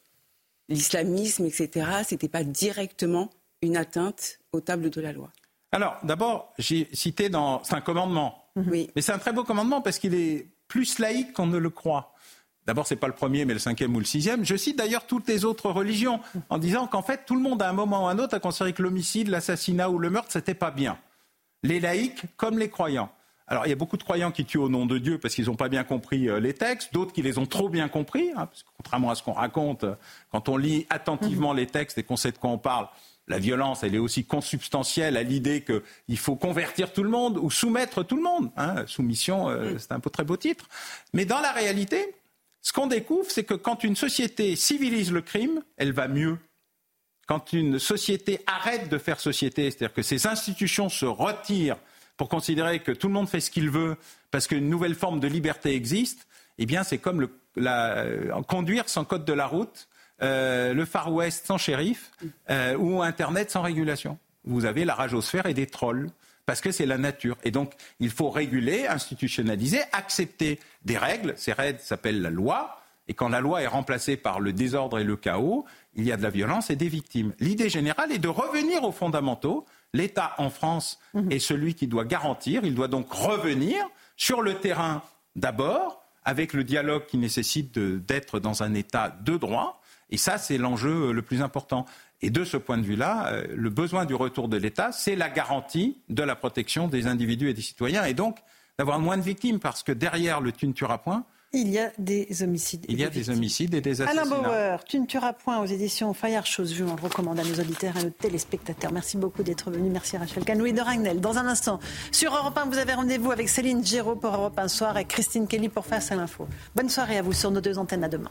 l'islamisme, etc., n'était pas directement une atteinte aux tables de la loi Alors, d'abord, j'ai cité dans... C'est un commandement. Oui. Mais c'est un très beau commandement parce qu'il est plus laïque qu'on ne le croit. D'abord, ce n'est pas le premier, mais le cinquième ou le sixième. Je cite d'ailleurs toutes les autres religions en disant qu'en fait, tout le monde, à un moment ou à un autre, a considéré que l'homicide, l'assassinat ou le meurtre, c'était pas bien les laïcs comme les croyants. Alors, il y a beaucoup de croyants qui tuent au nom de Dieu parce qu'ils n'ont pas bien compris euh, les textes, d'autres qui les ont trop bien compris, hein, parce que contrairement à ce qu'on raconte, euh, quand on lit attentivement les textes et qu'on sait de quoi on parle, la violence, elle est aussi consubstantielle à l'idée qu'il faut convertir tout le monde ou soumettre tout le monde. Hein. Soumission, euh, c'est un peu très beau titre. Mais dans la réalité, ce qu'on découvre, c'est que quand une société civilise le crime, elle va mieux quand une société arrête de faire société, c'est-à-dire que ses institutions se retirent pour considérer que tout le monde fait ce qu'il veut parce qu'une nouvelle forme de liberté existe, eh bien c'est comme euh, conduire sans code de la route, euh, le Far West sans shérif euh, ou Internet sans régulation. Vous avez la ragosphère et des trolls parce que c'est la nature. Et donc, il faut réguler, institutionnaliser, accepter des règles. Ces règles s'appellent la loi. Et quand la loi est remplacée par le désordre et le chaos, il y a de la violence et des victimes. L'idée générale est de revenir aux fondamentaux. L'État en France mhm. est celui qui doit garantir. Il doit donc revenir sur le terrain d'abord, avec le dialogue qui nécessite d'être dans un État de droit. Et ça, c'est l'enjeu le plus important. Et de ce point de vue-là, euh, le besoin du retour de l'État, c'est la garantie de la protection des individus et des citoyens, et donc d'avoir moins de victimes, parce que derrière le tu ne tueras point, il y a des homicides. Il y a des, homicides et des assassinats. Alain Bauer, tu ne tueras point aux éditions Fayard Chose Vue. On le recommande à nos auditeurs et à nos téléspectateurs. Merci beaucoup d'être venu. Merci Rachel Canoui de Ragnel. Dans un instant, sur Europe 1, vous avez rendez-vous avec Céline Giraud pour Europe 1 Soir et Christine Kelly pour Face à l'info. Bonne soirée à vous sur nos deux antennes. À demain.